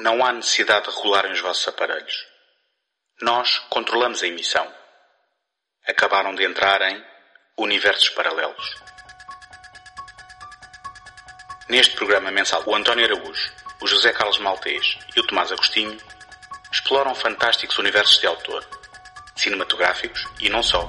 Não há necessidade de regularem os vossos aparelhos. Nós controlamos a emissão. Acabaram de entrar em universos paralelos. Neste programa mensal, o António Araújo, o José Carlos Maltês e o Tomás Agostinho exploram fantásticos universos de autor, cinematográficos e não só.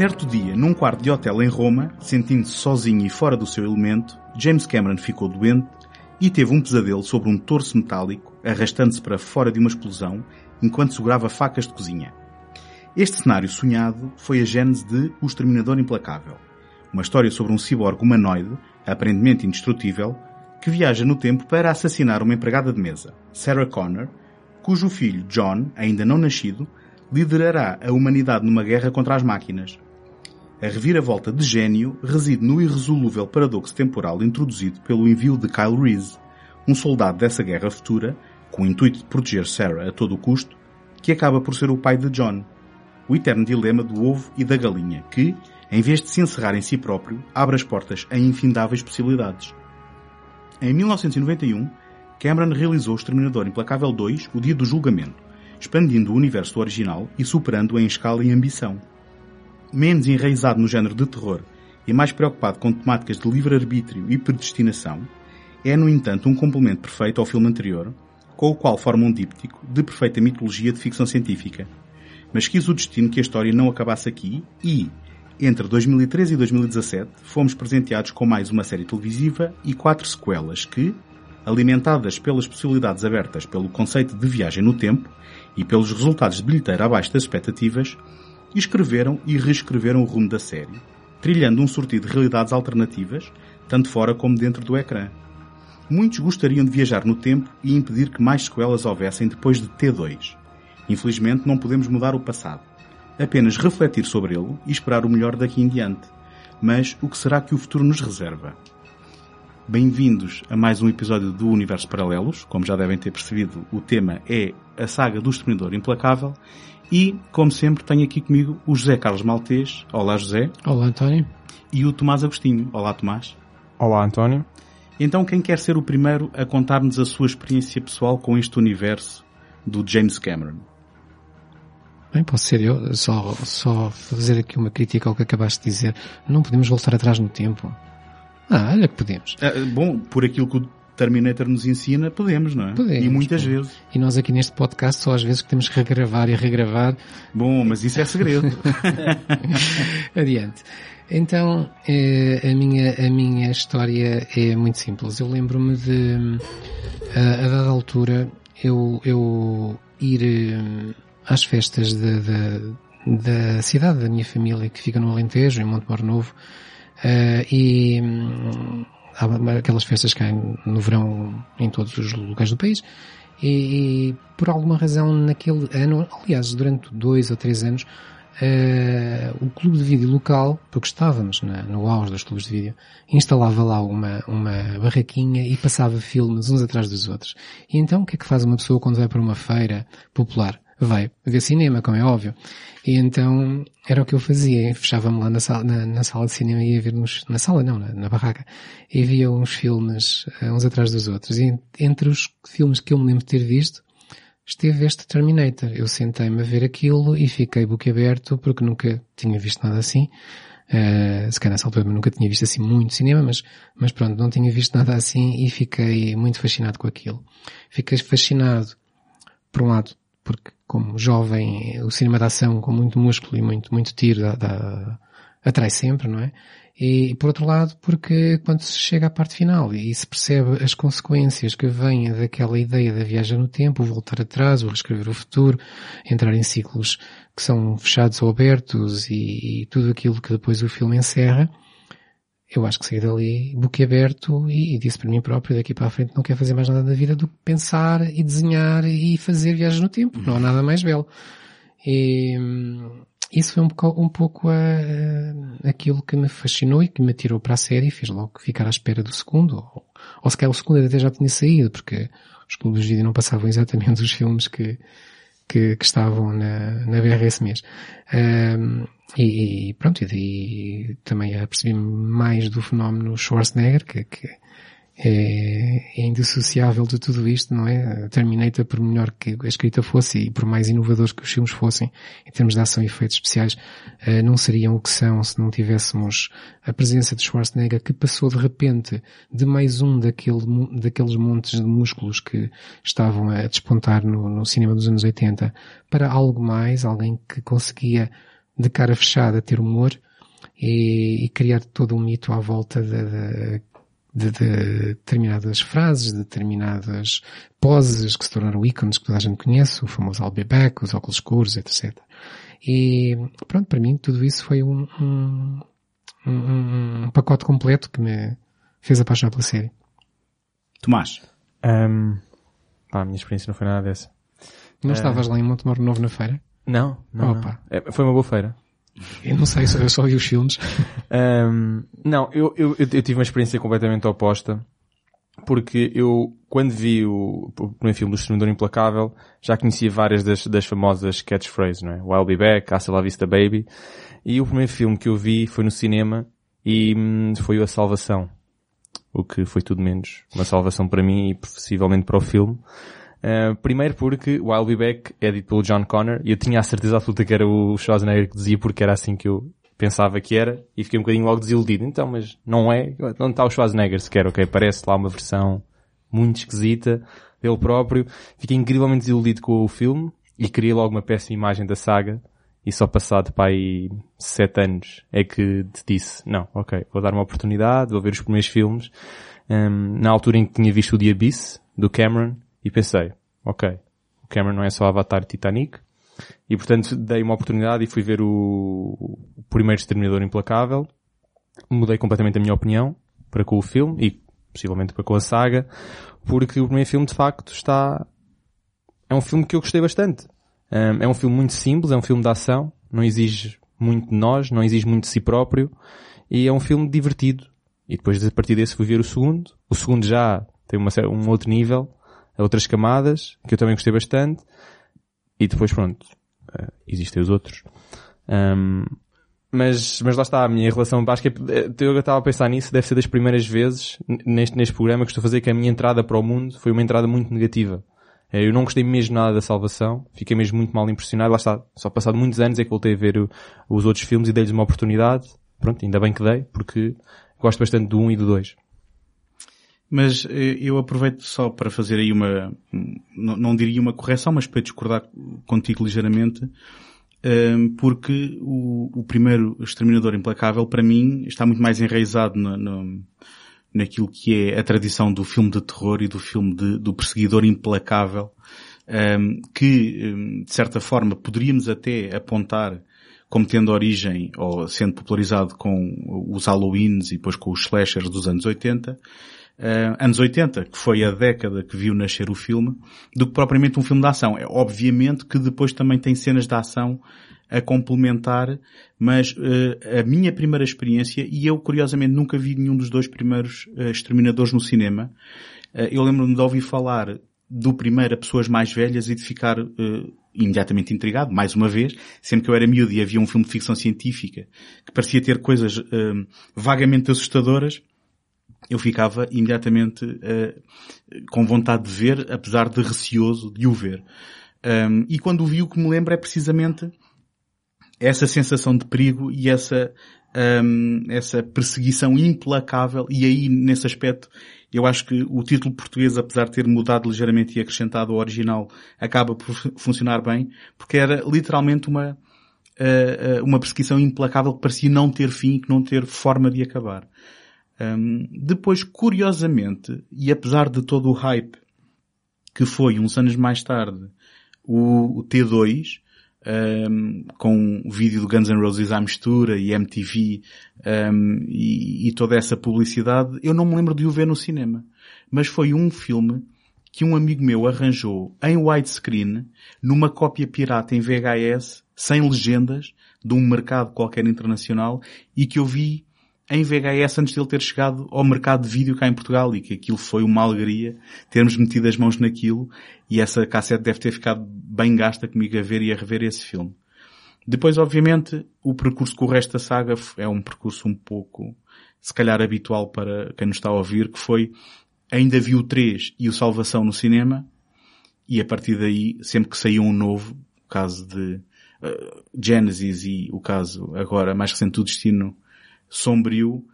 Certo dia, num quarto de hotel em Roma, sentindo-se sozinho e fora do seu elemento, James Cameron ficou doente e teve um pesadelo sobre um torso metálico arrastando-se para fora de uma explosão enquanto segurava facas de cozinha. Este cenário sonhado foi a gênese de O Exterminador Implacável, uma história sobre um ciborgue humanoide, aparentemente indestrutível, que viaja no tempo para assassinar uma empregada de mesa, Sarah Connor, cujo filho, John, ainda não nascido, liderará a humanidade numa guerra contra as máquinas. A reviravolta de gênio reside no irresolúvel paradoxo temporal introduzido pelo envio de Kyle Reese, um soldado dessa guerra futura, com o intuito de proteger Sarah a todo o custo, que acaba por ser o pai de John. O eterno dilema do ovo e da galinha, que, em vez de se encerrar em si próprio, abre as portas a infindáveis possibilidades. Em 1991, Cameron realizou o Exterminador Implacável 2, O Dia do Julgamento, expandindo o universo original e superando-o em escala e ambição. Menos enraizado no género de terror e mais preocupado com temáticas de livre-arbítrio e predestinação, é, no entanto, um complemento perfeito ao filme anterior, com o qual forma um díptico de perfeita mitologia de ficção científica. Mas quis o destino que a história não acabasse aqui e, entre 2013 e 2017, fomos presenteados com mais uma série televisiva e quatro sequelas que, alimentadas pelas possibilidades abertas pelo conceito de viagem no tempo e pelos resultados de bilheteira abaixo das expectativas, escreveram e reescreveram o rumo da série, trilhando um sortido de realidades alternativas, tanto fora como dentro do ecrã. Muitos gostariam de viajar no tempo e impedir que mais sequelas houvessem depois de T2. Infelizmente não podemos mudar o passado. Apenas refletir sobre ele e esperar o melhor daqui em diante. Mas o que será que o futuro nos reserva? Bem-vindos a mais um episódio do Universo Paralelos. Como já devem ter percebido, o tema é a saga do Exterminador Implacável. E, como sempre, tenho aqui comigo o José Carlos Maltês. Olá, José. Olá, António. E o Tomás Agostinho. Olá, Tomás. Olá, António. Então, quem quer ser o primeiro a contar-nos a sua experiência pessoal com este universo do James Cameron? Bem, posso ser eu. Só, só fazer aqui uma crítica ao que acabaste de dizer. Não podemos voltar atrás no tempo. Ah, olha que podemos. Ah, bom, por aquilo que o Terminator nos ensina, podemos, não é? Podemos. E muitas podemos. vezes. E nós aqui neste podcast só às vezes que temos que regravar e regravar. Bom, mas isso é segredo. Adiante. Então, eh, a minha, a minha história é muito simples. Eu lembro-me de, a, a dada altura, eu, eu ir eh, às festas da, da, da cidade da minha família, que fica no Alentejo, em Montemor Novo, e hum, há aquelas festas que há no verão em todos os lugares do país. E, e, por alguma razão naquele ano, aliás, durante dois ou três anos, uh, o clube de vídeo local, porque estávamos na, no auge dos clubes de vídeo, instalava lá uma, uma barraquinha e passava filmes uns atrás dos outros. E então o que é que faz uma pessoa quando vai para uma feira popular? vai ver cinema, como é óbvio. E então era o que eu fazia, fechava-me lá na sala, na, na, sala de cinema e ia ver uns, na sala não, na, na barraca, e via uns filmes uh, uns atrás dos outros. E entre os filmes que eu me lembro de ter visto, esteve este Terminator. Eu sentei-me a ver aquilo e fiquei boquiaberto porque nunca tinha visto nada assim. Uh, se calhar nessa altura nunca tinha visto assim muito cinema, mas, mas pronto, não tinha visto nada assim e fiquei muito fascinado com aquilo. Fiquei fascinado, por um lado, porque como jovem, o cinema de ação com muito músculo e muito, muito tiro dá, dá, atrai sempre, não é? E, por outro lado, porque quando se chega à parte final e se percebe as consequências que vêm daquela ideia da viagem no tempo, o voltar atrás, o reescrever o futuro, entrar em ciclos que são fechados ou abertos e, e tudo aquilo que depois o filme encerra, eu acho que saí dali boquiaberto e, e disse para mim próprio daqui para a frente não quero fazer mais nada da vida do que pensar e desenhar e fazer viagens no tempo. Não há nada mais belo. E, isso foi um pouco, um pouco a, aquilo que me fascinou e que me tirou para a série e fez logo ficar à espera do segundo. Ou, ou se calhar o segundo até já tinha saído, porque os clubes de vídeo não passavam exatamente os filmes que, que, que estavam na, na BR esse mês. Um, e, e, pronto, e daí também apercebi mais do fenómeno Schwarzenegger, que, que é, é indissociável de tudo isto, não é? Terminator, por melhor que a escrita fosse e por mais inovadores que os filmes fossem, em termos de ação e efeitos especiais, uh, não seriam o que são se não tivéssemos a presença de Schwarzenegger que passou de repente de mais um daquele, daqueles montes de músculos que estavam a despontar no, no cinema dos anos 80 para algo mais, alguém que conseguia de cara fechada ter humor e, e criar todo um mito à volta de de, de, determinadas frases, de determinadas poses que se tornaram ícones que toda a gente conhece, o famoso I'll be back, os óculos escuros, etc. E pronto, para mim tudo isso foi um, um, um, um pacote completo que me fez apaixonar pela série. Tomás. Um, pá, a minha experiência não foi nada dessa. Não uh, estavas lá em Montemor Novo na feira? Não, não, não. É, foi uma boa feira. Eu não sei, eu só vi os filmes. Um, não, eu, eu, eu, tive uma experiência completamente oposta. Porque eu, quando vi o, o primeiro filme do Exterminador Implacável, já conhecia várias das, das famosas catchphrases, não é? I'll be back, Hasta la vista baby. E o primeiro filme que eu vi foi no cinema e hum, foi o A Salvação. O que foi tudo menos uma salvação para mim e possivelmente para o filme. Uh, primeiro porque o I'll Be Back é dito pelo John Connor e eu tinha a certeza absoluta que era o Schwarzenegger que dizia porque era assim que eu pensava que era e fiquei um bocadinho logo desiludido. Então, mas não é? Onde está o Schwarzenegger sequer? Ok, parece lá uma versão muito esquisita dele próprio. Fiquei incrivelmente desiludido com o filme e queria logo uma péssima imagem da saga e só passado para aí sete anos é que te disse, não, ok, vou dar uma oportunidade, vou ver os primeiros filmes. Um, na altura em que tinha visto o The Abyss, do Cameron, e pensei, ok, o Cameron não é só Avatar Titanic, e portanto dei uma oportunidade e fui ver o, o primeiro Exterminador Implacável, mudei completamente a minha opinião para com o filme e possivelmente para com a saga, porque o primeiro filme de facto está, é um filme que eu gostei bastante. É um filme muito simples, é um filme de ação, não exige muito de nós, não exige muito de si próprio, e é um filme divertido. E depois, a partir desse, fui ver o segundo. O segundo já tem uma, um outro nível, outras camadas, que eu também gostei bastante. E depois, pronto, uh, existem os outros. Um, mas, mas lá está, a minha relação, acho que é, eu estava a pensar nisso, deve ser das primeiras vezes neste, neste programa que estou a fazer que a minha entrada para o mundo foi uma entrada muito negativa. Eh, eu não gostei mesmo nada da salvação, fiquei mesmo muito mal impressionado, lá está, só passado muitos anos é que voltei a ver o, os outros filmes e dei-lhes uma oportunidade, pronto, ainda bem que dei, porque gosto bastante do 1 um e do 2. Mas eh, eu aproveito só para fazer aí uma, não, não diria uma correção, mas para discordar contigo ligeiramente, ehm, porque o, o primeiro Exterminador Implacável, para mim, está muito mais enraizado na, na, naquilo que é a tradição do filme de terror e do filme de, do perseguidor implacável, ehm, que, ehm, de certa forma, poderíamos até apontar como tendo origem, ou sendo popularizado com os Halloweens e depois com os slashers dos anos 80, uh, anos 80, que foi a década que viu nascer o filme, do que propriamente um filme de ação. É obviamente que depois também tem cenas de ação a complementar, mas uh, a minha primeira experiência, e eu curiosamente nunca vi nenhum dos dois primeiros uh, Exterminadores no cinema, uh, eu lembro-me de ouvir falar do primeiro a pessoas mais velhas e de ficar imediatamente intrigado, mais uma vez, sempre que eu era miúdo e havia um filme de ficção científica que parecia ter coisas vagamente assustadoras, eu ficava imediatamente uh, com vontade de ver, apesar de receoso de o ver. Um, e quando o vi, o que me lembro é precisamente essa sensação de perigo e essa, um, essa perseguição implacável e aí nesse aspecto eu acho que o título português, apesar de ter mudado ligeiramente e acrescentado ao original, acaba por funcionar bem, porque era literalmente uma, uh, uma perseguição implacável que parecia não ter fim que não ter forma de acabar. Um, depois, curiosamente, e apesar de todo o hype que foi uns anos mais tarde o, o T2, um, com o vídeo do Guns N' Roses à mistura e MTV um, e, e, toda essa publicidade, eu não me lembro de o ver no cinema. Mas foi um filme que um amigo meu arranjou em widescreen, numa cópia pirata em VHS, sem legendas, de um mercado qualquer internacional, e que eu vi em VHS antes de ele ter chegado ao mercado de vídeo cá em Portugal e que aquilo foi uma alegria termos metido as mãos naquilo e essa cassete deve ter ficado bem gasta comigo a ver e a rever esse filme. Depois, obviamente, o percurso com o resto da saga é um percurso um pouco, se calhar habitual para quem nos está a ouvir, que foi ainda vi o 3 e o Salvação no cinema e a partir daí, sempre que saiu um novo, o caso de uh, Genesis e o caso agora mais recente do Destino sombrio,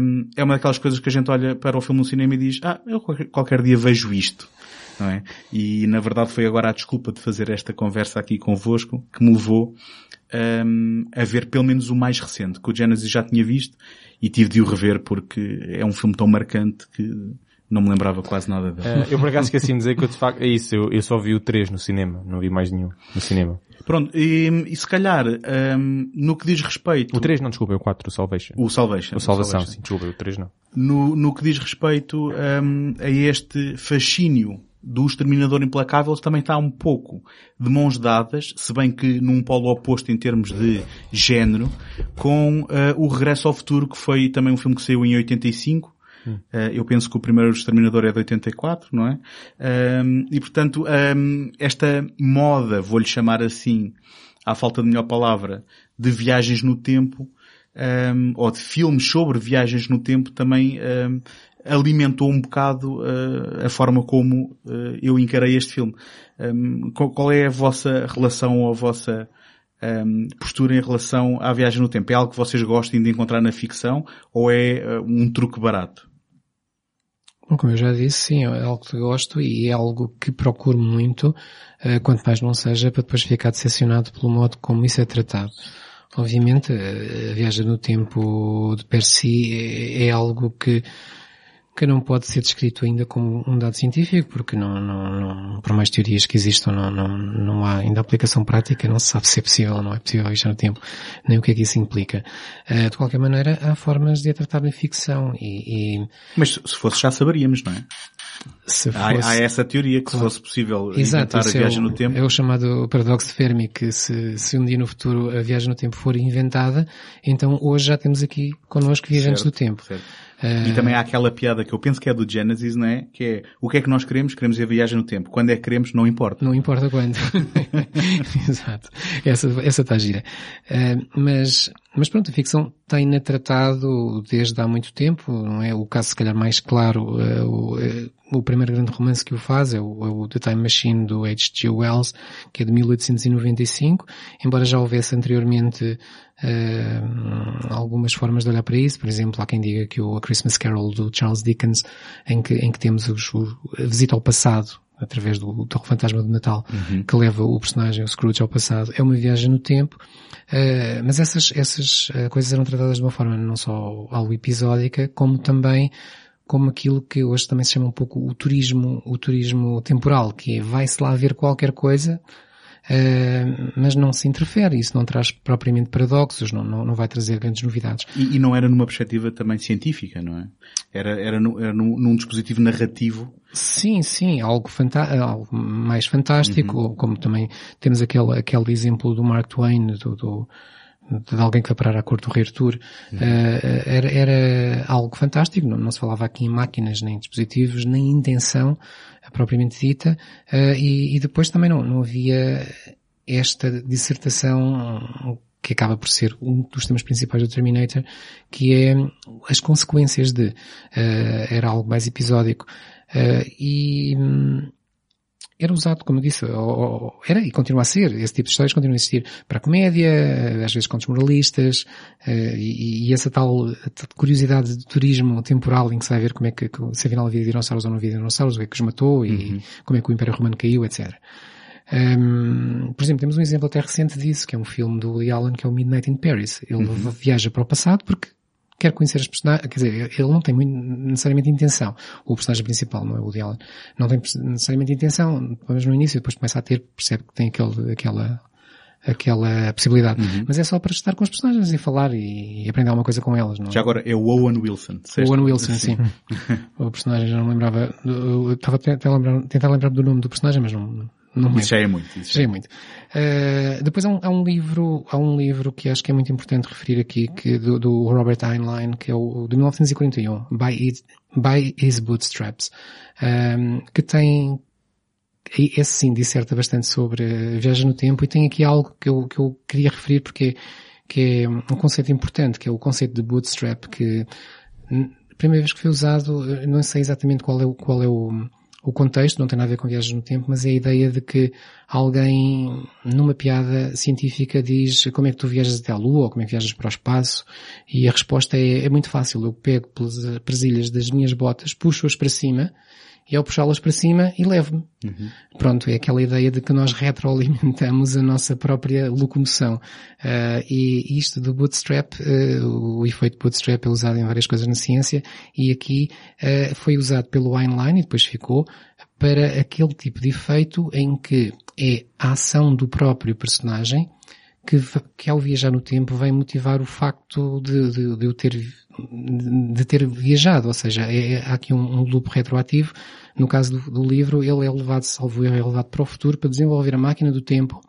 um, é uma daquelas coisas que a gente olha para o filme no cinema e diz, ah, eu qualquer, dia vejo isto. Não é? E na verdade foi agora a desculpa de fazer esta conversa aqui convosco que me levou um, a ver pelo menos o mais recente, que o Genesis já tinha visto e tive de o rever porque é um filme tão marcante que não me lembrava quase nada dele. Uh, eu por acaso esqueci de dizer que eu de facto, é isso, eu, eu só vi o 3 no cinema, não vi mais nenhum no cinema. Pronto, e, e se calhar, um, no que diz respeito... O 3 não, desculpa, é o 4, o Salvation. O Salvation. O Salvação, sim, desculpa, o 3 não. No, no que diz respeito um, a este fascínio do Exterminador Implacável também está um pouco de mãos dadas, se bem que num polo oposto em termos de género, com uh, o Regresso ao Futuro, que foi também um filme que saiu em 85, Uh, eu penso que o primeiro Exterminador é de 84, não é? Um, e portanto, um, esta moda, vou-lhe chamar assim, à falta de melhor palavra, de viagens no tempo, um, ou de filmes sobre viagens no tempo também alimentou um bocado uh, a forma como uh, eu encarei este filme. Qual, qual, é a vossa relação ou a vossa postura em relação à viagem no tempo? É algo que vocês gostem de encontrar na ficção ou é um truque barato? Como eu já disse, sim, é algo que gosto e é algo que procuro muito, uh, quanto mais não seja, para depois ficar decepcionado pelo modo como isso é tratado. Obviamente, a viagem no tempo de per si é, é algo que que não pode ser descrito ainda como um dado científico, porque não, não, não, por mais teorias que existam, não, não, não há ainda aplicação prática, não se sabe se é possível ou não é possível viajar no tempo, nem o que é que isso implica. Uh, de qualquer maneira, há formas de a tratar na ficção e, e... Mas se fosse já saberíamos, não é? Fosse... Há, há, essa teoria que se fosse possível Exato, inventar a viagem é o, no tempo. É o chamado paradoxo de Fermi, que se, se um dia no futuro a viagem no tempo for inventada, então hoje já temos aqui connosco viajantes certo, do tempo. Certo. E também há aquela piada que eu penso que é do Genesis, não é? Que é, o que é que nós queremos? Queremos ir a viagem no tempo. Quando é que queremos, não importa. Não importa quando. Exato. Essa, essa está gira. Uh, mas, mas pronto, a ficção tem-na tratado desde há muito tempo, não é? O caso se calhar mais claro, uh, o, uh, o primeiro grande romance que o faz é o, é o The Time Machine do H.G. Wells, que é de 1895, embora já houvesse anteriormente uh, algumas formas de olhar para isso. Por exemplo, há quem diga que o A Christmas Carol do Charles Dickens, em que, em que temos os, o, a visita ao passado, através do, do fantasma do Natal, uhum. que leva o personagem, o Scrooge, ao passado, é uma viagem no tempo. Uh, mas essas, essas uh, coisas eram tratadas de uma forma não só algo episódica, como também como aquilo que hoje também se chama um pouco o turismo, o turismo temporal, que é vai-se lá ver qualquer coisa, Uh, mas não se interfere, isso não traz propriamente paradoxos, não, não, não vai trazer grandes novidades. E, e, não era numa perspectiva também científica, não é? Era, era, no, era num, num, dispositivo narrativo. Sim, sim, algo, algo mais fantástico, uhum. como também temos aquele, aquele exemplo do Mark Twain, do, do de alguém que vai parar à cor do Rei Arthur, uhum. uh, era, era algo fantástico, não, não, se falava aqui em máquinas, nem dispositivos, nem intenção propriamente dita, uh, e, e, depois também não, não havia esta dissertação que acaba por ser um dos temas principais do Terminator, que é as consequências de, uh, era algo mais episódico. e, hum, era usado, como eu disse, ou, ou, era e continua a ser, esse tipo de histórias continua a existir para a comédia, às vezes contos moralistas, uh, e, e, essa tal curiosidade de turismo temporal em que se vai ver como é que, se afinal havia dinossauros ou não havia dinossauros, o que é que os matou e uhum. como é que o Império Romano caiu, etc. Um, por exemplo, temos um exemplo até recente disso, que é um filme do Woody Allen, que é o Midnight in Paris. Ele uhum. viaja para o passado porque quer conhecer as personagens, quer dizer, ele não tem muito, necessariamente intenção. O personagem principal, não é o Woody Allen, não tem necessariamente intenção, mas no início, depois começa a ter, percebe que tem aquele, aquela, aquela possibilidade. Uhum. Mas é só para estar com as personagens e falar e, aprender alguma coisa com elas, não é? Já agora é o Owen Wilson. Owen Wilson, sim. sim. o personagem já não lembrava, eu estava a tentar lembrar, tentar lembrar do nome do personagem, mas não, não isso já é muito. Isso já é muito. Uh, depois há um, há um, livro, há um livro que acho que é muito importante referir aqui, que do, do Robert Heinlein, que é o de 1941, By, It, By His Bootstraps, um, ehm, que tem, esse sim disserta bastante sobre viagem no tempo e tem aqui algo que eu, que eu queria referir porque que é um conceito importante, que é o conceito de bootstrap, que a primeira vez que foi usado, não sei exatamente qual é o, qual é o, o contexto não tem nada a ver com viagens no tempo, mas é a ideia de que alguém, numa piada científica, diz como é que tu viajas até à Lua ou como é que viajas para o espaço e a resposta é, é muito fácil. Eu pego pelas presilhas das minhas botas, puxo-as para cima e ao puxá-las para cima e levo-me. Uhum. Pronto, é aquela ideia de que nós retroalimentamos a nossa própria locomoção. Uh, e isto do bootstrap, uh, o efeito bootstrap é usado em várias coisas na ciência e aqui uh, foi usado pelo Heinlein e depois ficou para aquele tipo de efeito em que é a ação do próprio personagem que, que ao viajar no tempo vem motivar o facto de, de, de eu ter de ter viajado, ou seja, é, é, há aqui um, um loop retroativo. No caso do, do, livro, ele é levado, salvo erro, é levado para o futuro para desenvolver a máquina do tempo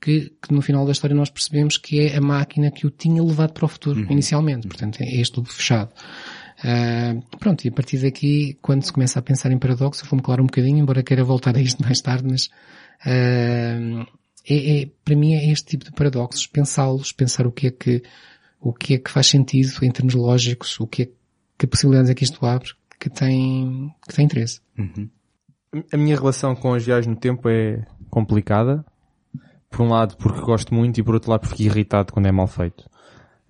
que, que, no final da história nós percebemos que é a máquina que o tinha levado para o futuro, uhum. inicialmente. Portanto, é este loop fechado. Uh, pronto, e a partir daqui, quando se começa a pensar em paradoxo, vou-me claro um bocadinho, embora queira voltar a isto mais tarde, mas uh, é, é, para mim é este tipo de paradoxos, pensá-los, pensar o que é que o que é que faz sentido em termos lógicos, o que é que possibilidades é que isto abre, que tem, que tem interesse. Uhum. A minha relação com as viagens no tempo é complicada. Por um lado porque gosto muito e por outro lado porque irritado quando é mal feito.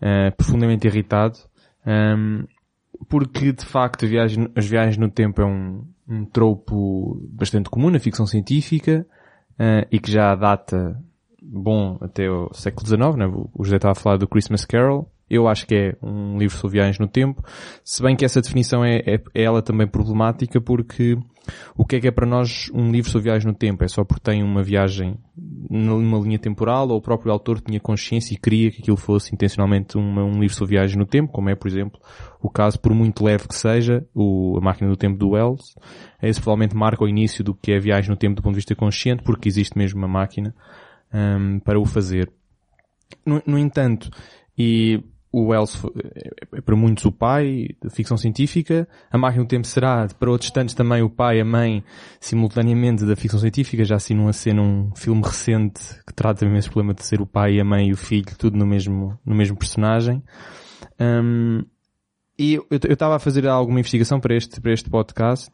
Uh, profundamente irritado. Um, porque de facto viagem, as viagens no tempo é um, um tropo bastante comum na ficção científica uh, e que já data bom até o século XIX, né? o José estava a falar do Christmas Carol, eu acho que é um livro sobre viagens no tempo, se bem que essa definição é, é, é, ela também problemática porque o que é que é para nós um livro sobre viagens no tempo? É só porque tem uma viagem numa linha temporal ou o próprio autor tinha consciência e queria que aquilo fosse intencionalmente uma, um livro sobre viagens no tempo, como é, por exemplo, o caso, por muito leve que seja, o, a máquina do tempo do Wells. Esse provavelmente marca o início do que é viagem no tempo do ponto de vista consciente, porque existe mesmo uma máquina um, para o fazer. No, no entanto, e o Wells é, é para muitos o pai da ficção científica, a máquina do tempo será para outros tantos também o pai e a mãe simultaneamente da ficção científica, já assim numa cena um filme recente que trata mesmo esse problema de ser o pai e a mãe e o filho, tudo no mesmo, no mesmo personagem. Um, e eu estava a fazer alguma investigação para este, para este podcast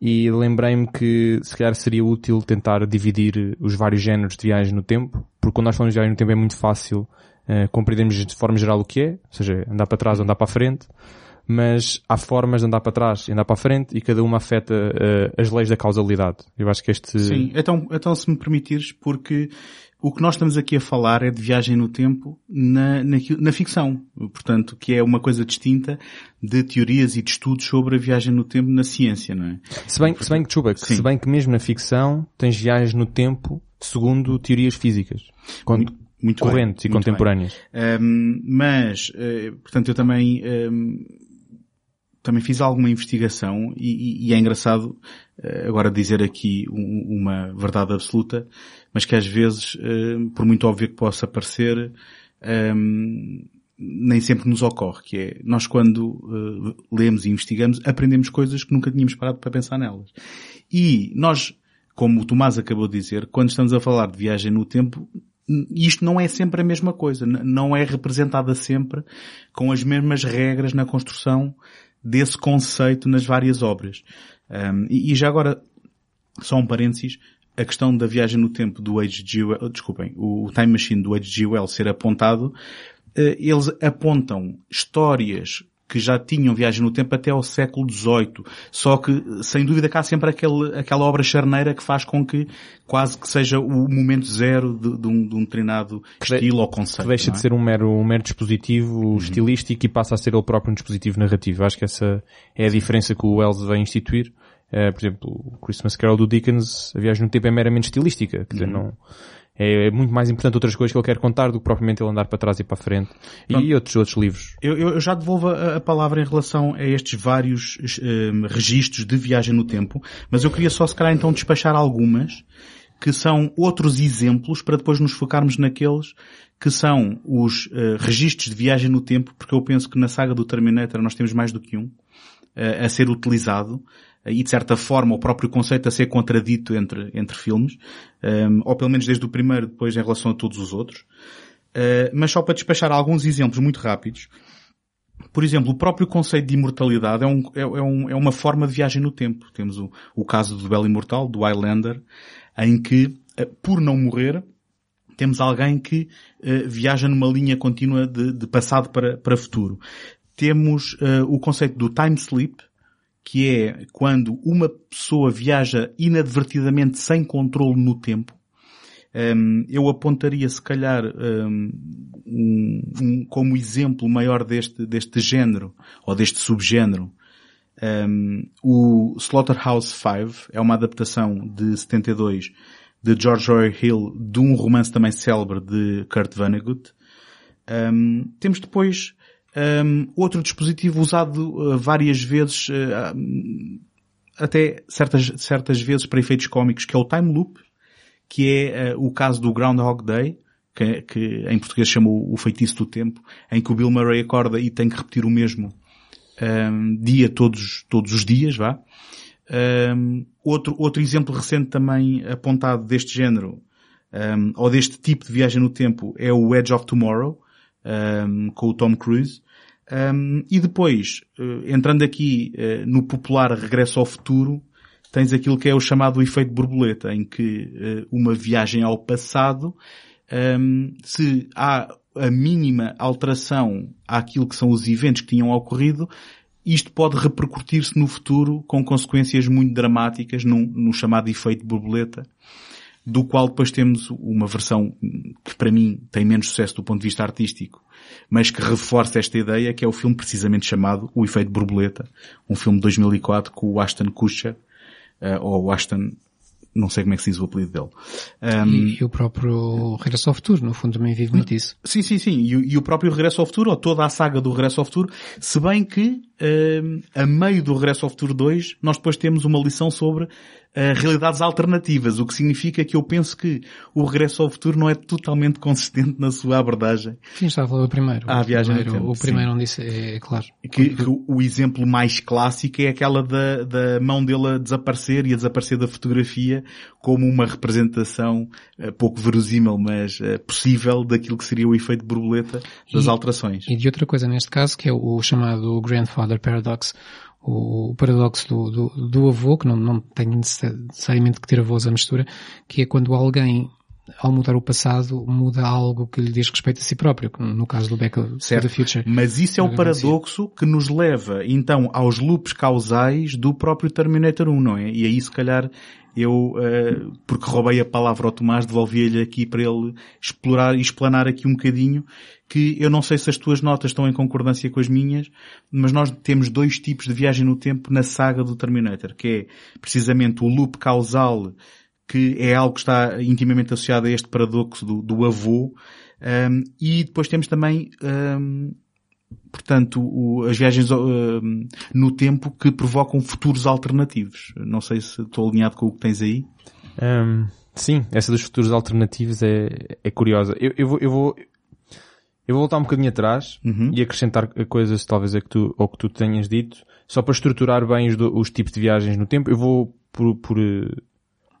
e lembrei-me que se calhar seria útil tentar dividir os vários géneros de viagem no tempo, porque quando nós falamos de viagem no tempo é muito fácil uh, compreendermos de forma geral o que é, ou seja, andar para trás ou andar para a frente, mas há formas de andar para trás e andar para a frente e cada uma afeta uh, as leis da causalidade. Eu acho que este... Sim, então, então se me permitires, porque o que nós estamos aqui a falar é de viagem no tempo na, na, na, ficção. Portanto, que é uma coisa distinta de teorias e de estudos sobre a viagem no tempo na ciência, não é? Se bem, se bem que, Chuba, se bem que mesmo na ficção tens viagens no tempo segundo teorias físicas. Muito, muito correntes bem, e contemporâneas. Um, mas, uh, portanto, eu também, um, também fiz alguma investigação e, e é engraçado uh, agora dizer aqui um, uma verdade absoluta mas que às vezes, eh, por muito óbvio que possa parecer, nem sempre nos ocorre, que é, nós quando eh, lemos e investigamos, aprendemos coisas que nunca tínhamos parado para pensar nelas. E nós, como o Tomás acabou de dizer, quando estamos a falar de viagem no tempo, isto não é sempre a mesma coisa, não é representada sempre com as mesmas regras na construção desse conceito nas várias obras. Um, e, e, já agora, só um parênteses, a questão da viagem no tempo do H.G. Wells, desculpem, o Time Machine do H.G. Wells ser apontado, eh, eles apontam histórias que já tinham viagem no tempo até ao século XVIII. Só que, sem dúvida, cá há sempre aquele, aquela obra charneira que faz com que quase que seja o momento zero de, de, um, de um determinado Que de- estilo ou conceito. Que deixa é? de ser um mero, um mero dispositivo estilístico e passa a ser ele próprio um dispositivo narrativo. Acho que essa é a diferença que o Wells vem instituir. Eh, por exemplo, o Christmas Carol do Dickens, a viagem no tempo é meramente estilística. Quer dizer, não, é, é muito mais importante outras coisas que ele quer contar do que propriamente ele andar para trás e para a frente. E outros, outros livros. Eu, eu- já devolvo a, a palavra em relação a estes vários eh, registros de viagem no tempo, mas eu queria só se calhar então despachar algumas que são outros exemplos para depois nos focarmos naqueles que são os eh, registros de viagem no tempo, porque eu penso que na saga do Terminator nós temos mais do que um a ser utilizado eh, e de certa forma o próprio conceito a ser contradito entre, entre filmes, eh, ou pelo menos desde o primeiro depois em relação a todos os outros. Uh, mas só para despachar alguns exemplos muito rápidos. Por exemplo, o próprio conceito de imortalidade é, um, é, é um- é uma forma de viagem no tempo. Temos o, o caso do Belo Imortal, do Highlander, em que, uh, por não morrer, temos alguém que uh, viaja numa linha contínua de, de passado para, para futuro. Temos uh, o conceito do time sleep, que é quando uma pessoa viaja inadvertidamente sem controle no tempo. Um, eu apontaria se calhar um, um- um- como exemplo maior deste, deste género, ou deste subgénero, um, o Slaughterhouse 5 é uma adaptação de 72 de George R. R. Hill de um romance também célebre de Kurt Vonnegut. Temos depois um, outro dispositivo usado uh, várias vezes, uh, um, até certas, certas vezes para efeitos cómicos, que é o time loop, que é eh, o caso do Groundhog Day, que, que em português chama o, feitiço do tempo, em que o Bill Murray acorda e tem que repetir o mesmo ehm, dia todos, todos os dias, vá. Ehm, outro, outro exemplo recente também apontado deste género, ehm, ou deste tipo de viagem no tempo, é o Edge of Tomorrow, ehm, com o Tom Cruise. Um, e depois, eh, entrando aqui eh, no popular Regresso ao Futuro, tens aquilo que é o chamado efeito borboleta, em que eh, uma viagem ao passado, um, se há a mínima alteração àquilo que são os eventos que tinham ocorrido, isto pode repercutir-se no futuro com consequências muito dramáticas no chamado efeito borboleta, do qual depois temos uma versão que para mim tem menos sucesso do ponto de vista artístico, mas que reforça esta ideia, que é o filme precisamente chamado O Efeito Borboleta, um filme de 2004 com o Ashton Kutcher, eh, ou o Ashton, não sei como é que se diz o apelido dele. Um, E, e o próprio Regresso ao Futuro, no fundo, também vive muito isso. Sim, sim, sim. E, o- e o próprio Regresso ao Futuro, ou toda a saga do Regresso ao Futuro, se bem que, hum, a meio do Regresso ao Futuro 2, nós depois temos uma lição sobre ah, realidades alternativas, o que significa que eu penso que o Regresso ao Futuro não é totalmente consistente na sua abordagem. Sim, estava a falar do primeiro. Ah, a viagem no primeiro, tempo, O primeiro onde isso é, é claro. Que, que o- exemplo mais clássico é aquela da, da mão dele a desaparecer e a desaparecer da fotografia como uma representação eh, pouco verosímil, mas eh, possível daquilo que seria o efeito borboleta das E- alterações. E de outra coisa neste caso, que é o chamado Grandfather Paradox, o, paradoxo do, do, do avô, que não, não tem necessariamente que ter avós à mistura, que é quando alguém, ao mudar o passado, muda algo que lhe diz respeito a si próprio, no caso do Back to Certo. the Future. Mas isso é o paradoxo que nos leva, então, aos loops causais do próprio Terminator 1, não é? E aí, se calhar, eu, eh, porque roubei a palavra ao Tomás, devolvi-lhe aqui para ele explorar e explanar aqui um bocadinho, que eu não sei se as tuas notas estão em concordância com as minhas, mas nós temos dois tipos de viagem no tempo na saga do Terminator, que é precisamente o loop causal, que é algo que está intimamente associado a este paradoxo do, do avô, um, e depois temos também, um, portanto, o- as viagens um, no tempo que provocam futuros alternativos. Não sei se estou alinhado com o que tens aí. Hum, sim, essa dos futuros alternativos é, é curiosa. Eu, eu vou, eu vou, eu vou voltar um bocadinho atrás Uhum. e acrescentar coisas talvez a que tu, ou que tu tenhas dito, só para estruturar bem os, os tipos de viagens no tempo. Eu vou por, por, eh,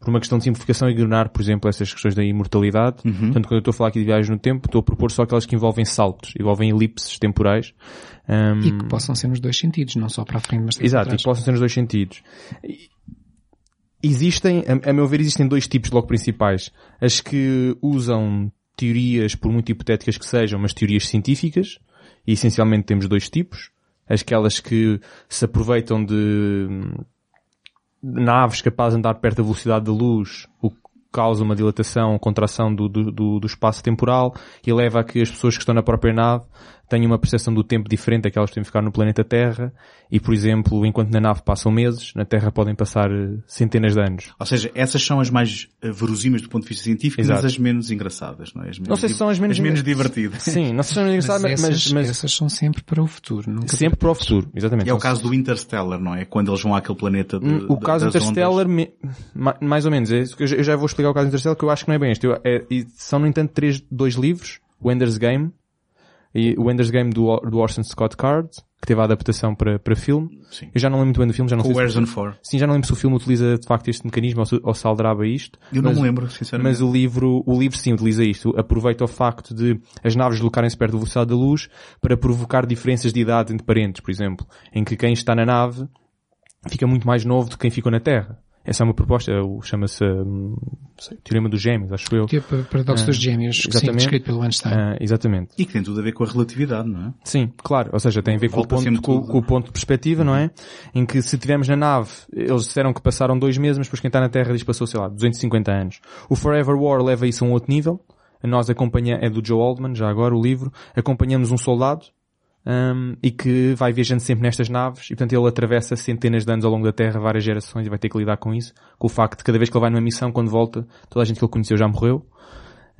por uma questão de simplificação ignorar, por exemplo, essas questões da imortalidade. Uhum. Portanto, quando eu estou a falar aqui de viagens no tempo, estou a propor só aquelas que envolvem saltos, envolvem elipses temporais. Hum, E que possam ser nos dois sentidos, não só para a frente, mas também Exato, para e trás. possam ser nos dois sentidos. Existem, a, a meu ver, existem dois tipos logo principais. As que usam teorias, por muito hipotéticas que sejam, mas teorias científicas, e essencialmente temos dois tipos. Aquelas que se aproveitam de naves capazes de andar perto da velocidade da luz, o que causa uma dilatação, contração do, do, do, espaço temporal e leva a que as pessoas que estão na própria nave tenham uma percepção do tempo diferente daquelas que têm que ficar no planeta Terra e, por exemplo, enquanto na nave passam meses, na Terra podem passar eh, centenas de anos. Ou seja, essas são as mais uh, verosímeis do ponto de vista científico, Exato. mas as menos engraçadas, não é? As menos Não sei se são as menos- divertidas. Sim, não sei se são engraçadas, Mas, mas, essas, mas essas são sempre para o futuro. Nunca sempre para o futuro, exatamente. É o caso do Interstellar, não é? Quando eles vão àquele planeta de, Hum, O de- caso Interstellar, me- ma- mais ou menos, é eu já- vou explicar o caso Interstellar, que eu acho que não é bem este. Eu- é- e são, no entanto, três, dois livros, o Ender's Game, e o Ender's Game do, do Orson Scott Card, que teve a adaptação para, para filme. Sim. Eu já não lembro muito bem do filme, já não Com sei se, Ford. sim, já não lembro se o filme utiliza de facto este mecanismo ou se, ou se aldraba isto. Eu não mas- me lembro, sinceramente. Mas o livro, o livro sim utiliza isto. Aproveita o facto de as naves deslocarem-se perto da velocidade da luz para provocar diferenças de idade entre parentes, por exemplo, em que quem está na nave fica muito mais novo do que quem ficou na Terra. Essa é uma proposta, é o- chama-se o Teorema dos Gêmeos, acho eu. Tipo, o paradoxo dos gêmeos, sim, exatamente. descrito pelo Einstein. Ah, exatamente. E que tem tudo a ver com a relatividade, não é? Sim, claro. Ou seja, tem a ver com o, ponto, com. Uhum. com o ponto de perspectiva, não é? Em que se estivermos na nave, eles disseram que passaram dois meses, mas depois quem está na Terra diz que passou, sei lá, 250 anos. O Forever War leva isso a um outro nível. Nós acompanhamos, é do Joe Oldman, já agora o livro, acompanhamos um soldado, hum, e que vai viajando sempre nestas naves, e portanto ele atravessa centenas de anos ao longo da Terra, várias gerações, e vai ter que lidar com isso, com o facto de cada vez que ele vai numa missão, quando volta, toda a gente que ele conheceu já morreu.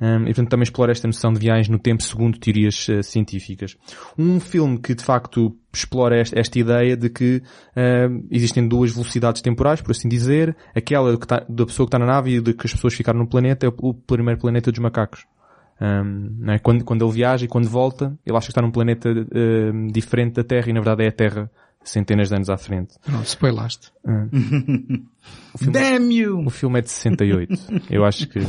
Um, e portanto também explora esta noção de viagens no tempo segundo teorias eh, científicas. Um filme que de facto explora esta, esta ideia de que um, existem duas velocidades temporais, por assim dizer, aquela que tá- da pessoa que está na nave e de que as pessoas ficaram no planeta é o, o primeiro planeta dos macacos. Um, não é? quando, quando ele viaja e quando volta, ele acha que está num planeta um, diferente da Terra e na verdade é a Terra centenas de anos à frente. Pronto, spoilaste. Damn you! O filme é de 68. Eu acho que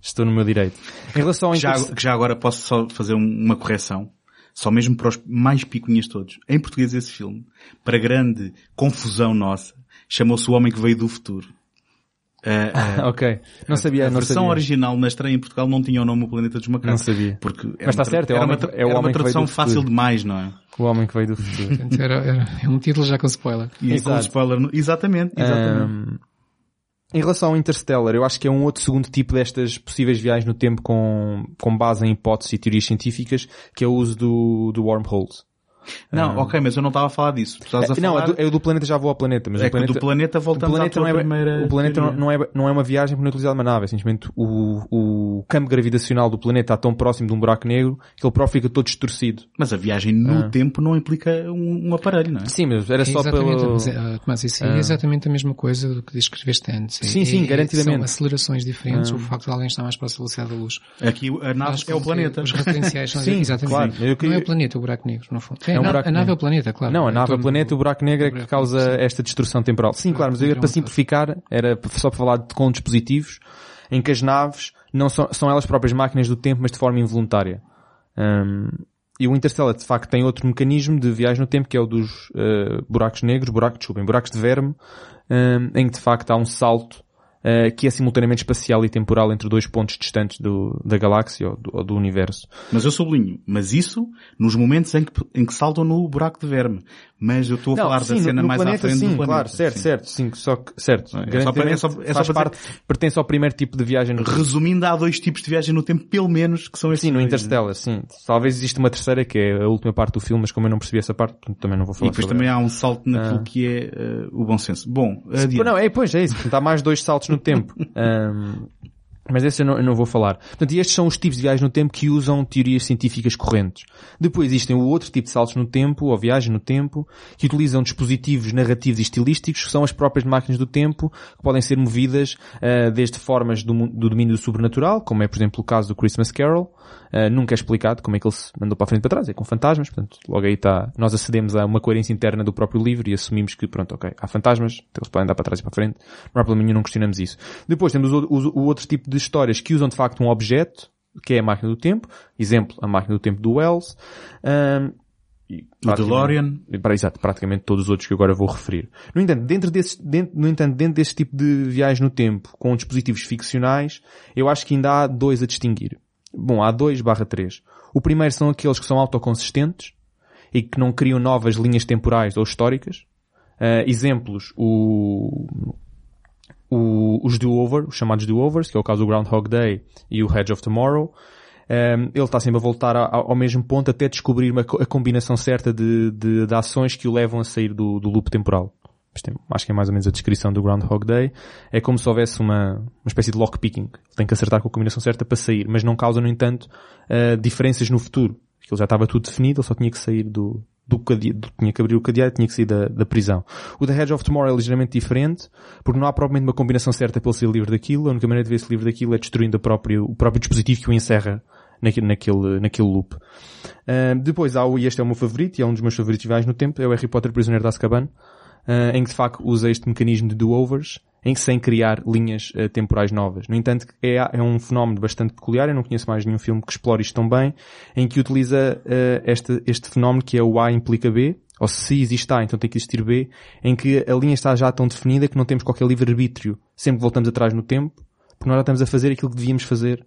estou no meu direito. Em relação ao Já, já agora posso só fazer um- uma correção. Só mesmo para os mais picuinhas todos. Em português esse filme, para grande confusão nossa, chamou-se O Homem que Veio do Futuro. Ah, ah, ok. Não sabia, a não versão sabia. original na estreia em Portugal não tinha o nome O Planeta dos Macacos. Não sabia. Porque era Mas está certo, é era uma homem- é o era homem uma tradução fácil demais, não é? O homem que veio do futuro. Era, era- é um título já com spoiler. E com Exato. spoiler. no- Exatamente, exatamente. Ahm, em relação ao Interstellar, eu acho que é um outro segundo tipo destas possíveis viagens no tempo com, com base em hipóteses e teorias científicas, que é o uso do, do wormholes. Não, ok, mas eu não estava a falar disso. Tu estás a É, não, falar... é do, é planeta já vou ao planeta, mas é o planeta, do planeta voltamos planeta à não é, primeira o planeta não, teoria. não é, não é uma viagem por não utilizar uma nave, é simplesmente o, o campo gravitacional do planeta está tão próximo de um buraco negro que ele próprio fica todo distorcido. Mas a viagem no Ah. tempo não implica um, um aparelho, não é? Sim, mas era É só pelo... mas, ah, Tomás, isso é exatamente a mesma coisa do que descreveste antes. É- Sim, sim, é- garantidamente. São acelerações diferentes, o facto de alguém estar mais próximo da velocidade da luz. Aqui a nave é o planeta. Os referenciais são Sim, exatamente. claro. Eu Não é o planeta, é o buraco negro, no fundo. É, É um a, na- buraco a nave é o planeta, claro. Não, a Em nave é o planeta, do- o buraco negro é que causa esta distorção temporal. Sim, claro, mas eu, para simplificar, era só para falar de, com dispositivos em que as naves não são, são elas próprias máquinas do tempo, mas de forma involuntária. Hum, e o Interstellar, de facto, tem outro mecanismo de viagem no tempo, que é o dos eh, buracos negros, buracos, desculpem, buracos de verme, hum, em que de facto há um salto eh, que é simultaneamente espacial e temporal entre dois pontos distantes do, da galáxia ou do, ou do universo. Mas eu sublinho. Mas isso nos momentos em que, em que saltam no buraco de verme. Mas eu estou a falar sim, da cena no mais planeta, à frente sim, do planeta. claro, certo, Sim. certo, sim, só que, certo. É só para- é só- é só para parte, pertence ao primeiro tipo de viagem no Resumindo, há dois tipos de viagem no tempo, pelo menos, que são estes Sim, no dois, Interstellar, sim. Talvez exista uma terceira, que é a última parte do filme, mas como eu não percebi essa parte, também não vou né? falar E depois também ela. há um salto naquilo Ah. que é eh, o bom senso. Bom, adiante. Não, é, pois, é isso. Portanto, há mais dois saltos no tempo. Ahm, mas esse eu não, eu não vou falar. Portanto, estes são os tipos de viagens no tempo que usam teorias científicas correntes. Depois existem o outro tipo de saltos no tempo, ou viagem no tempo, que utilizam dispositivos narrativos e estilísticos, que são as próprias máquinas do tempo, que podem ser movidas ah, desde formas do, do domínio do sobrenatural, como é, por exemplo, o caso do Christmas Carol. Ah, nunca é explicado como é que ele se mandou para a frente e para trás, é com fantasmas, portanto, logo aí está, nós acedemos a uma coerência interna do próprio livro e assumimos que, pronto, ok, há fantasmas, então eles podem andar para trás e para a frente, não há problema nenhum, não questionamos isso. Depois temos o, o- o outro tipo de histórias que usam de facto um objeto, que é a máquina do tempo, exemplo, a máquina do tempo do Wells, Ahm, e O DeLorean. para- Exato, praticamente todos os outros que agora vou referir. No entanto, dentro desse, dentro, no entanto, dentro desse tipo de viagem no tempo, com dispositivos ficcionais, eu acho que ainda há dois a distinguir. Bom, há dois barra três. O primeiro são aqueles que são autoconsistentes e que não criam novas linhas temporais ou históricas. Ah, exemplos, o, o- os do-over, os chamados do-overs, que é o caso do Groundhog Day e o Hedge of Tomorrow. Um, ele está sempre a voltar ao, ao mesmo ponto até descobrir uma a combinação certa de, de, de ações que o levam a sair do, do loop temporal. Acho que é mais ou menos a descrição do Groundhog Day. É como se houvesse uma, uma espécie de lockpicking. Tem que acertar com a combinação certa para sair, mas não causa, no entanto, uh, diferenças no futuro. Aquilo já estava tudo definido, ele só tinha que sair do, do cadeado, tinha que abrir o cadeado, tinha que sair da, da prisão. O The Hedge of Tomorrow é ligeiramente diferente, porque não há propriamente uma combinação certa para ele ser livre daquilo. A única maneira de ver-se livre daquilo é destruindo a próprio, o próprio dispositivo que o encerra naquele, naquele, naquele loop. Ah, depois há o, e este é o meu favorito, e é um dos meus favoritos viagens no tempo, é o Harry Potter Prisioneiro de Azkaban, ah, em que de facto usa este mecanismo de do-overs, em que sem criar linhas ah, temporais novas. No entanto, é, é um fenómeno bastante peculiar, eu não conheço mais nenhum filme que explore isto tão bem, em que utiliza ah, este, este fenómeno que é o A implica B, ou se existe A, então tem que existir B, em que a linha está já tão definida que não temos qualquer livre-arbítrio sempre voltamos atrás no tempo, porque nós já estamos a fazer aquilo que devíamos fazer.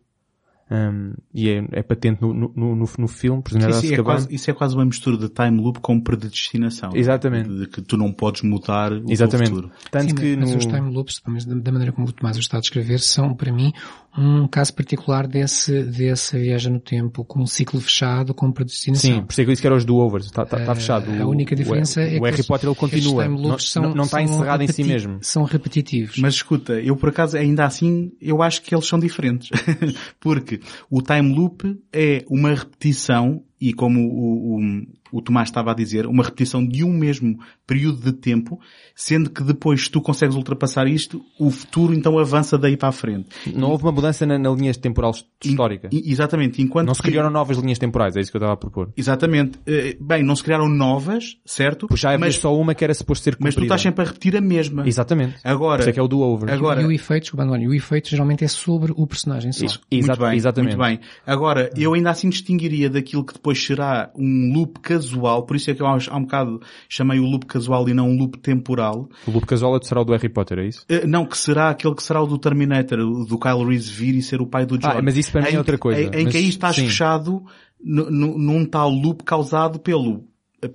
Um, e é, é patente no, no, no, no filme, Prisioneiro de Isso é, quase, isso é quase uma mistura de time loop com predestinação. Exatamente. De que tu não podes mudar o Exatamente. futuro. Tanto Sim, que mas no... os time loops, pelo menos da, maneira como o Tomás o está a descrever, são, para mim, um caso particular desse, dessa viagem no tempo, com um ciclo fechado, com predestinação. Sim, por isso é que eu disse que era os do-overs. Está tá, tá Eh, fechado. A única diferença o, é que o Harry Potter ele continua. Não, loops são, não, não está são encerrado em si mesmo. São repetitivos. Mas escuta, eu por acaso ainda assim, eu acho que eles são diferentes. Porque o time loop é uma repetição, e como o, o, o Tomás estava a dizer, uma repetição de um mesmo período de tempo, sendo que depois se tu consegues ultrapassar isto, o futuro então avança daí para a frente. Não houve uma mudança na, na linha temporal histórica. E- exatamente, enquanto não se que- criaram novas linhas temporais, é isso que eu estava a propor. Exatamente. Eh, Bem, não se criaram novas, certo? Pois já havia mas, só uma que era suposto ser cumprida. mas tu estás sempre a repetir a mesma. Exatamente. Agora, isso é que é o do-over. agora, E o efeito, desculpa, António, o efeito geralmente é sobre o personagem só. Isso. Muito bem, exatamente. Muito bem. Agora, eu ainda assim distinguiria daquilo que depois será um loop casual, por isso é que eu há um bocado chamei o loop casual e não um loop temporal. O loop casual será o do Harry Potter, é isso? Eh, Não, que será aquele que será o do Terminator, do Kyle Reese vir e ser o pai do John. Ah, mas isso para mim é outra coisa. Em, em Mas, que aí estás sim. fechado nu- nu- num tal loop causado pelo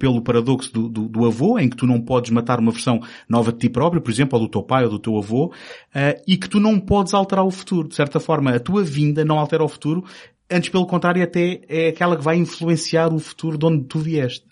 pelo paradoxo do, do, do avô, em que tu não podes matar uma versão nova de ti próprio, por exemplo, ou do teu pai ou do teu avô, eh, e que tu não podes alterar o futuro. De certa forma, a tua vinda não altera o futuro, antes pelo contrário até é aquela que vai influenciar o futuro de onde tu vieste.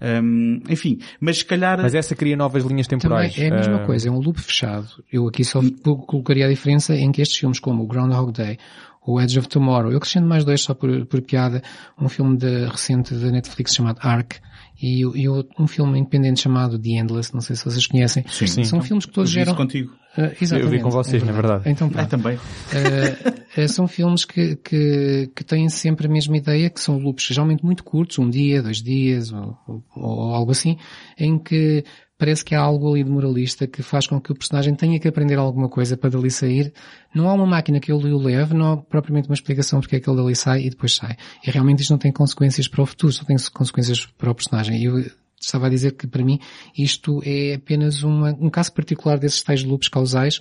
Hum, enfim, mas se calhar... Mas essa cria novas linhas Também temporais. é a mesma Ah, coisa, é um loop fechado. Eu aqui só colocaria a diferença em que estes filmes como o Groundhog Day, o Edge of Tomorrow, eu acrescento mais dois só por, por piada, um filme de, recente da Netflix chamado Ark, e, e um filme independente chamado The Endless, não sei se vocês conhecem. Sim. São Sim. filmes que eu todos vi isso geram... contigo. Ah, exatamente, Eu vi com vocês, é na verdade. Então Ah, também. Uh, uh, são filmes que, que, que têm sempre a mesma ideia, que são loops geralmente muito curtos, um dia, dois dias, ou, ou- ou algo assim, em que parece que há algo ali de moralista que faz com que o personagem tenha que aprender alguma coisa para dali sair. Não há uma máquina que ele o leve, não há propriamente uma explicação porque é que ele dali sai e depois sai. E realmente isto não tem consequências para o futuro, só tem consequências para o personagem. E eu estava a dizer que para mim isto é apenas uma, um caso particular desses tais loops causais,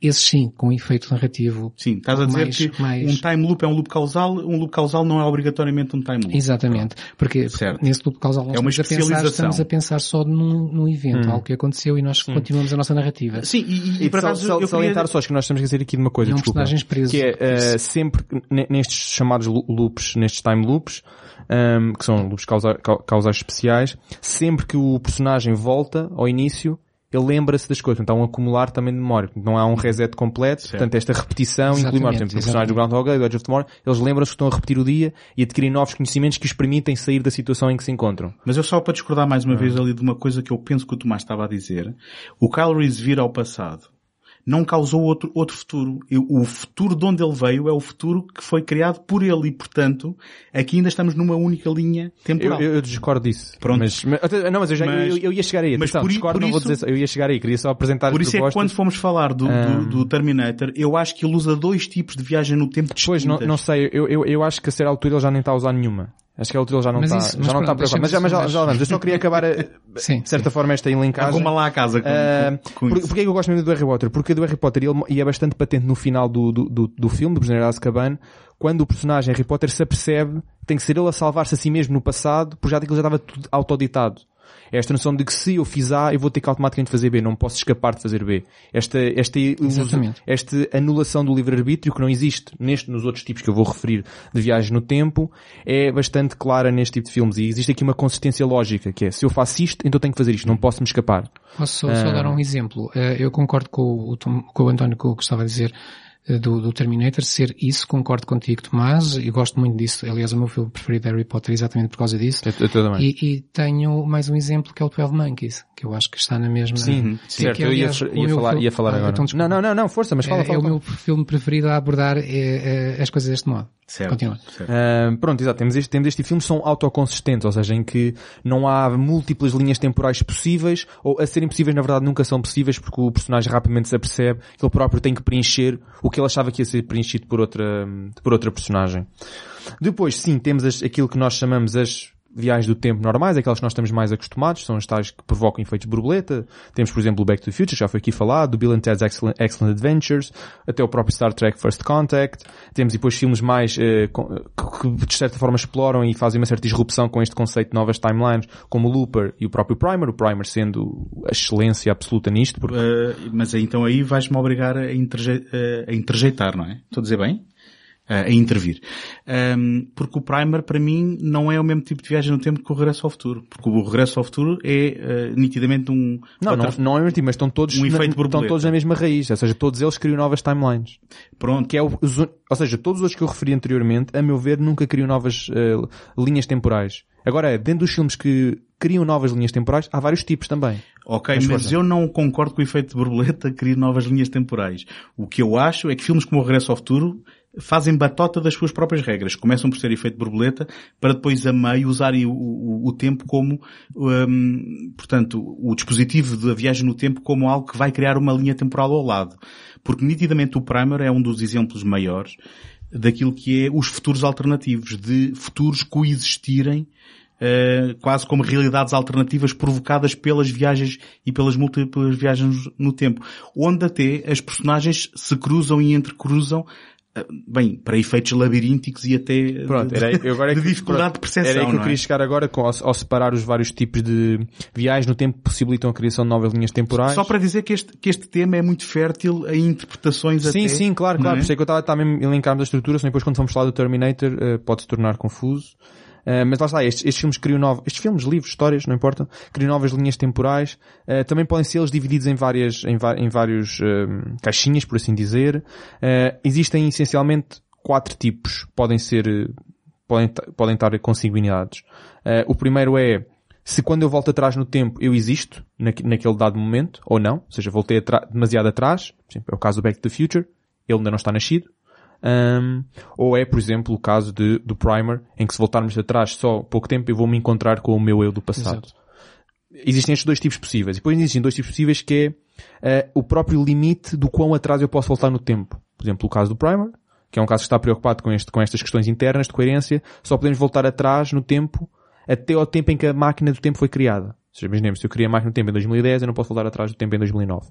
esses sim, com efeito narrativo Sim, estás a dizer mais- que mais- um time loop é um loop causal, um loop causal não é obrigatoriamente um time loop. Exatamente. Porque Certo. nesse loop causal nós É uma estamos, a pensar, especialização. estamos a pensar só num, num evento, Hum. algo que aconteceu e nós continuamos a nossa narrativa. Sim, e, e, E sal- sal- eu salientar queria... só, acho que nós temos que dizer aqui de uma coisa, Não desculpa. personagens presos. Que é, eh, sempre, ne- nestes chamados lo- loops, nestes time loops, ehm, que são loops causa, cau- causais especiais, sempre que o personagem volta ao início, ele lembra-se das coisas. Então há um acumular também de memória. Não há um reset completo. Certo. Portanto, esta repetição inclui, por Exatamente, exemplo, no personagem do Groundhog Day, do Edge of Tomorrow, eles lembram-se que estão a repetir o dia e adquirem novos conhecimentos que os permitem sair da situação em que se encontram. Mas eu só para discordar mais uma vez ali de uma coisa que eu penso que o Tomás estava a dizer, o Kyle Reese vir ao passado não causou outro, outro futuro. O futuro de onde ele veio é o futuro que foi criado por ele e, portanto, aqui ainda estamos numa única linha temporal. eu, eu discordo disso. Pronto. Mas, mas- não, mas eu, já, Mas- eu, eu ia chegar aí. mas Atenção, por discordo, por não vou isso- dizer. Eu ia chegar aí. Queria só apresentar Por isso é que propostas. quando fomos falar do, Ah. do, do Terminator, eu acho que ele usa dois tipos de viagem no tempo distintas. Pois, não, não sei, eu, eu, eu acho que a certa altura ele já nem está a usar nenhuma. Acho que a outra ele já não Mas está, isso- mas já não está preocupado. Mas já, mas já, já vamos. Eu só queria acabar, a, Sim, de certa forma, esta linkagem. Arruma lá a casa com, Ah, com, com por, isso. porquê é que eu gosto mesmo do Harry Potter? Porque do Harry Potter, ele, e é bastante patente no final do, do, do, do filme, do Prisioneiro de Azkaban, quando o personagem Harry Potter se apercebe que tem que ser ele a salvar-se a si mesmo no passado, porque já aquilo já estava tudo autoditado. Esta noção de que se eu fiz A, eu vou ter que automaticamente fazer B, não posso escapar de fazer B. Esta, esta, Exatamente. esta anulação do livre-arbítrio que não existe neste, nos outros tipos que eu vou referir de viagens no tempo, é bastante clara neste tipo de filmes. E existe aqui uma consistência lógica, que é, se eu faço isto, então tenho que fazer isto, não posso me escapar. Posso só, só Ah. dar um exemplo? Eh, Eu concordo com o, com o António com o que estava a dizer do, do Terminator ser isso, concordo contigo Tomás, e gosto muito disso. Aliás, o meu filme preferido é Harry Potter exatamente por causa disso. Eu, eu também. E, e tenho mais um exemplo que é o 12 Monkeys, que eu acho que está na mesma... Sim, certo, que, eu ia, aliás, o ia meu falar, filme- ia falar Ah, agora. então, não, não, não, não, força, mas fala, é, fala. é o meu filme preferido a abordar é, é, as coisas deste modo. Certo, Continua. certo. Ah, pronto, exato. Temos este, temos este filme são autoconsistentes, ou seja, em que não há múltiplas linhas temporais possíveis, ou a serem possíveis, na verdade, nunca são possíveis, porque o personagem rapidamente se apercebe que ele próprio tem que preencher o que ele achava que ia ser preenchido por outra, por outra personagem. Depois, sim, temos as- aquilo que nós chamamos as viagens do tempo normais, aquelas que nós estamos mais acostumados, são as tais que provocam efeitos borboleta. Temos, por exemplo, o Back to the Future, já foi aqui falado, do Bill and Ted's Excellent, Excellent Adventures, até o próprio Star Trek First Contact. Temos depois filmes mais, eh, que, de certa forma exploram e fazem uma certa disrupção com este conceito de novas timelines, como o Looper e o próprio Primer, o Primer sendo a excelência absoluta nisto, porque Uh, mas então aí vais-me obrigar a, interje- uh, a interjeitar, não é? Estou a dizer bem? Uh, a intervir. Um, porque o Primer, para mim, não é o mesmo tipo de viagem no tempo que o Regresso ao Futuro. Porque o Regresso ao Futuro é uh, nitidamente um... não, não, outra- não é o mesmo tipo, mas estão todos, Um na- estão todos na mesma raiz, ou seja, todos eles criam novas timelines. Pronto. que é o, os ou seja, todos os outros que eu referi anteriormente, a meu ver, nunca criam novas eh, linhas temporais. Agora, dentro dos filmes que criam novas linhas temporais, há vários tipos também. Ok, Mas mas, eu não concordo com o efeito de borboleta criar novas linhas temporais. O que eu acho é que filmes como o Regresso ao Futuro fazem batota das suas próprias regras. Começam por ser efeito borboleta para depois a meio usarem o, o- o tempo como, hum, portanto, o dispositivo da viagem no tempo como algo que vai criar uma linha temporal ao lado. Porque nitidamente o Primer é um dos exemplos maiores daquilo que é os futuros alternativos, de futuros coexistirem Uh, quase como realidades alternativas provocadas pelas viagens e pelas múltiplas viagens no tempo, onde até as personagens se cruzam e entrecruzam, bem, para efeitos labirínticos e até Pronto, de, era eu agora é de que- dificuldade pronto, de percepção. Era aí que eu não queria é? chegar agora, com, ao, ao separar os vários tipos de viagens no tempo que possibilitam a criação de novas linhas temporais. Só para dizer que este, que este tema é muito fértil a interpretações Sim, até, sim, claro, não claro. é? Por isso é que eu estava mesmo a linkar-me da estrutura, senão depois quando fomos falar do Terminator eh, pode se tornar confuso. Eh, mas lá está, estes, estes filmes criam novos, estes filmes, livros, histórias, não importa, criam novas linhas temporais. Eh, também podem ser eles divididos em várias, em, em vários eh, caixinhas, por assim dizer. Existem essencialmente quatro tipos, podem ser, podem, podem estar consanguinidades. Eh, o primeiro é se quando eu volto atrás no tempo eu existo naque- naquele dado momento, ou não, ou seja, voltei atra- demasiado atrás, por exemplo, é o caso do Back to the Future, ele ainda não está nascido, Um, ou é, por exemplo, o caso de, do Primer, em que se voltarmos atrás só pouco tempo eu vou me encontrar com o meu eu do passado. Exato. Existem estes dois tipos possíveis. E depois existem dois tipos possíveis que é eh, o próprio limite do quão atrás eu posso voltar no tempo. Por exemplo, o caso do Primer, que é um caso que está preocupado com, este, com estas questões internas de coerência, só podemos voltar atrás no tempo até ao tempo em que a máquina do tempo foi criada. Ou seja, imaginemos, se eu criei a máquina do tempo em 2010, eu não posso voltar atrás do tempo em 2009.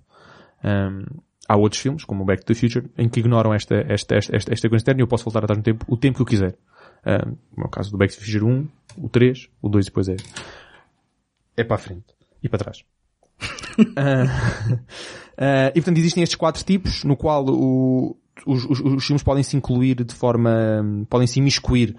Um, há outros filmes, como Back to the Future, em que ignoram esta, esta, esta, esta, esta coisa externa e eu posso voltar atrás no tempo, o tempo que eu quiser. Um, como é caso do Back to the Future 1, o 3, o 2 e depois é, é para a frente e para trás. Ah, ah, e portanto existem estes quatro tipos, no qual o, os, os, os filmes podem se incluir de forma, podem se imiscuir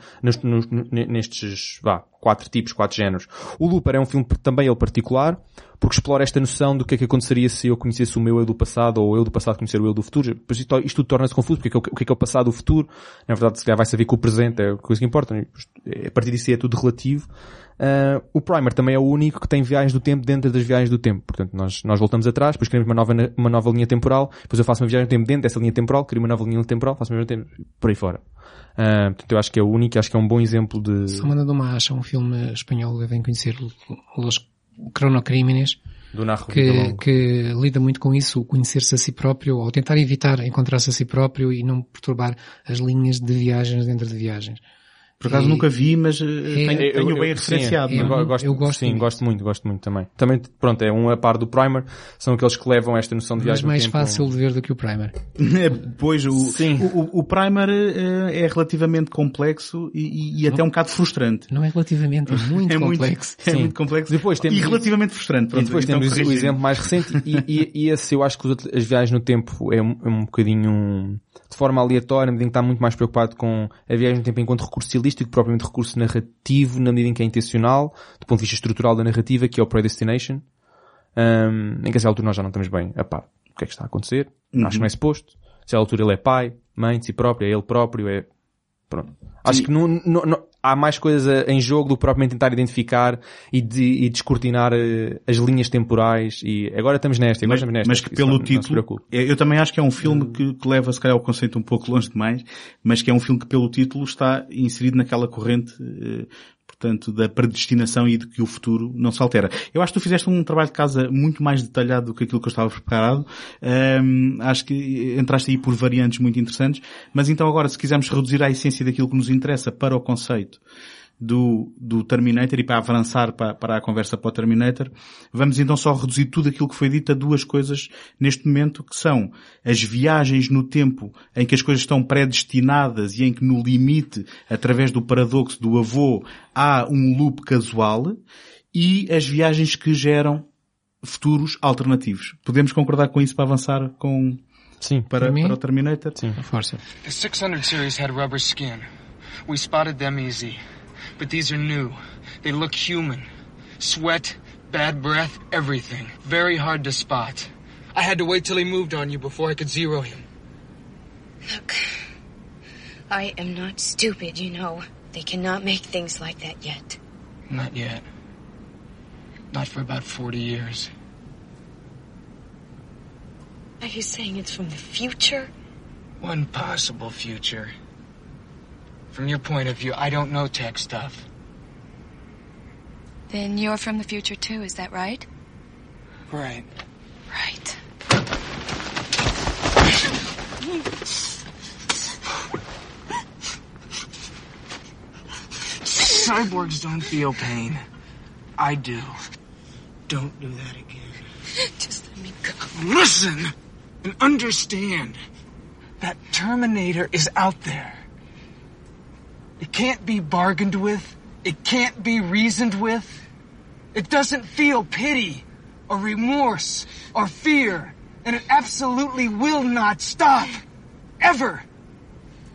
nestes, vá, quatro tipos, quatro géneros. O Looper é um filme também ele particular, porque explora esta noção do que é que aconteceria se eu conhecesse o meu eu do passado ou eu do passado conhecer o eu do futuro. Pois isto, isto tudo torna-se confuso, porque é é o- que é que é o passado o futuro. Na verdade, se calhar vai saber que o presente é a coisa que importa. né? A partir disso é tudo relativo. Ah, o Primer também é o único que tem viagens do tempo dentro das viagens do tempo. Portanto, nós, nós voltamos atrás, depois criamos uma nova, uma nova linha temporal, depois eu faço uma viagem do tempo dentro dessa linha temporal, crio uma nova linha temporal, faço uma viagem do tempo, por aí fora. Ah, portanto, eu acho que é o único, acho que é um bom exemplo de... Só mandando uma acha, um filme espanhol, devem conhecer, Los Cronocrímenes, do narro que, que lida muito com isso, o conhecer-se a si próprio, ou tentar evitar encontrar-se a si próprio e não perturbar as linhas de viagens dentro de viagens. Por acaso E- nunca vi, mas eh, É- tenho, Eu- tenho eu- bem eu- referenciado. sim, é? eu, gosto, Eu gosto sim, muito. gosto muito, gosto muito também. Também, pronto, é um a par do Primer, são aqueles que levam esta noção de Mas viagem no mais tempo. fácil de ver do que o Primer. Pois, o, Sim. o, o- o Primer eh, é relativamente complexo e, e- e até um bocado frustrante. Não é relativamente, é muito é complexo. Muito, é muito complexo Depois temos- e relativamente frustrante. E Pronto, depois então temos o exemplo mais recente e, e, e esse eu acho que as viagens no tempo é um, é um bocadinho um- de forma aleatória, na medida em que está muito mais preocupado com a viagem no tempo enquanto recurso estilístico, propriamente recurso narrativo, na medida em que é intencional, do ponto de vista estrutural da narrativa, que é o Predestination, um, em que a essa altura nós já não estamos bem a par o que é que está a acontecer, acho que não é suposto, a essa altura ele é pai, mãe de si próprio, é ele próprio, é Pronto. Acho que não, não- não- há mais coisa em jogo do que propriamente tentar identificar e, de, e descortinar eh, as linhas temporais e agora estamos nesta, agora Mas, estamos nesta. mas que Isso pelo não- não título, é- eu também acho que é um filme que, que leva se calhar o conceito um pouco longe demais, mas que é um filme que pelo título está inserido naquela corrente, eh, portanto, da predestinação e de que o futuro não se altera. Eu acho que tu fizeste um trabalho de casa muito mais detalhado do que aquilo que eu estava preparado. Ahm, acho que entraste aí por variantes muito interessantes, mas então agora se quisermos reduzir a essência daquilo que nos interessa para o conceito, do, do Terminator e para avançar para, para a conversa para o Terminator, vamos então só reduzir tudo aquilo que foi dito a duas coisas neste momento, que são as viagens no tempo em que as coisas estão predestinadas e em que no limite, através do paradoxo do avô, há um loop casual e as viagens que geram futuros alternativos. Podemos concordar com isso para avançar com, Sim. para, Para para o Terminator? Sim. A força. The 600 series had rubber skin. We spotted them easy. But these are new. They look human. Sweat, bad breath, everything. Very hard to spot. I had to wait till he moved on you before I could zero him. Look, I am not stupid, you know. They cannot make things like that yet. Not yet. Not for about 40 years. Are you saying it's from the future? One possible future. From your point of view, I don't know tech stuff. Then you're from the future too, is that right? Right. Right. Cyborgs don't feel pain. I do. Don't do that again. Just let me go. Listen and understand that Terminator is out there. It can't be bargained with. It can't be reasoned with. It doesn't feel pity or remorse or fear. And it absolutely will not stop. Ever.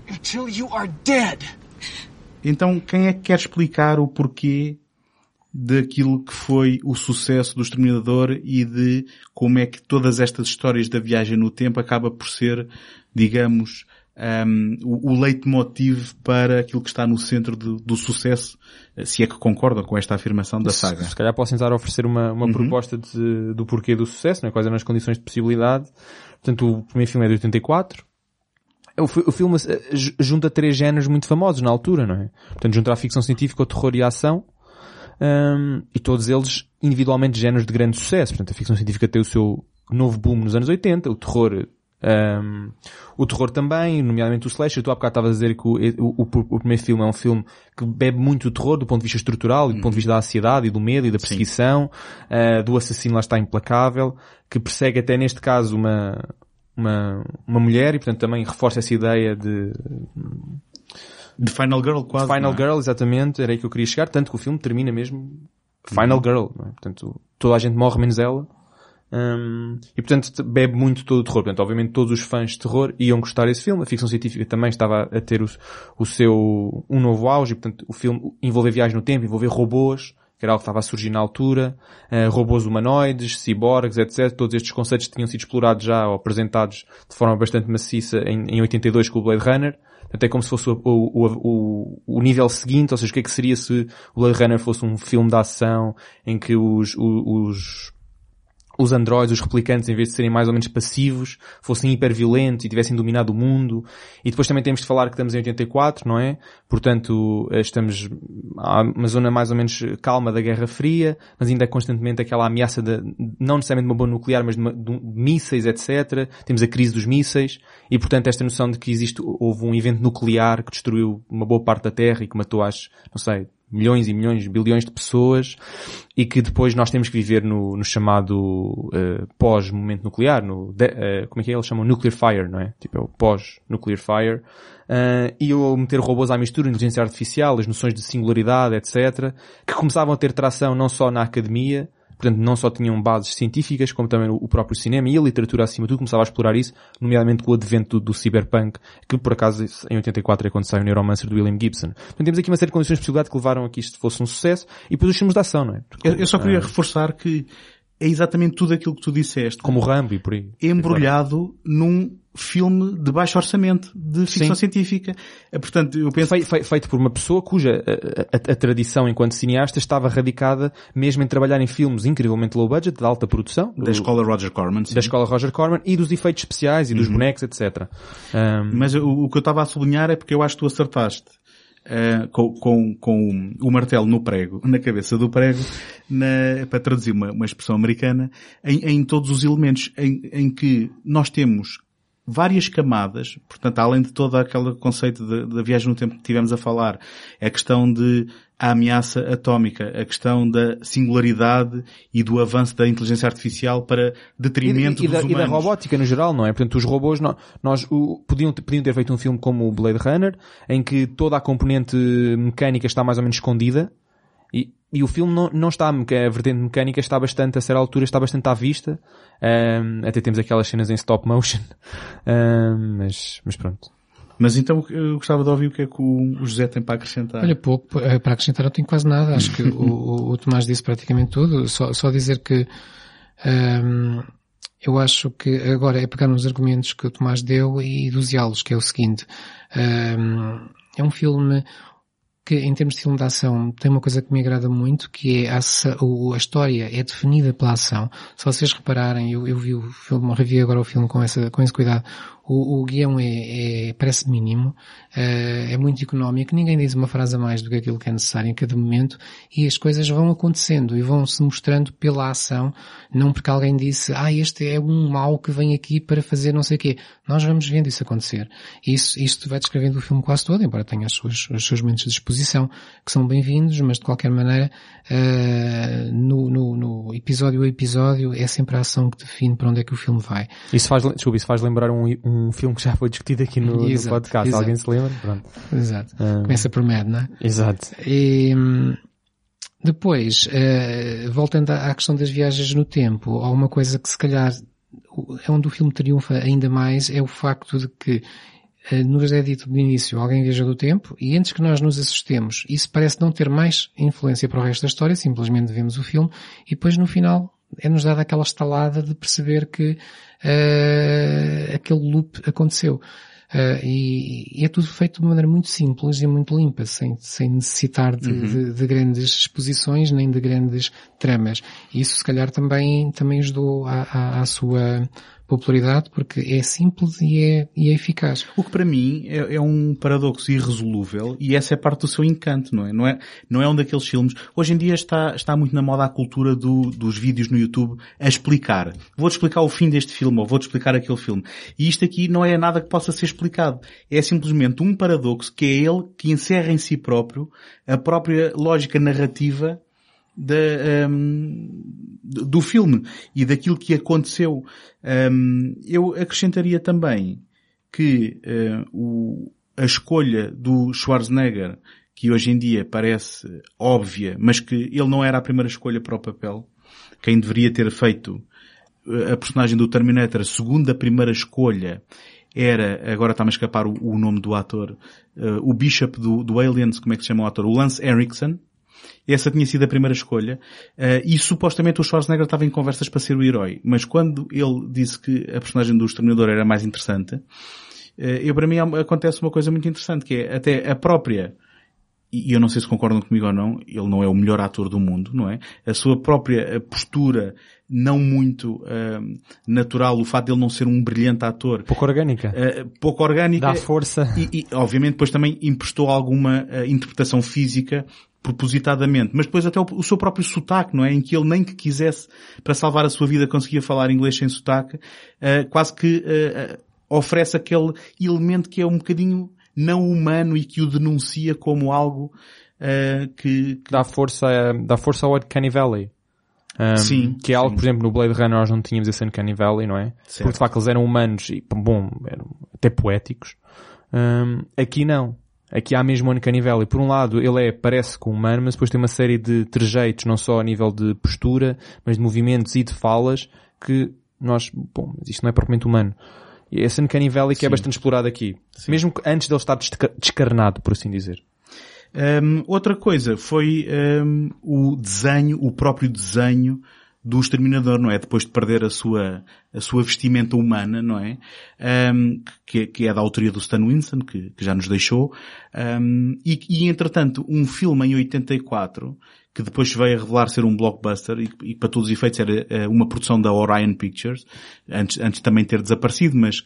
Until you are dead. Então, quem é que quer explicar o porquê daquilo que foi o sucesso do Exterminador e de como é que todas estas histórias da viagem no tempo acaba por ser, digamos, um, o, o leitmotiv para aquilo que está no centro do, do sucesso, se é que concordam com esta afirmação da saga. Se calhar posso tentar oferecer uma, uma proposta de- do porquê do sucesso, né? quais eram as condições de possibilidade. Portanto, o primeiro filme é de 84. O, fi- o filme eh, ju- junta três géneros muito famosos na altura, não é? Portanto, junta a ficção científica, o terror e a ação. Hum, e todos eles individualmente géneros de grande sucesso. Portanto, a ficção científica tem o seu novo boom nos anos 80, o terror hum, o terror também, nomeadamente o slasher. Tu há bocado estavas a dizer que o, o, o- o primeiro filme é um filme que bebe muito do terror do ponto de vista estrutural e do ponto de vista da ansiedade e do medo e da perseguição, ah, do assassino lá está implacável, que persegue até neste caso uma, uma, uma mulher e portanto também reforça essa ideia de De Final Girl quase. Final é? Girl, exatamente, era aí que eu queria chegar, tanto que o filme termina mesmo Final Girl, não é? portanto toda a gente morre menos ela. Hum, e portanto bebe muito todo o terror. Portanto, obviamente todos os fãs de terror iam gostar desse filme. A ficção científica também estava a ter o, o seu, um novo auge. E, portanto, o filme envolver viagem no tempo, envolver robôs, que era algo que estava a surgir na altura, eh, robôs humanoides, ciborgues, etc. Todos estes conceitos tinham sido explorados já ou apresentados de forma bastante maciça em, em 82 com o Blade Runner. Portanto, é como se fosse o, o, o, o nível seguinte, ou seja, o que é que seria se o Blade Runner fosse um filme de ação em que os, os, os os androides, os replicantes, em vez de serem mais ou menos passivos, fossem hiperviolentos e tivessem dominado o mundo. E depois também temos de falar que estamos em 84, não é? Portanto, eh, estamos a uma zona mais ou menos calma da Guerra Fria, mas ainda é constantemente aquela ameaça de, não necessariamente de uma bomba nuclear, mas de, uma, de mísseis, etc. Temos a crise dos mísseis e, portanto, esta noção de que existe, houve um evento nuclear que destruiu uma boa parte da Terra e que matou, acho, não sei, milhões e milhões, bilhões de pessoas e que depois nós temos que viver no, no chamado uh, pós-momento nuclear, no, de, uh, como é que é? Eles chamam nuclear fire, não é? Tipo, é o pós-nuclear fire. Uh, e eu meter robôs à mistura, inteligência artificial, as noções de singularidade, etc., que começavam a ter tração não só na academia, portanto não só tinham bases científicas, como também o próprio cinema e a literatura acima de tudo começava a explorar isso, nomeadamente com o advento do, do cyberpunk, que por acaso em 84 é quando sai o Neuromancer do William Gibson. Então temos aqui uma série de condições de possibilidade que levaram a que isto fosse um sucesso e depois os filmes de ação, não é? Porque, eu, eu, só queria uh, reforçar que é exatamente tudo aquilo que tu disseste. Como o Rambo e por aí. Embrulhado num filme de baixo orçamento de ficção Sim. científica. Eh, portanto, eu penso... Fe, feito por uma pessoa cuja a, a, a, tradição enquanto cineasta estava radicada mesmo em trabalhar em filmes incrivelmente low budget, de alta produção. Da do, escola Roger Corman. Sim. Da escola Roger Corman e dos efeitos especiais e dos uhum. bonecos, etc. Um... Mas o, o que eu estava a sublinhar é porque eu acho que tu acertaste. Uh, com, com, com, o martelo no prego, na cabeça do prego, na, para traduzir uma, uma expressão americana, em, em, todos os elementos em, em que nós temos várias camadas, portanto, além de todo aquele conceito da viagem no tempo que tivemos a falar, é a questão de a ameaça atómica, a questão da singularidade e do avanço da inteligência artificial para detrimento e, e, dos da, humanos. E da robótica no geral, não é? Portanto, os robôs, nós, nós o, podiam, podiam ter feito um filme como o Blade Runner, em que toda a componente mecânica está mais ou menos escondida, e, e o filme não, não está, a vertente mecânica está bastante, a certa altura está bastante à vista. Um, até temos aquelas cenas em stop motion. Um, mas, mas pronto. Mas então eu gostava de ouvir o que é que o José tem para acrescentar. Olha, pouco, eh, para acrescentar eu tenho quase nada. Acho que o, o, o, Tomás disse praticamente tudo. Só, só dizer que um, eu acho que agora é pegar nos argumentos que o Tomás deu e dosá-los, que é o seguinte. Um, é um filme que em termos de filme de ação tem uma coisa que me agrada muito, que é a, a história é definida pela ação. Se vocês repararem, eu, eu vi o filme, revi agora o filme com, essa, com esse cuidado, o, o guião é, é, parece mínimo, é, é muito económico, ninguém diz uma frase a mais do que aquilo que é necessário em cada momento e as coisas vão acontecendo e vão se mostrando pela ação, não porque alguém disse, ah, este é um mal que vem aqui para fazer não sei o quê. Nós vamos vendo isso acontecer. Isso, isto vai descrevendo o filme quase todo, embora tenha as suas, os seus momentos de exposição que são bem-vindos, mas de qualquer maneira, uh, no, no, no, episódio a episódio é sempre a ação que define para onde é que o filme vai. Isso faz, desculpa, isso faz lembrar um, um um filme que já foi discutido aqui no, exato, no podcast. Exato. Alguém se lembra? Pronto. Exato. Um... Começa por Mad, não é? Exato. E, hum, depois, uh, voltando à questão das viagens no tempo, há uma coisa que se calhar é onde o filme triunfa ainda mais, é o facto de que uh, nos é dito no início alguém viaja do tempo e antes que nós nos assustemos, isso parece não ter mais influência para o resto da história, simplesmente vemos o filme e depois no final é-nos dada aquela estalada de perceber que uh, aquele loop aconteceu. Uh, e, e, é tudo feito de uma maneira muito simples e muito limpa, sem, sem necessitar de, uhum. de, de, grandes exposições nem de grandes tramas. E isso se calhar também, também ajudou à, à, à sua popularidade porque é simples e é, e é eficaz. O que para mim é, é, um paradoxo irresolúvel e essa é parte do seu encanto, não é? Não é, não é um daqueles filmes. Hoje em dia está, está muito na moda a cultura do, dos vídeos no YouTube a explicar. Vou-te explicar o fim deste filme ou vou-te explicar aquele filme. E isto aqui não é nada que possa ser explicado. É simplesmente um paradoxo que é ele que encerra em si próprio a própria lógica narrativa da, um, do filme e daquilo que aconteceu. Um, eu acrescentaria também que uh, o, a escolha do Schwarzenegger, que hoje em dia parece óbvia, mas que ele não era a primeira escolha para o papel, quem deveria ter feito uh, a personagem do Terminator, a segunda primeira escolha, era, agora está-me a escapar o, o, nome do ator, uh, o Bishop do, do Aliens, como é que se chama o ator? O Lance Erickson, essa tinha sido a primeira escolha. Uh, e supostamente o Schwarzenegger estava em conversas para ser o herói. Mas quando ele disse que a personagem do Exterminador era mais interessante, uh, eu para mim acontece uma coisa muito interessante, que é até a própria e eu não sei se concordam comigo ou não, ele não é o melhor ator do mundo, não é? A sua própria postura não muito uh, natural, o fato de ele não ser um brilhante ator. Pouco orgânica. Uh, pouco orgânica. Dá força. E, e obviamente depois também emprestou alguma uh, interpretação física propositadamente, mas depois até o, o, seu próprio sotaque, não é? Em que ele nem que quisesse, para salvar a sua vida, conseguia falar inglês sem sotaque, quase que oferece aquele elemento que é um bocadinho não humano e que o denuncia como algo que, que... Dá força, dá força ao Uncanny Valley. Um, sim. Que é algo, sim. por exemplo, no Blade Runner nós não tínhamos esse Uncanny Valley, não é? Certo. Porque de facto eles eram humanos e, bom, eram até poéticos. Um, aqui não. Aqui há mesmo o Uncanny Valley. Por um lado, ele é, parece com humano, mas depois tem uma série de trejeitos, não só a nível de postura, mas de movimentos e de falas, que nós, bom, isto não é propriamente humano. E esse Uncanny Valley que é é bastante explorado aqui. Sim. Mesmo antes dele estar descarnado, por assim dizer. Um, outra coisa foi um, o desenho, o próprio desenho do exterminador, não é? Depois de perder a sua, a sua vestimenta humana, não é? Um, que, que, é da autoria do Stan Winston, que, que já nos deixou. Um, e, e, entretanto, um filme em 84, que depois veio a revelar ser um blockbuster e, e para todos os efeitos era eh, uma produção da Orion Pictures, antes, antes também ter desaparecido, mas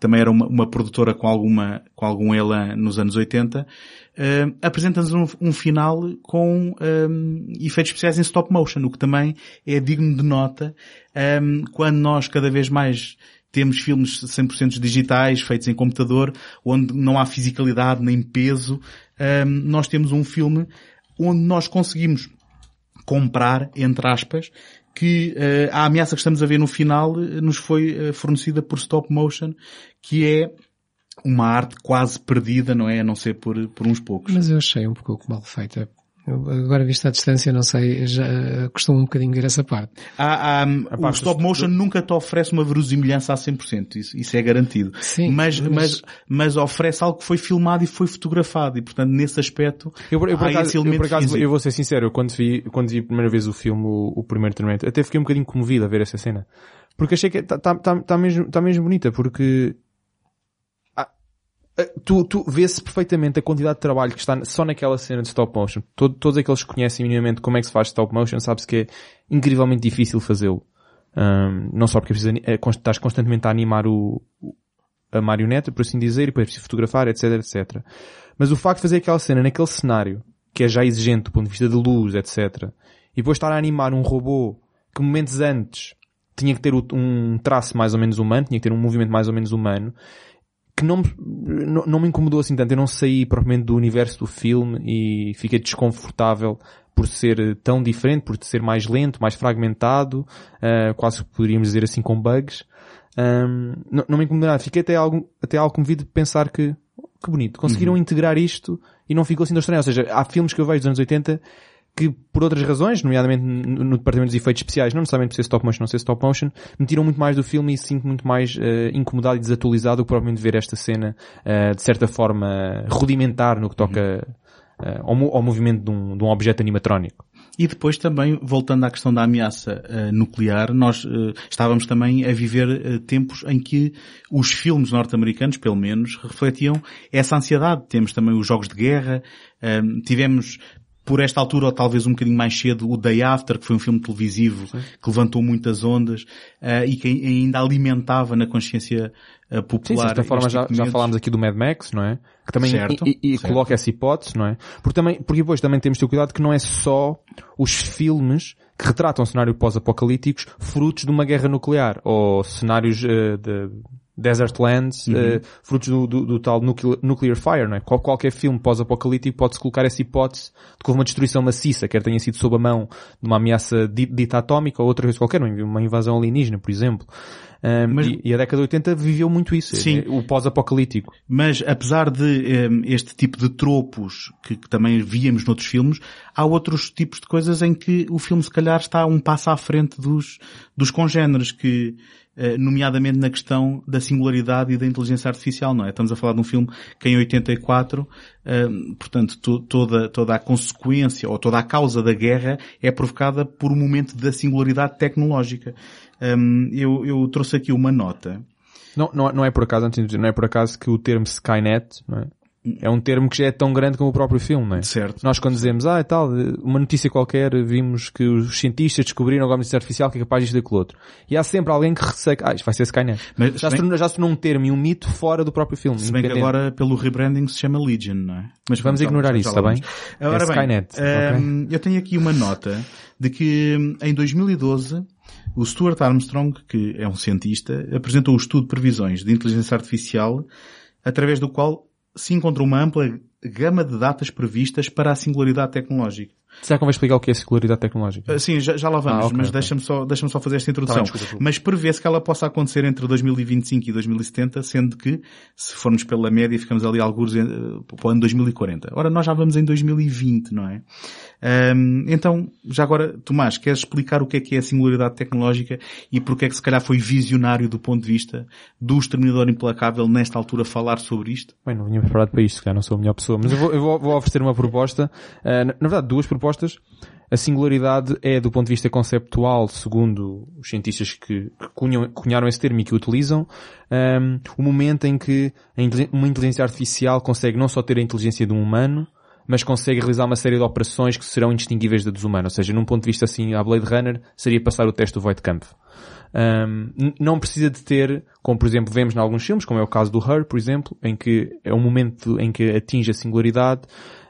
também era uma, uma produtora com alguma, com algum elan nos anos 80, uh, apresenta-nos um, um, final com um, efeitos especiais em stop motion, o que também é digno de nota um, quando nós cada vez mais temos filmes 100% digitais, feitos em computador, onde não há fisicalidade nem peso, nós temos um filme onde nós conseguimos comprar, entre aspas, que uh, a ameaça que estamos a ver no final nos foi uh, fornecida por stop motion, que é uma arte quase perdida, não é? A não ser por, por uns poucos. Mas eu achei um pouco mal feita. agora, visto à distância, não sei, já costumo um bocadinho ver essa parte. Há, há, o stop motion nunca te oferece uma verosimilhança a 100%, isso, isso é garantido. Sim, mas, mas... mas, mas oferece algo que foi filmado e foi fotografado e, portanto, nesse aspecto, eu, eu, por acaso, eu, por acaso eu vou ser sincero, eu quando vi, quando vi a primeira vez o filme, o, o primeiro treinamento, até fiquei um bocadinho comovido a ver essa cena. Porque achei que está tá, tá, tá mesmo, tá mesmo bonita, porque eh, tu, tu vê-se perfeitamente a quantidade de trabalho que está só naquela cena de stop motion. Todo, todos aqueles que conhecem minimamente como é que se faz stop motion sabem-se que é incrivelmente difícil fazê-lo. Um, não só porque é, estás constantemente a animar o, a marioneta, por assim dizer, e depois é preciso fotografar, etc, etc. Mas o facto de fazer aquela cena naquele cenário, que é já exigente do ponto de vista de luz, etc, e depois estar a animar um robô que momentos antes tinha que ter um traço mais ou menos humano, tinha que ter um movimento mais ou menos humano, que não, não, não me incomodou assim tanto. Eu não saí propriamente do universo do filme e fiquei desconfortável por ser tão diferente, por ser mais lento, mais fragmentado, uh, quase poderíamos dizer assim com bugs. Um, não, não me incomodou nada. Fiquei até algo, até algo comovido de pensar que, que bonito, conseguiram uhum. integrar isto e não ficou assim tão estranho. Ou seja, há filmes que eu vejo dos anos 80 que por outras razões, nomeadamente no departamento de efeitos especiais, não necessariamente por ser stop motion, não ser stop motion, me tiram muito mais do filme e sinto muito mais uh, incomodado e desatualizado do que provavelmente ver esta cena uh, de certa forma rudimentar no que toca uh, ao, ao, movimento de um, de um objeto animatrónico. E depois também, voltando à questão da ameaça uh, nuclear, nós uh, estávamos também a viver uh, tempos em que os filmes norte-americanos, pelo menos, refletiam essa ansiedade. Temos também os jogos de guerra, tivemos por esta altura, ou talvez um bocadinho mais cedo, o Day After, que foi um filme televisivo Sim. que levantou muitas ondas uh, e que ainda alimentava na consciência uh, popular. Sim, de certa forma já, já falámos aqui do Mad Max, não é? Que também certo, e, e certo. coloca essa hipótese, não é? Porque também, porque depois também temos de ter cuidado que não é só os filmes que retratam cenários pós-apocalípticos frutos de uma guerra nuclear ou cenários uh, de Desert Lands, uhum. uh, frutos do, do, do, tal nuclear, Fire, não é? Qual, qualquer filme pós-apocalíptico pode-se colocar essa hipótese de que houve uma destruição maciça, quer tenha sido sob a mão de uma ameaça dita atómica ou outra coisa qualquer, uma invasão alienígena, por exemplo. Um, mas, e, e, a década de 80 viveu muito isso, sim, é, o pós-apocalíptico. Mas apesar de um, este tipo de tropos que, que, também víamos noutros filmes, há outros tipos de coisas em que o filme se calhar está um passo à frente dos, dos congêneres que nomeadamente na questão da singularidade e da inteligência artificial, não é? Estamos a falar de um filme que em 84, eh, portanto, toda, toda a consequência ou toda a causa da guerra é provocada por um momento da singularidade tecnológica. Ehm, eu, eu trouxe aqui uma nota. Não, não, não é por acaso, antes de dizer, não é por acaso que o termo Skynet, não é? É um termo que já é tão grande como o próprio filme, não é? Certo. Nós quando dizemos, ah, e tal, uma notícia qualquer, vimos que os cientistas descobriram agora uma inteligência artificial que é capaz disto e daquilo outro. E há sempre alguém que receia, ah, isto vai ser Skynet. Mas, já, se bem- tornou, já se tornou um termo e um mito fora do próprio filme. Se bem que agora, pelo rebranding, se chama Legion, não é? Mas Vamos ignorar isso, está bem? vamos. Ora É bem, Skynet, hum, eu tenho aqui uma nota de que hum, em 2012 o Stuart Armstrong, que é um cientista, apresentou um estudo de previsões de inteligência artificial através do qual se encontrou uma ampla gama de datas previstas para a singularidade tecnológica. Será que convém explicar o que é a singularidade tecnológica? Ah, Sim, já, já lá vamos, Ah, ok, mas ok. deixa-me só, deixa só fazer esta introdução. Tá bem, mas prevê-se que ela possa acontecer entre 2025 e 2070, sendo que, se formos pela média, ficamos ali alguns eh, para o ano 2040. Ora, nós já vamos em 2020, não é? Ahm, então, já agora, Tomás, queres explicar o que é que é a singularidade tecnológica e porque é que se calhar foi visionário do ponto de vista do exterminador implacável nesta altura falar sobre isto? Bem, não vinha preparado para isto, se calhar não sou a melhor pessoa, mas eu vou, eu vou, oferecer uma proposta, na, na verdade duas propostas. A singularidade é, do ponto de vista conceptual, segundo os cientistas que, cunharam esse termo e que o utilizam, ehm, o momento em que uma inteligência artificial consegue não só ter a inteligência de um humano, mas consegue realizar uma série de operações que serão indistinguíveis da dos humanos. Ou seja, num ponto de vista assim, a Blade Runner seria passar o teste do Voigtkampf. Um, n- não precisa de ter, como por exemplo vemos em alguns filmes, como é o caso do Her, por exemplo, em que é um momento em que atinge a singularidade,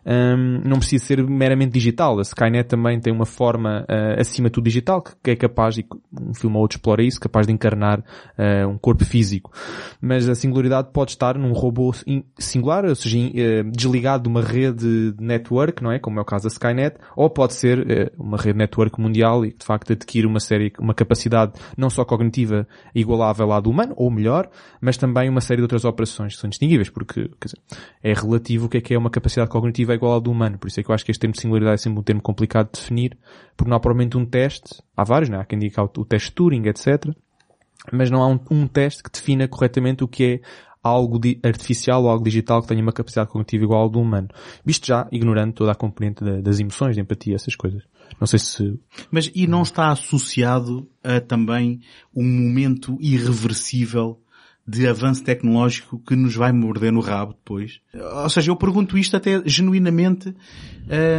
um, não precisa ser meramente digital. A Skynet também tem uma forma uh, acima de tudo digital, que, é capaz, e um filme ou outro explora isso, capaz de encarnar uh, um corpo físico. Mas a singularidade pode estar num robô in- singular, ou seja, eh, desligado de uma rede de network, não é? Como é o caso da Skynet, ou pode ser uma rede network mundial e de facto adquire uma série, uma capacidade não só cognitiva igualável à do humano, ou melhor, mas também uma série de outras operações que são distinguíveis, porque quer dizer, é relativo o que é que é uma capacidade cognitiva igual à do humano. Por isso é que eu acho que este termo de singularidade é sempre um termo complicado de definir, porque não há provavelmente um teste, há vários, não é? Há quem diga o, teste Turing, etc mas não há um, um teste que defina corretamente o que é algo artificial ou algo digital que tenha uma capacidade cognitiva igual ao do humano. Visto já ignorando toda a componente da- das emoções, de empatia, essas coisas. Não sei se... Mas e não está associado a também um momento irreversível de avanço tecnológico que nos vai morder no rabo depois? Ou seja, eu pergunto isto até genuinamente,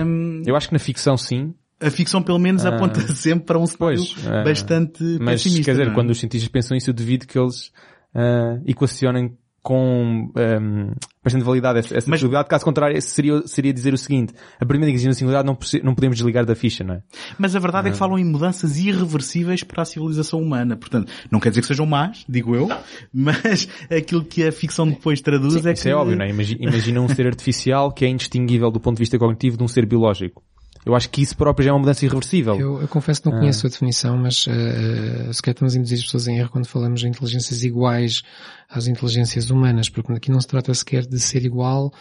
hum, Eu acho que na ficção sim, a ficção pelo menos Ah, aponta sempre para um cenário pois, ah, bastante mas pessimista. quer dizer, é? quando os cientistas pensam isso, eu devido que eles ah, equacionem com um, bastante validade essa, essa Mas- possibilidade. Caso contrário, seria, seria dizer o seguinte, a primeira singularidade não, não podemos desligar da ficha, não é? Mas a verdade é que falam em mudanças irreversíveis para a civilização humana. Portanto, não quer dizer que sejam más, digo eu, mas aquilo que a ficção depois traduz é Isso que... é óbvio, não é? Imagi- Imagina um ser artificial que é indistinguível do ponto de vista cognitivo de um ser biológico. Eu acho que isso próprio já é uma mudança irreversível. Eu, eu confesso que não conheço a definição, mas uh, se calhar estamos a induzir as pessoas em erro quando falamos de inteligências iguais às inteligências humanas, porque aqui não se trata sequer de ser igual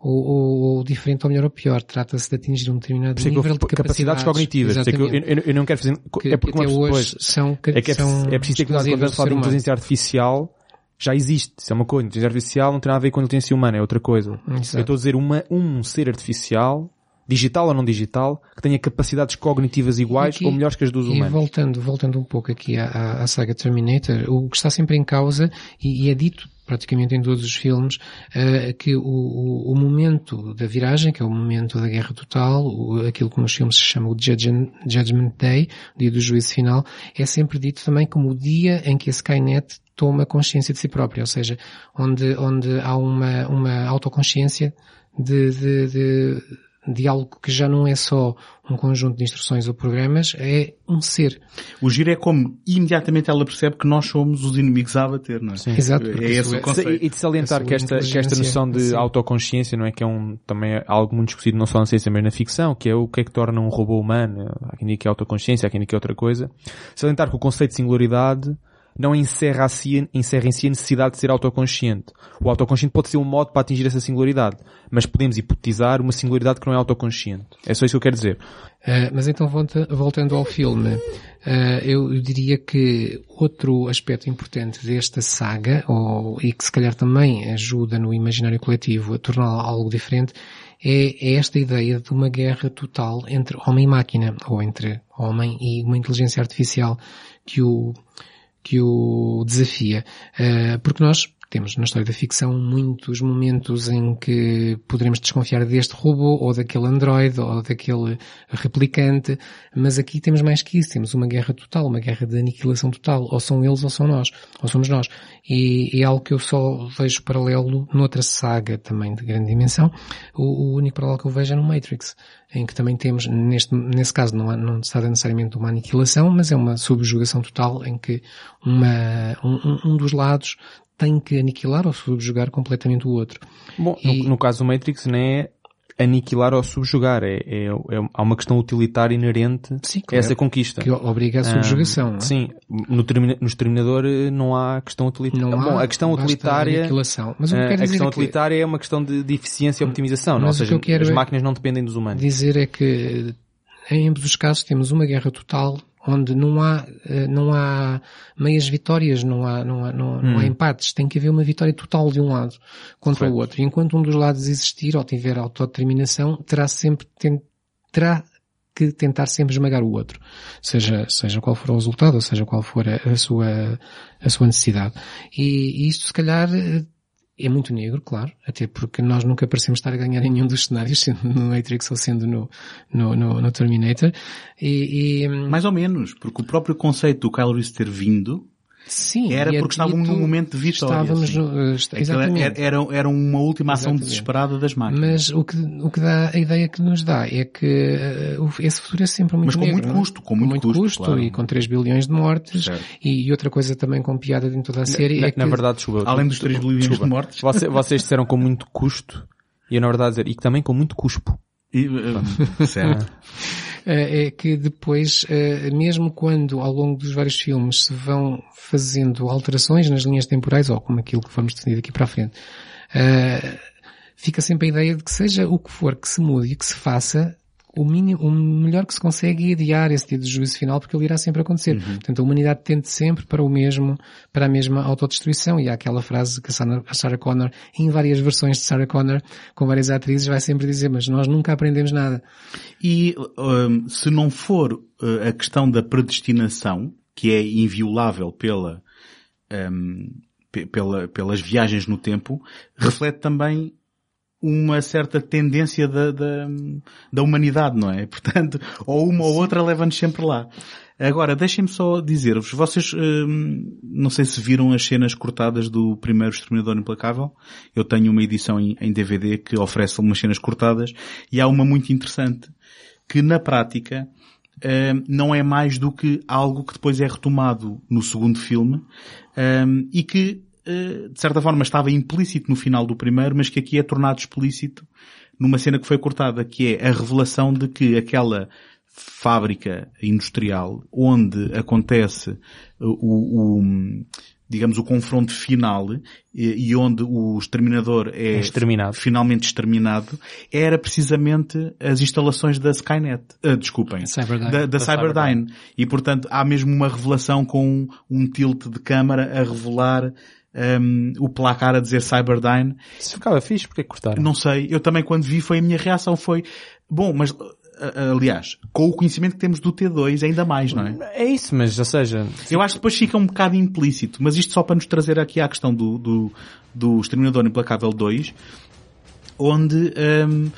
ou, ou, ou diferente ou melhor ou pior. Trata-se de atingir um determinado é nível de capacidades capacidades cognitivas. É eu, eu- eu não quero fazer... que, é porque que até hoje são, É que é, são preciso- é preciso ter cuidado quando falar de inteligência artificial, já existe. Isso é uma coisa. Inteligência artificial não tem nada a ver com inteligência humana, é outra coisa. Exato. Eu estou a dizer uma, um ser artificial, digital ou não digital, que tenha capacidades cognitivas iguais aqui- ou melhores que as dos E humanos. voltando, voltando um pouco aqui à, à, saga Terminator, o que está sempre em causa, e, e é dito praticamente em todos os filmes, eh, que o, o, o momento da viragem, que é o momento da guerra total, o- aquilo que nos filmes se chama o Judgment, Judgment Day, o dia do juízo final, é sempre dito também como o dia em que a Skynet toma consciência de si própria, ou seja, onde, onde há uma, uma autoconsciência de, de, de, de algo que já não é só um conjunto de instruções ou programas, é um ser. O giro é como imediatamente ela percebe que nós somos os inimigos a abater, não é? Sim. Exato. É esse o conceito. E de salientar que esta, que esta noção de sim. autoconsciência, não é? Que é um, também é algo muito discutido não só na ciência, mas na ficção, que é o que é que torna um robô humano. Há quem diga que é autoconsciência, há quem diga que é outra coisa. Salientar que o conceito de singularidade não encerra, a si, encerra em si a necessidade de ser autoconsciente. O autoconsciente pode ser um modo para atingir essa singularidade, mas podemos hipotetizar uma singularidade que não é autoconsciente. É só isso que eu quero dizer. Uh, mas então volta- voltando ao filme, uh, eu, eu diria que outro aspecto importante desta saga, ou, e que se calhar também ajuda no imaginário coletivo a torná-la algo diferente, é, é esta ideia de uma guerra total entre homem e máquina, ou entre homem e uma inteligência artificial que o, que o desafia. Uh, porque nós temos na história da ficção muitos momentos em que poderemos desconfiar deste robô ou daquele androide ou daquele replicante, mas aqui temos mais que isso, temos uma guerra total, uma guerra de aniquilação total, ou são eles ou são nós, ou somos nós. E é algo que eu só vejo paralelo noutra saga também de grande dimensão, o, o único paralelo que eu vejo é no Matrix, em que também temos, neste, nesse caso não, não se trata necessariamente uma aniquilação, mas é uma subjugação total em que uma, um, um dos lados tem que aniquilar ou subjugar completamente o outro. Bom, e... no, no, caso do Matrix não é aniquilar ou subjugar, é, é, é há uma questão utilitária inerente sim, claro, a essa conquista. Que obriga a subjugação. Ah, sim, no, termina, no Exterminador eh, não há questão utilitária. Não Bom, há, a questão utilitária, aniquilação. Mas o que eh, a questão é utilitária que... é uma questão de, de eficiência e optimização, não? ou seja, as máquinas não dependem dos humanos. Dizer é que em ambos os casos temos uma guerra total onde não há, eh, não há meias vitórias, não há, não há, não, hum. não há hum. empates. Tem que haver uma vitória total de um lado contra Correto. o outro. E enquanto um dos lados existir ou tiver autodeterminação, terá sempre, terá que tentar sempre esmagar o outro. Seja, seja qual for o resultado, ou seja qual for a, a sua, a sua necessidade. E, e isto se calhar é muito negro, claro, até porque nós nunca parecemos estar a ganhar em nenhum dos cenários, sendo no Matrix ou sendo no, no, no, no Terminator. E, e, Mais ou menos, porque o próprio conceito do Kyle Reese ter vindo Sim, era porque estavam num momento de vitória. Estávamos no, exatamente. Era, era uma última ação exatamente. desesperada das máquinas. Mas o que, o que dá, a ideia que nos dá é que uh, esse futuro é sempre muito Mas com negro, muito custo, com muito, com muito custo, custo claro. e com 3 bilhões de mortes. E, e, outra coisa também com piada dentro da série na, é que... Na verdade, desculpa, Além dos 3 bilhões desculpa, de mortes. Você, vocês disseram com muito custo e eu na verdade dizer, e também com muito cuspo. E, uh, certo. Eh, é que depois, eh, mesmo quando ao longo dos vários filmes se vão fazendo alterações nas linhas temporais, ou como aquilo que vamos definir daqui para a frente, eh, fica sempre a ideia de que seja o que for que se mude e que se faça, o, mínimo, o melhor que se consegue é adiar esse dia de juízo final porque ele irá sempre acontecer. Uhum. Portanto, a humanidade tende sempre para o mesmo, para a mesma autodestruição e há aquela frase que a Sarah Connor, em várias versões de Sarah Connor, com várias atrizes, vai sempre dizer, mas nós nunca aprendemos nada. E um, se não for uh, a questão da predestinação, que é inviolável pela, um, pela, pelas viagens no tempo, reflete também uma certa tendência da, da, da humanidade, não é? Portanto, ou uma ou outra leva-nos sempre lá. Agora, deixem-me só dizer-vos, vocês, hum, não sei se viram as cenas cortadas do primeiro Exterminador Implacável. Eu tenho uma edição em, em DVD que oferece algumas cenas cortadas e há uma muito interessante que na prática hum, não é mais do que algo que depois é retomado no segundo filme hum, e que de certa forma estava implícito no final do primeiro, mas que aqui é tornado explícito numa cena que foi cortada, que é a revelação de que aquela fábrica industrial onde acontece o, o digamos, o confronto final e, e, onde o exterminador é, é exterminado. finalmente exterminado, era precisamente as instalações da Skynet. Uh, desculpem. Cyberdyne. Da, da, da Cyberdyne. Cyberdyne. E portanto há mesmo uma revelação com um, um tilt de câmara a revelar um, o placar a dizer Cyberdyne. Se ficava fixe, porque cortaram? Não sei. Eu também quando vi foi a minha reação foi, bom, mas aliás, com o conhecimento que temos do T2 ainda mais, não é? É isso, mas, ou seja... Eu acho que depois fica um bocado implícito, mas isto só para nos trazer aqui à questão do, do, do Exterminador Implacável 2, onde um,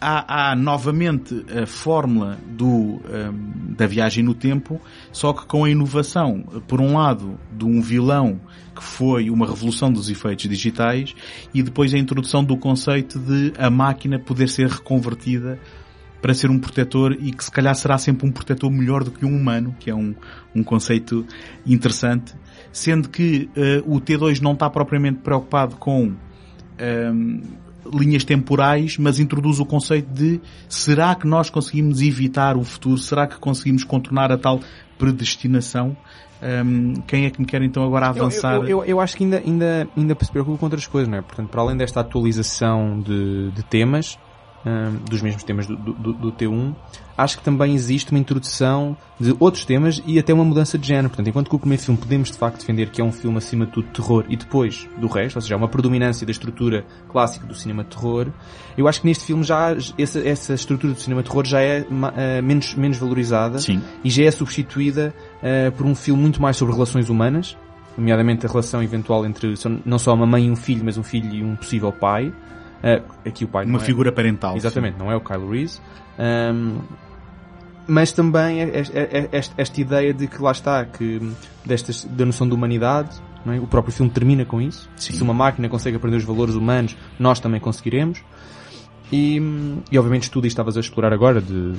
há, há, novamente a fórmula do, um, da viagem no tempo, só que com a inovação, por um lado, de um vilão que foi uma revolução dos efeitos digitais e depois a introdução do conceito de a máquina poder ser reconvertida para ser um protetor e que se calhar será sempre um protetor melhor do que um humano, que é um, um conceito interessante, sendo que uh, o T2 não está propriamente preocupado com um, linhas temporais, mas introduz o conceito de será que nós conseguimos evitar o futuro? Será que conseguimos contornar a tal predestinação? Um, quem é que me quer então agora avançar? Eu, eu, eu, eu, acho que ainda, ainda, ainda se preocupa com outras coisas, não é? Portanto, para além desta atualização de, de temas, dos mesmos temas do, do, do, T1, acho que também existe uma introdução de outros temas e até uma mudança de género. Portanto, enquanto que o primeiro filme podemos de facto defender que é um filme acima de tudo terror e depois do resto, ou seja, uma predominância da estrutura clássica do cinema de terror, eu acho que neste filme já essa, essa estrutura do cinema de terror já é uh, menos, menos valorizada Sim. e já é substituída uh, por um filme muito mais sobre relações humanas nomeadamente a relação eventual entre não só uma mãe e um filho, mas um filho e um possível pai. Aqui o pai Uma é- figura parental. Exatamente, não é o Kyle Reese. Um, mas também é- é- é- esta, esta ideia de que lá está, que destas, da noção de humanidade, é? o próprio filme termina com isso. Sim. Se uma máquina consegue aprender os valores humanos, nós também conseguiremos. E, e obviamente tudo isto estavas a explorar agora de,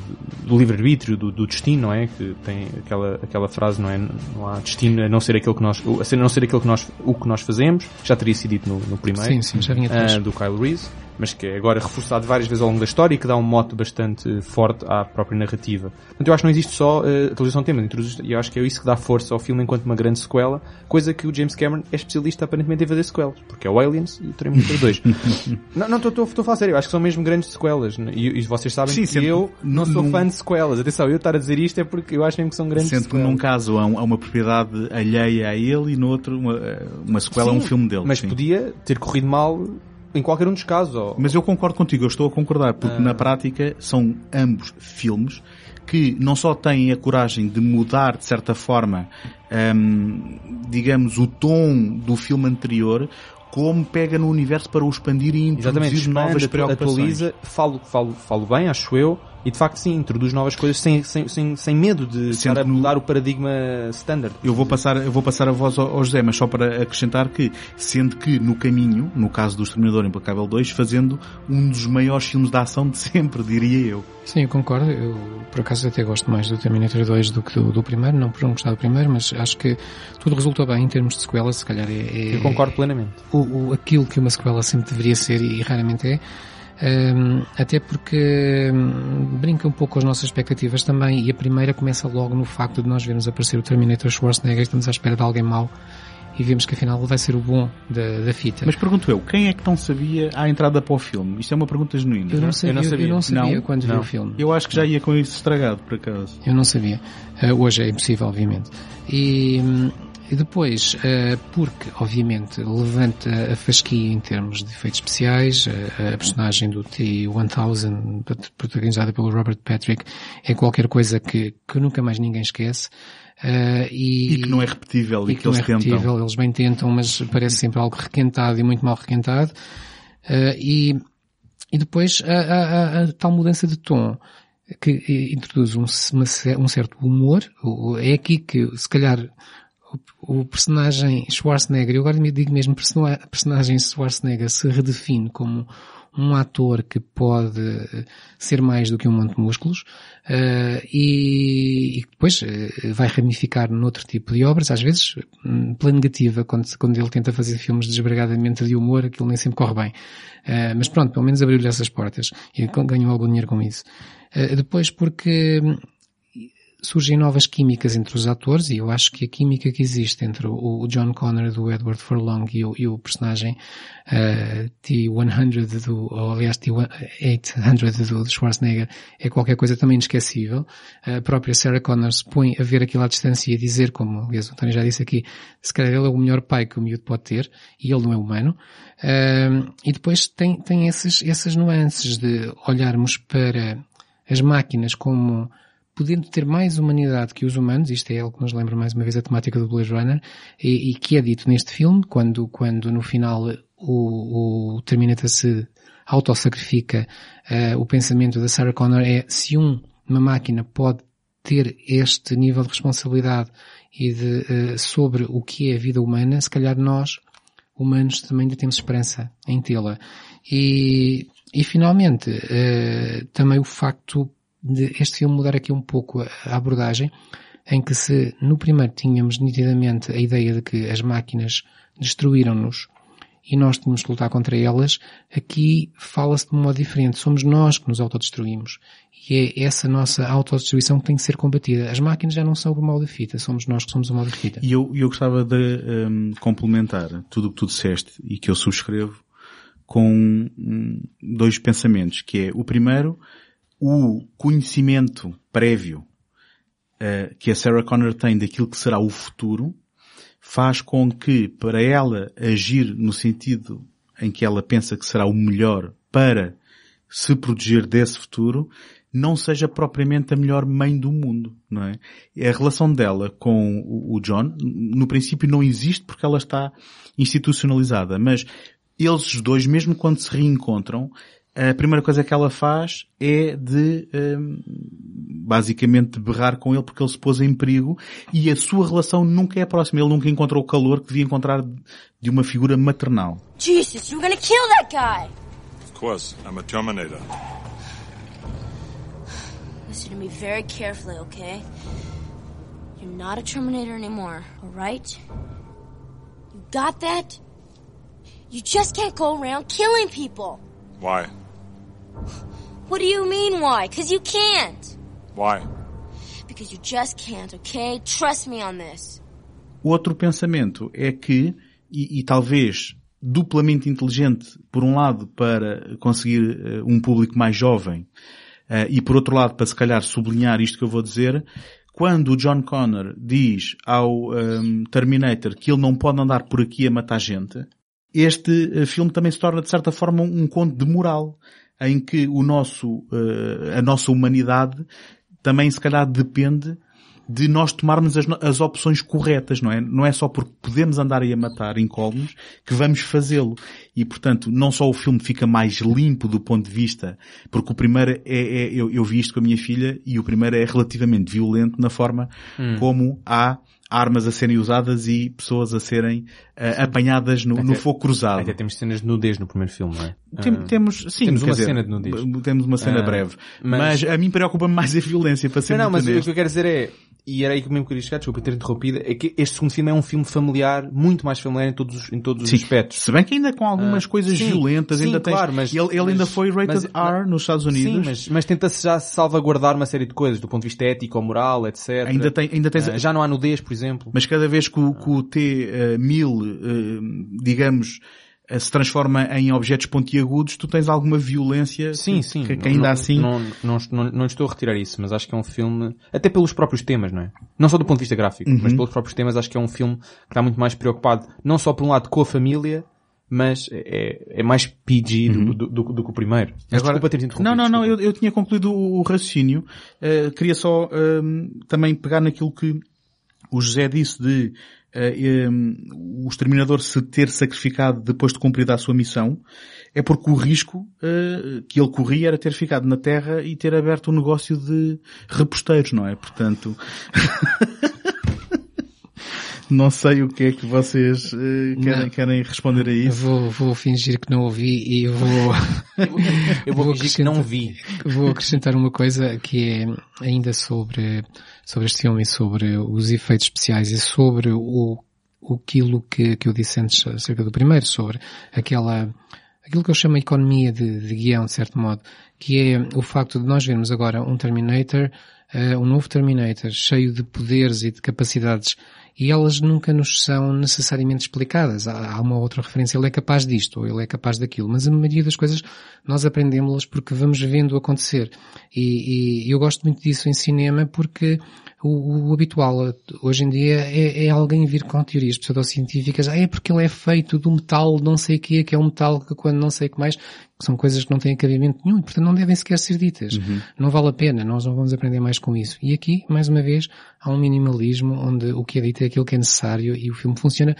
do livre-arbítrio, do, do destino, não é? Que tem aquela, aquela frase, não é? Não há destino a não ser aquilo que nós, a não ser aquilo que nós, o que nós fazemos. Já teria sido dito no, no primeiro. Sim, sim, já vinha atrás. ah, do Kyle Reese, mas que é agora reforçado várias vezes ao longo da história e que dá um mote bastante forte à própria narrativa. Portanto, eu acho que não existe só uh, temas, introduz- e eu acho que é isso que dá força ao filme enquanto uma grande sequela, coisa que o James Cameron é especialista aparentemente em fazer sequelas, porque é o Aliens e o Terminator 2. não, não, estou a falar sério, eu acho que são mesmo grandes sequelas, né? e, e vocês sabem Sim, que eu não sou num- fã de sequelas. Atenção, eu estar a dizer isto é porque eu acho mesmo que são grandes Sendo que sequelas. num caso há, um- há uma propriedade alheia a ele e no outro uma, uma sequela a um Sim, filme dele. Mas sim. podia ter corrido mal em qualquer um dos casos. Ou... Mas eu concordo contigo, eu estou a concordar, porque Ah. na prática são ambos filmes que não só têm a coragem de mudar, de certa forma, hum, digamos, o tom do filme anterior, como pega no universo para o expandir e Exatamente, introduzir novas expande, atu- preocupações. atualiza, falo, falo, falo bem, acho eu, e de facto sim, introduz novas coisas sem, sem, sem, sem medo de Sendo estar a que no- mudar o paradigma standard. Eu vou passar, eu vou passar a voz ao, ao José, mas só para acrescentar que, sendo que no caminho, no caso do Exterminador Implacável 2, fazendo um dos maiores filmes de ação de sempre, diria eu. Sim, eu concordo. Eu, por acaso, até gosto mais do Terminator 2 do que do, do primeiro. Não por não gostar do primeiro, mas acho que tudo resultou bem em termos de sequela. Se calhar é, é Eu concordo plenamente. o, o- aquilo que uma sequela sempre deveria ser e raramente é. Até porque hum, brinca um pouco com as nossas expectativas também e a primeira começa logo no facto de nós vermos aparecer o Terminator Schwarzenegger estamos à espera de alguém mau e vemos que afinal ele vai ser o bom da, da fita. Mas pergunto eu, quem é que não sabia a entrada para o filme? Isto é uma pergunta genuína. eu não sabia, eu não sabia, sabia. Não, quando vi não. o filme. Eu acho que já ia com isso estragado, por acaso. Eu não sabia. Eh, hoje é impossível, obviamente. E, hum, e depois, eh, porque, obviamente, levanta a fasquia em termos de efeitos especiais, eh, a personagem do T-1000, prot- protagonizada pelo Robert Patrick, é qualquer coisa que, que nunca mais ninguém esquece. Eh, e, E que não é repetível e, e que, que eles é repetível, tentam. eles bem tentam, mas parece sempre algo requentado e muito mal requentado. Eh, e, e depois a, a- a- tal mudança de tom que introduz um, uma um certo humor. É aqui que, se calhar, o, personagem Schwarzenegger, eu agora me digo mesmo persona- personagem Schwarzenegger, se redefine como um ator que pode eh, ser mais do que um monte de músculos eh, e, e depois eh, vai ramificar noutro tipo de obras, às vezes hum, pela negativa, quando, quando ele tenta fazer filmes desbragadamente de humor, aquilo nem sempre corre bem. Eh, mas pronto, pelo menos abriu-lhe essas portas e ganhou algum dinheiro com isso. Depois porque hum, surgem novas químicas entre os atores e eu acho que a química que existe entre o, o John Connor do Edward Furlong e o, e o personagem eh, T-100 do, ou aliás T-800 do, do Schwarzenegger é qualquer coisa também inesquecível. A própria Sarah Connor se põe a ver aquilo à distância e a dizer, como aliás o Tony já disse aqui, se calhar ele é o melhor pai que o miúdo pode ter e ele não é humano. Ahm, e depois tem, tem esses, essas nuances de olharmos para as máquinas como podendo ter mais humanidade que os humanos, isto é algo que nos lembra mais uma vez a temática do Blade Runner, e, e que é dito neste filme, quando, quando no final o, o Terminator se autossacrifica, uh, o pensamento da Sarah Connor é se um, uma máquina pode ter este nível de responsabilidade e de, uh, sobre o que é a vida humana, se calhar nós, humanos, também ainda temos esperança em tê-la. E, e finalmente, uh, também o facto de este filme mudar aqui um pouco a abordagem, em que se no primeiro tínhamos nitidamente a ideia de que as máquinas destruíram-nos e nós tínhamos que lutar contra elas, aqui fala-se de um modo diferente. Somos nós que nos autodestruímos. E é essa nossa autodestruição que tem que ser combatida. As máquinas já não são o mal da fita, somos nós que somos o mal da fita. E eu, eu gostava de um, complementar tudo o que tu disseste e que eu subscrevo com um, dois pensamentos, que é o primeiro, o conhecimento prévio uh, que a Sarah Connor tem daquilo que será o futuro faz com que, para ela agir no sentido em que ela pensa que será o melhor para se proteger desse futuro, não seja propriamente a melhor mãe do mundo, não é? A relação dela com o John, no princípio não existe porque ela está institucionalizada, mas eles dois, mesmo quando se reencontram, a primeira coisa que ela faz é de um, basicamente berrar com ele porque ele se pôs em perigo e a sua relação nunca é próxima. Ele nunca encontrou o calor que devia encontrar de uma figura maternal. Jesus, you're gonna kill that guy! Of course, I'm a Terminator. Listen to me very carefully, okay? You're not a Terminator anymore, alright? You got that? You just can't go around killing people. Why? What do you mean why? Cause you can't. Why? Because you just can't, okay? Trust me on this. Outro pensamento é que, e, e talvez duplamente inteligente, por um lado, para conseguir uh, um público mais jovem, uh, e por outro lado, para se calhar sublinhar isto que eu vou dizer, quando o John Connor diz ao um, Terminator que ele não pode andar por aqui a matar gente, este uh, filme também se torna de certa forma um, conto de moral, em que o nosso, a nossa humanidade também se calhar depende de nós tomarmos as, as, opções corretas, não é? Não é só porque podemos andar aí a matar incólumes que vamos fazê-lo. E, portanto, não só o filme fica mais limpo do ponto de vista, porque o primeiro é, é eu, eu, vi isto com a minha filha e o primeiro é relativamente violento na forma hum. como há armas a serem usadas e pessoas a serem uh, apanhadas no, até, no fogo cruzado. Até temos cenas de nudez no primeiro filme, não é? Tem, uh, temos, sim, temos uma dizer, cena de nudez. Temos uma cena uh, breve. Mas, mas, a mim preocupa-me mais a violência, para ser Não, não, mas o que eu quero dizer é, e era aí que mesmo queria chegar, desculpa ter interrompido, é que este segundo filme é um filme familiar, muito mais familiar em todos os, em todos os aspectos. Se bem que ainda com algumas coisas sim, violentas, sim, ainda claro, tens, mas, ele, ele mas, ainda foi rated mas, R nos Estados Unidos. Sim, mas, mas tenta-se já salvaguardar uma série de coisas, do ponto de vista ético ou moral, etc. Ainda, tem, ainda tens... já não há nudez, por exemplo. Mas cada vez que o, que o T-1000, uh, digamos, se transforma em objetos pontiagudos, tu tens alguma violência sim, que, sim. que, ainda não, assim... Não, não, não, não estou a retirar isso, mas acho que é um filme, até pelos próprios temas, não é? Não só do ponto de vista gráfico, Uhum. mas pelos próprios temas acho que é um filme que está muito mais preocupado, não só por um lado com a família, mas é, é mais PG do, do, do, do que o primeiro. Mas Agora- desculpa ter interrompido. Não, não, não, eu, eu tinha concluído o, o raciocínio. Uh, queria só um, também pegar naquilo que o José disse de uh, um, o exterminador se ter sacrificado depois de cumprida a sua missão. É porque o risco uh, que ele corria era ter ficado na Terra e ter aberto um negócio de reposteiros, não é? Portanto... Não sei o que é que vocês uh, querem, Não. querem responder a isso. vou, vou fingir que não ouvi e vou, Eu vou Vou fingir que não vi. vou acrescentar uma coisa que é ainda sobre, sobre este filme e sobre os efeitos especiais e sobre o, aquilo que, que eu disse antes acerca do primeiro, sobre aquela, aquilo que eu chamo de economia de, de guião, de certo modo, que é o facto de nós vermos agora um Terminator, eh, um novo Terminator, cheio de poderes e de capacidades, e elas nunca nos são necessariamente explicadas. Há, há uma outra referência, ele é capaz disto, ou ele é capaz daquilo, mas a maioria das coisas nós aprendemos-las porque vamos vendo acontecer. E, e eu gosto muito disso em cinema porque o, o habitual hoje em dia é, é alguém vir com teorias pseudocientíficas, ah, é porque ele é feito do metal não sei o que, que é um metal que quando não sei o que mais, são coisas que não têm cabimento nenhum, e, portanto não devem sequer ser ditas. Não vale a pena, nós não vamos aprender mais com isso. E aqui, mais uma vez, há um minimalismo onde o que é dito é aquilo que é necessário e o filme funciona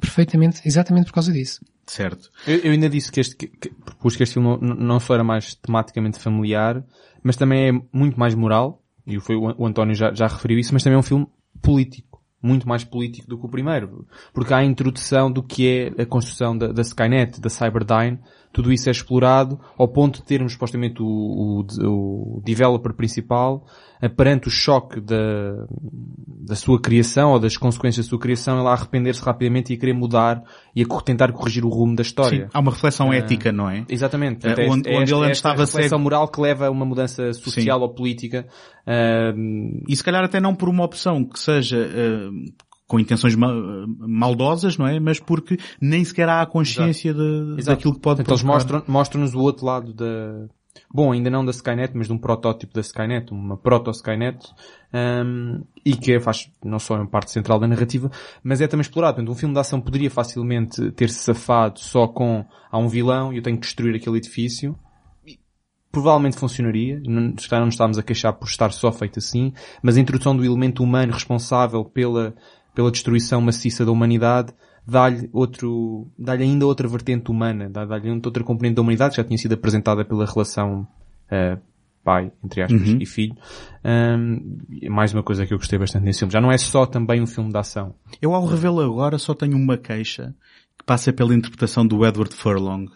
perfeitamente, exatamente por causa disso. Certo. Eu, eu ainda disse que este, que, que, propus que este filme não, não só era mais tematicamente familiar, mas também é muito mais moral, e foi o, o António já, já referiu isso, mas também é um filme político. Muito mais político do que o primeiro. Porque há a introdução do que é a construção da, da Skynet, da Cyberdyne, tudo isso é explorado ao ponto de termos supostamente o, o, o developer principal eh, perante o choque da, da sua criação ou das consequências da sua criação, ele a arrepender-se rapidamente e a querer mudar e a tentar corrigir o rumo da história. Sim, há uma reflexão Ah. ética, não é? Exatamente. Eh, é onde- é onde esta- ele antes esta estava reflexão cego. moral que leva a uma mudança social ou política. Ahm, E se calhar até não por uma opção que seja eh, com intenções ma- maldosas, não é? Mas porque nem sequer há a consciência de, Exato. daquilo que pode Então eles provocar. mostram- mostram-nos o outro lado da... Bom, ainda não da Skynet, mas de um protótipo da Skynet, uma proto-Skynet, ahm, e que faz não só uma parte central da narrativa, mas é também explorado. Portanto, um filme de ação poderia facilmente ter-se safado só com há um vilão e eu tenho que destruir aquele edifício. Provavelmente funcionaria, não, não estávamos a queixar por estar só feito assim, mas a introdução do elemento humano responsável pela, pela destruição maciça da humanidade dá-lhe outro, dá-lhe ainda outra vertente humana, dá-lhe outra componente da humanidade que já tinha sido apresentada pela relação uh, pai, entre aspas, Uhum. e filho. Um, mais uma coisa que eu gostei bastante nesse filme. Já não é só também um filme de ação. Eu ao revê-lo agora só tenho uma queixa que passa pela interpretação do Edward Furlong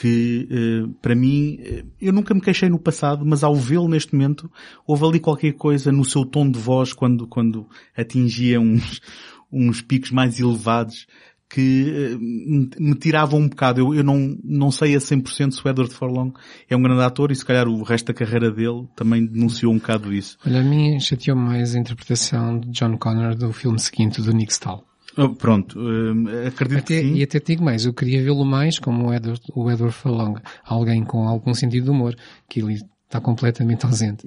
que eh, para mim eh, eu nunca me queixei no passado, mas ao vê-lo neste momento houve ali qualquer coisa no seu tom de voz quando quando atingia uns uns picos mais elevados que eh, me- tiravam um bocado. Eu, eu não, não sei a 100% se o Edward Furlong é um grande ator e se calhar o resto da carreira dele também denunciou um bocado isso. Olha, a mim chateou mais a interpretação de John Connor do filme seguinte, do Nick Stahl. Oh, pronto, eh, acredito Até, que sim. e até te digo mais, eu queria vê-lo mais como o Edward, o Edward Furlong, alguém com algum sentido de humor, que ele está completamente ausente.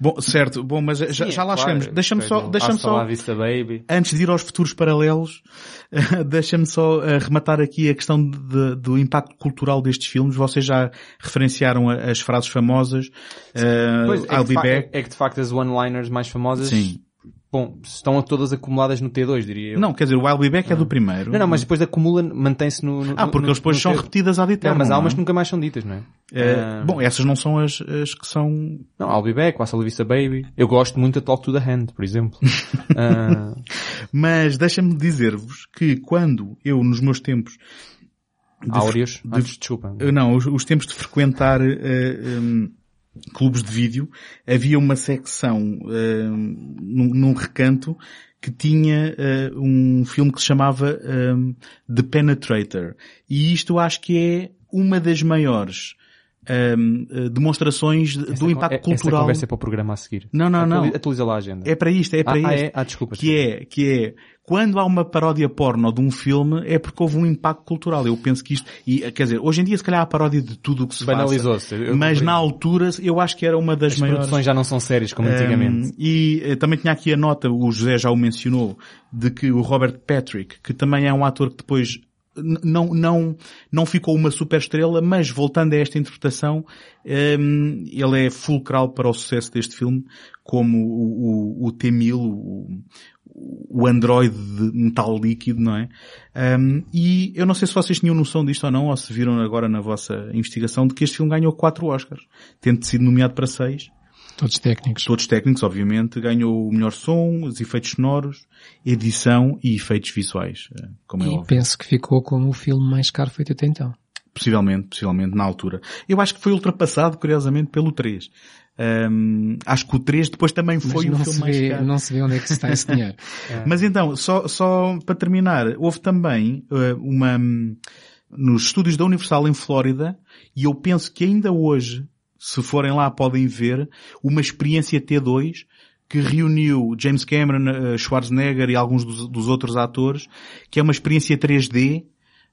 Bom, certo, bom, mas já, Sim, já é lá claro. chegamos. Deixa-me só, deixa-me só, vista, baby. antes de ir aos futuros paralelos, deixa-me só eh, rematar aqui a questão de- do impacto cultural destes filmes. Vocês já referenciaram as frases famosas. eh, Pois, é, I'll que de é que de facto as one-liners mais famosas Sim. Bom, estão todas acumuladas no T2, diria eu. Não, quer dizer, o I'll be back é do primeiro. Não, não, mas depois acumula, mantém-se no, no- Ah, porque no- eles depois são T- repetidas ad Não, eterno. mas há não umas é? que nunca mais são ditas, não é? Ah, Bom, essas não são as, as que são... Não, I'll be back, Wassa Vista Baby. Eu gosto muito da Talk to the Hand, por exemplo. Ah, Mas deixa-me dizer-vos que quando eu, nos meus tempos... de- Áureos. de- Ah, desculpa. Eh, Não, os, os tempos de frequentar eh, em, clubes de vídeo, havia uma secção eh, num, num recanto que tinha eh, um filme que se chamava eh, The Penetrator. E isto acho que é uma das maiores eh, eh, demonstrações do impacto cultural. conversa é para o programa a seguir. Não, não, não. Atualiza, lá a agenda. É para isto, é para ah, isto. Ah, é? Ah, desculpa. Que é, que é, quando há uma paródia porno de um filme, é porque houve um impacto cultural. Eu penso que isto, e, quer dizer, hoje em dia se calhar há paródia de tudo o que se. Banalizou-se. Mas na altura, eu acho que era uma das As maiores. produções já não são sérias como antigamente. Um, e eh, também tinha aqui a nota, o José já o mencionou, de que o Robert Patrick, que também é um ator que depois não, não, não ficou uma super estrela, mas voltando a esta interpretação, um, ele é fulcral para o sucesso deste filme, como o, o, o T-1000, o, o androide de metal líquido, não é? Um, e eu não sei se vocês tinham noção disto ou não, ou se viram agora na vossa investigação, de que este filme ganhou quatro Oscars, tendo sido nomeado para seis Todos técnicos. todos técnicos, obviamente, ganhou o melhor som, os efeitos sonoros, edição e efeitos visuais, eh, como é E óbvio. penso que ficou como o filme mais caro feito até então. Possivelmente, possivelmente, na altura. Eu acho que foi ultrapassado, curiosamente, pelo 3. Ahm, acho que o 3 depois também Mas foi o não, filme se mais vê, caro. não se vê onde é que se está esse dinheiro. Mas então, só, só para terminar, houve também eh, uma, nos estúdios da Universal em Flórida, e eu penso que ainda hoje, se forem lá podem ver, uma experiência T2 que reuniu James Cameron, eh, Schwarzenegger e alguns dos, dos outros atores, que é uma experiência 3D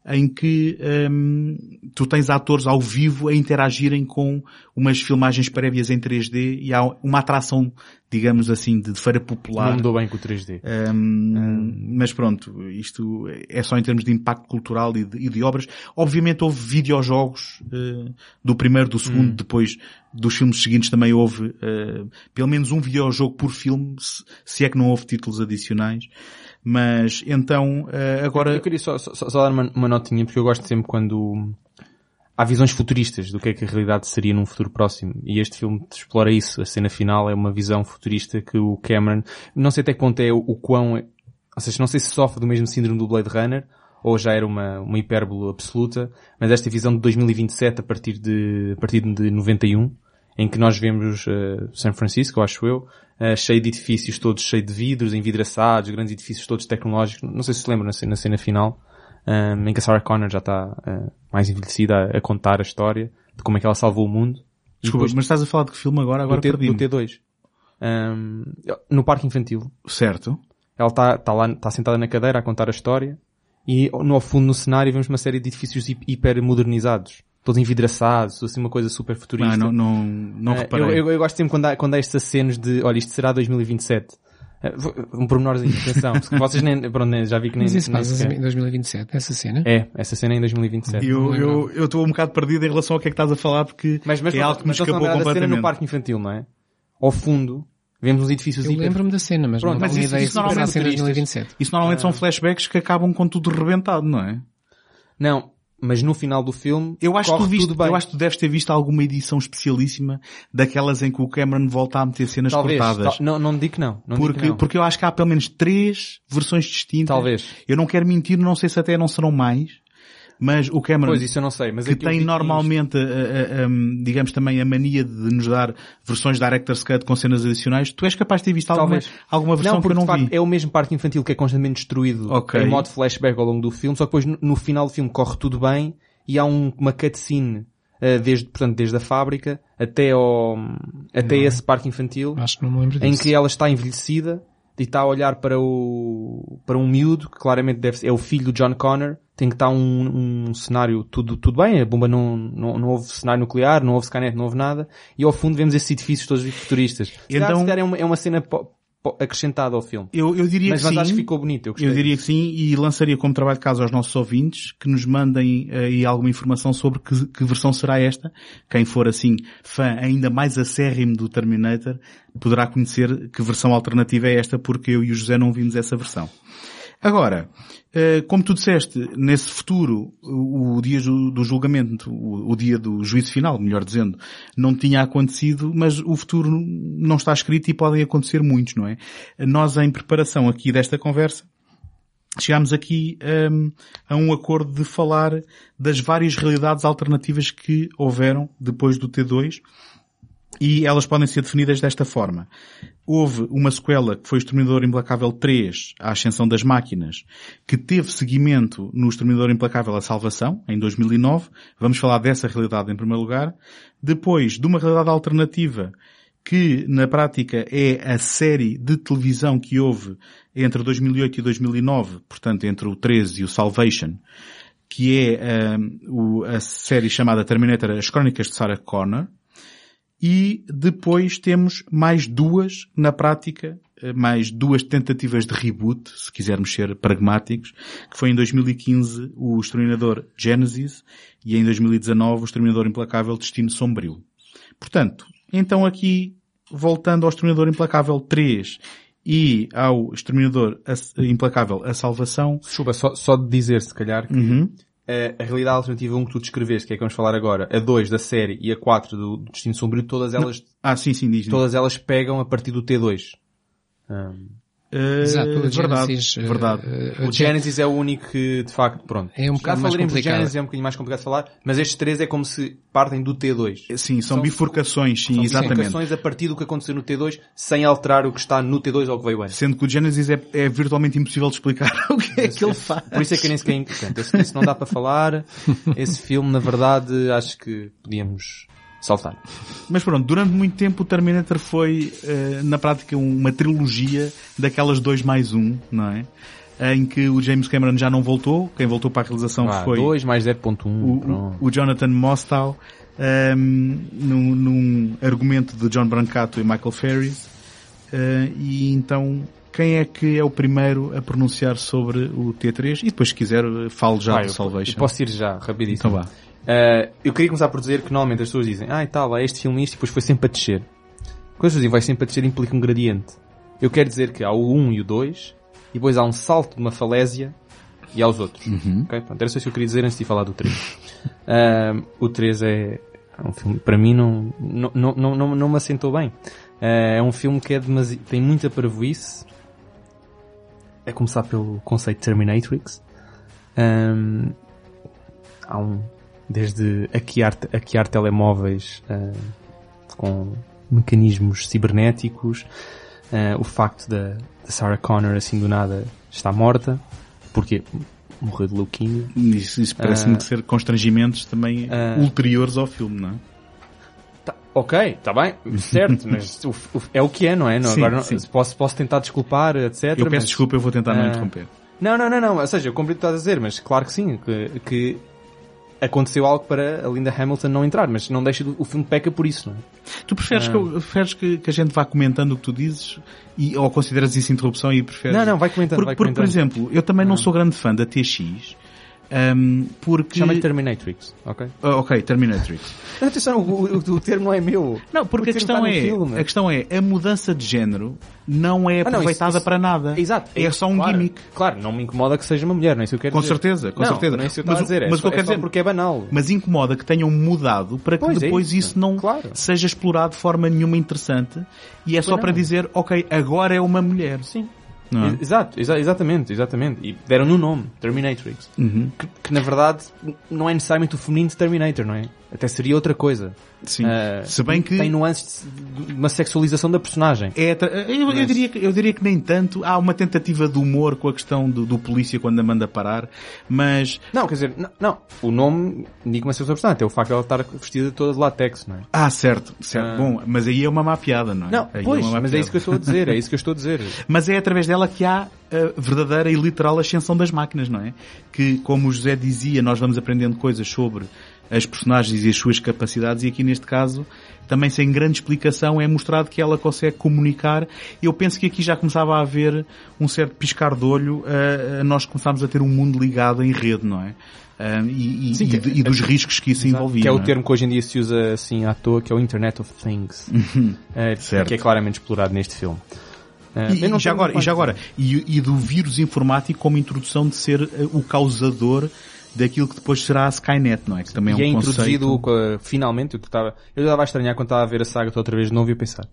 em que hum, tu tens atores ao vivo a interagirem com umas filmagens prévias em 3D e há uma atração, digamos assim, de, de feira popular. Não mudou bem com o 3D. Um, Mas pronto, isto é só em termos de impacto cultural e de, e de obras. Obviamente houve videojogos uh, do primeiro, do segundo, depois dos filmes seguintes também houve uh, pelo menos um videojogo por filme, se, se é que não houve títulos adicionais. Mas então, uh, agora... Eu queria só, só, só dar uma, uma notinha, porque eu gosto sempre quando há visões futuristas do que é que a realidade seria num futuro próximo. E este filme explora isso. A cena final é uma visão futurista que o Cameron, não sei até que ponto é o, o quão, ou seja, não sei se sofre do mesmo síndrome do Blade Runner, ou já era uma, uma hipérbole absoluta, mas esta visão de 2027 a partir de, a partir de 91, em que nós vemos uh, São Francisco, acho eu, uh, cheio de edifícios todos cheios de vidros, envidraçados, grandes edifícios todos tecnológicos. Não sei se se lembram na cena, na cena final, um, em que a Sarah Connor já está uh, mais envelhecida a, a contar a história de como é que ela salvou o mundo. Desculpa, depois mas estás a falar de que filme agora? Agora do, T, do T2. Um, no parque infantil. Certo. Ela está tá lá, está sentada na cadeira a contar a história e no ao fundo no cenário vemos uma série de edifícios hi- hiper modernizados. Todos envidraçados, assim uma coisa super futurista. Ah, não, não, não Eh, reparei. eu, eu, eu gosto sempre quando há, quando há estas cenas de, olha, isto será 2027. Eh, Um pormenorzinho, atenção. porque vocês nem, pronto, nem- já vi que nem... Mas isso nem passa em 2027, essa cena? É, essa cena é em 2027. Eu eu- eu estou um bocado perdido em relação ao que é que estás a falar porque Mas, mas, é algo que me mas estás a escapou da cena no completamente. parque infantil, não é? Ao fundo, vemos uns edifícios Eu lembro-me da cena, mas Pronto, não Mas isso, ideia isso normalmente, 2027. isso normalmente Ah. são flashbacks que acabam com tudo rebentado, não é? Não, mas no final do filme, Eu acho, que tu viste, tudo bem. eu acho que tu deves ter visto alguma edição especialíssima daquelas em que o Cameron volta a meter cenas Talvez. cortadas. Tal- não, não digo que não. não porque, que não. porque eu acho que há pelo menos três versões distintas. Talvez. Eu não quero mentir, não sei se até não serão mais, mas o Cameron, Pois, isso eu não sei. Mas que tem que- normalmente, a- a- a- digamos também, a mania de nos dar versões de Director's Cut com cenas adicionais, tu és capaz de ter visto alguma, Talvez. alguma versão não, que eu porque não de facto vi. é o mesmo parque infantil que é constantemente destruído Ok. em modo flashback ao longo do filme, só que depois no, no final do filme corre tudo bem e há um- uma cutscene eh, desde, portanto, desde a fábrica até ao, até esse parque infantil Acho que não me lembro em disso. que ela está envelhecida e está a olhar para o, para um miúdo, que claramente deve ser, é o filho do John Connor, tem que estar um, um cenário tudo, tudo bem, a bomba não, não, não houve cenário nuclear, não houve Skynet, não houve nada, e ao fundo vemos esses edifícios todos futuristas. Então- se é uma, é uma cena acrescentada ao filme. Eu, eu diria Mas, que mas sim. acho que ficou bonito, eu gostei. Eu diria que sim e lançaria como trabalho de casa aos nossos ouvintes que nos mandem aí alguma informação sobre que, que versão será esta. Quem for assim fã ainda mais acérrimo do Terminator poderá conhecer que versão alternativa é esta porque eu e o José não vimos essa versão. Agora, eh, como tu disseste, nesse futuro, o dia do julgamento, o dia do juízo final, melhor dizendo, não tinha acontecido, mas o futuro não está escrito e podem acontecer muitos, não é? Nós, em preparação aqui desta conversa, chegámos aqui hum, a um acordo de falar das várias realidades alternativas que houveram depois do T2 e elas podem ser definidas desta forma. Houve uma sequela que foi o Exterminador Implacável 3, A Ascensão das Máquinas, que teve seguimento no Exterminador Implacável A Salvação, em 2009. Vamos falar dessa realidade em primeiro lugar. Depois, de uma realidade alternativa que na prática é a série de televisão que houve entre 2008 e 2009, portanto entre o 13 e o Salvation, que é hum, a série chamada Terminator As Crónicas de Sarah Connor, e depois temos mais duas, na prática, eh, mais duas tentativas de reboot, se quisermos ser pragmáticos, que foi em 2015 o Exterminador Genesis e em 2019 o Exterminador Implacável Destino Sombrio. Portanto, então aqui, voltando ao Exterminador Implacável 3 e ao Exterminador Implacável A Salvação, Desculpa, só, só de dizer, se calhar, que Uhum. A, a realidade alternativa 1 que tu descreveste, que é que vamos falar agora, a 2 da série e a 4 do, do Destino Sombrio, todas elas, ah sim, sim, diz. todas elas pegam a partir do T2. Um, Exato, o verdade, Genesis, eh, verdade. eh, o Genesis é o único que, de facto, pronto. É um Já bocado mais falaremos do complicado. Genesis, é um bocadinho mais complicado de falar, mas estes três é como se partem do T2. Sim, são, São- bifurcações, sim, São exatamente. bifurcações a partir do que aconteceu no T2, sem alterar o que está no T2 ou o que veio antes. Sendo que o Genesis é, é virtualmente impossível de explicar o que é que ele faz. Por isso é que nem sequer... Portanto, esse, esse não dá para falar. Esse filme, na verdade, acho que podíamos saltar. Mas pronto, durante muito tempo o Terminator foi, eh, na prática, uma trilogia daquelas dois mais um, não é? Em que o James Cameron já não voltou, quem voltou para a realização Vá, foi 2 mais 0.1. o, o, o Jonathan Mostow, ehm, num, num argumento de John Brancato e Michael Ferris. Eh, e então, quem é que é o primeiro a pronunciar sobre o T3? E depois, se quiser, falo já do Salvation. Posso ir já, rapidíssimo. Então vá. Uh, eu queria começar por dizer que normalmente as pessoas dizem, ah e tal, há este filme isto e depois foi sempre a descer. Quando as pessoas dizem vai sempre a descer implica um gradiente. Eu quero dizer que há o 1 e o 2 e depois há um salto de uma falésia e há os outros. Uhum. Ok? Pronto, era só isso que eu queria dizer antes de falar do 3. Um, o 3 é é um filme, para mim não, não, não, não, não, não me assentou bem. Uh, é um filme que é demasi... tem muita parvoíce. É começar pelo conceito Terminatrix. Um, há um, desde hackear, hackear telemóveis uh, com mecanismos cibernéticos, uh, o facto da, da Sarah Connor assim do nada está morta, porque morreu de leuquimia. Isso, isso parece-me Ah. ser constrangimentos também Ah. ulteriores ao filme, não é? Tá, ok, está bem, certo, mas o- o- é o que é, não é? Não, Sim, agora não- posso, posso tentar desculpar, etc. Eu peço mas- desculpa, eu vou tentar não interromper. Não, não, não, não. Ou seja, eu compreendo o que estás a dizer, mas claro que sim, que, que aconteceu algo para a Linda Hamilton não entrar, mas não deixa, o filme peca por isso, não é? Tu preferes, Ah. que, eu- preferes que, que a gente vá comentando o que tu dizes e, ou consideras isso interrupção e preferes... Não, não, vai comentando, Porque, vai porque, por comentando. exemplo, eu também não sou grande fã da TX, hum, porque... Chama-lhe Terminatrix, ok? Ah, ok, Terminatrix. Atenção, o, o, o termo não é meu. Não, porque O a questão, no é, filme. a questão é, a mudança de género não é Ah, não, aproveitada isso- isso- para nada. Exato. É só um claro, gimmick. Claro, não me incomoda que seja uma mulher, não é isso que eu quero Com dizer. certeza, com Não, certeza. Não é isso que eu estou Mas a o- dizer, é mas o só, que eu quero é só dizer- porque é banal. Mas incomoda que tenham mudado para que Pois é depois isso. isso, não Claro. seja explorado de forma nenhuma interessante e é só Pois para não. dizer, ok, agora é uma mulher. Sim. Não é? Exato, exa- exatamente, exatamente. E deram-lhe um nome, Terminatrix. Uhum. Que, que, na verdade não é necessariamente o feminino de Terminator, não é? Até seria outra coisa. Sim. Ah, Se bem que- Tem nuances de uma sexualização da personagem. É, eu, eu diria que, eu diria que nem tanto. Há uma tentativa de humor com a questão do, do polícia quando a manda parar, mas... Não, quer dizer, não, não. o nome indica uma sexualização bastante. É o facto de ela estar vestida toda de látex, não é? Ah, certo, certo. Ah. Bom, mas aí é uma má piada, não é? Não, Aí pois, uma má mas é isso que eu estou a dizer, é isso que eu estou a dizer. Mas é através dela que há a verdadeira e literal ascensão das máquinas, não é? Que, como o José dizia, nós vamos aprendendo coisas sobre as personagens e as suas capacidades e aqui neste caso, também sem grande explicação, é mostrado que ela consegue comunicar. Eu penso que aqui já começava a haver um certo piscar de olho a, a nós começámos a ter um mundo ligado em rede, não é? E, Sim, e de- e dos riscos que isso Exato. envolvia. Que é o não termo que hoje em dia se usa assim à toa, que é o Internet of Things. Eh, Certo. Que é claramente explorado neste filme. Eh, E, não e já agora, e já agora, e, e do vírus informático como introdução de ser eh, o causador daquilo que depois será a Skynet, não é? Que também e é é um introduzido conceito... a- finalmente, eu estava, eu estava a estranhar quando estava a ver a saga toda outra vez de novo e a pensar,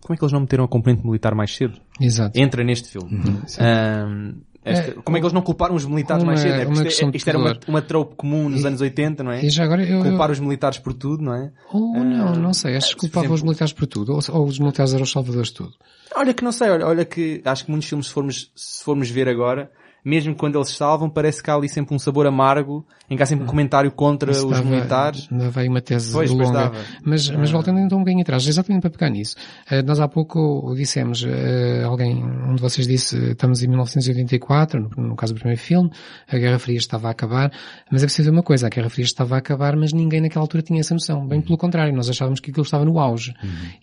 como é que eles não meteram a componente militar mais cedo? Exato. Entra neste filme. Ahm, esta- É, como é que eles não culparam os militares uma- mais cedo? É, uma isto, de isto era uma, uma trope comum nos anos 80, não é? E já agora eu... eu- Culpar os militares por tudo, não é? Ou não, Ah, não sei. Acho que culpavam os exemplo- militares por tudo. Ou, ou os militares eram os salvadores de tudo. Olha que não sei, olha, olha que acho que muitos filmes, se formos, se formos ver agora, mesmo quando eles salvam, parece que há ali sempre um sabor amargo, em que há sempre um comentário contra Isso os dava- militares. Dava aí uma tese Pois, pois longa. dava. Mas, mas voltando então um bocadinho atrás, exatamente para pegar nisso. Eh, nós há pouco dissemos, eh, alguém, um de vocês disse, eh, estamos em 1984, no, no caso do primeiro filme, a Guerra Fria estava a acabar, mas é preciso ver uma coisa, a Guerra Fria estava a acabar, mas ninguém naquela altura tinha essa noção. Bem pelo contrário, nós achávamos que aquilo estava no auge.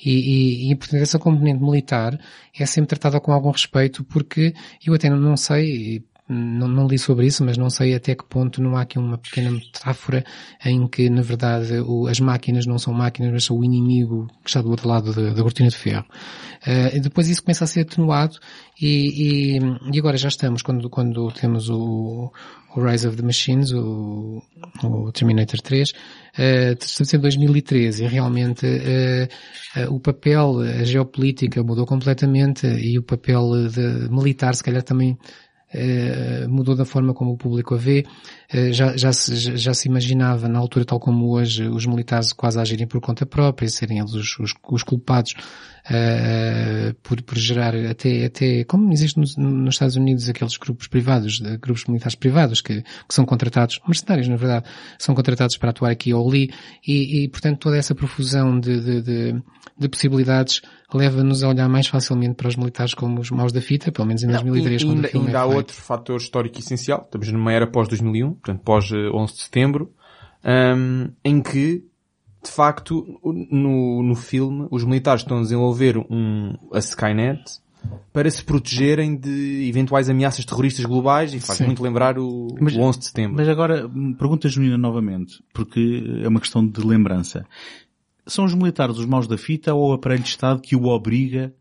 E, e, e, portanto, essa componente militar é sempre tratada com algum respeito, porque eu até não, sei, não, não li sobre isso, mas não sei até que ponto não há aqui uma pequena metáfora em que, na verdade, o- as máquinas não são máquinas, mas são o inimigo que está do outro lado da, cortina de ferro. E depois isso começa a ser atenuado e, e, e agora já estamos, quando, quando temos o, o Rise of the Machines, o, o Terminator 3, eh, estamos em 2013 e realmente eh, eh, o papel, a geopolítica mudou completamente e o papel de, militar se calhar também eh, mudou da forma como o público a vê. Eh, já, já, se, já- se imaginava na altura, tal como hoje, os militares quase agirem por conta própria, serem eles os, os, os culpados eh, por, por gerar até, até, como existe nos, nos Estados Unidos aqueles grupos privados, de- grupos militares privados que, que são contratados, mercenários na verdade, são contratados para atuar aqui ou ali e, e portanto toda essa profusão de, de, de, de possibilidades leva-nos a olhar mais facilmente para os militares como os maus da fita, pelo menos em 2003 e, quando ainda, o filme ainda é há feito. outro fator histórico essencial. Estamos numa era pós-2001, portanto pós eh, 11 de setembro, ahm, em que, de facto, no, no filme, os militares estão a desenvolver um, a Skynet para se protegerem de eventuais ameaças terroristas globais e faz Sim. muito lembrar o, Mas- o 11 de setembro. Mas agora, hum, pergunta genuína novamente, porque é uma questão de lembrança. São os militares os maus da fita ou o aparelho de Estado que o obriga,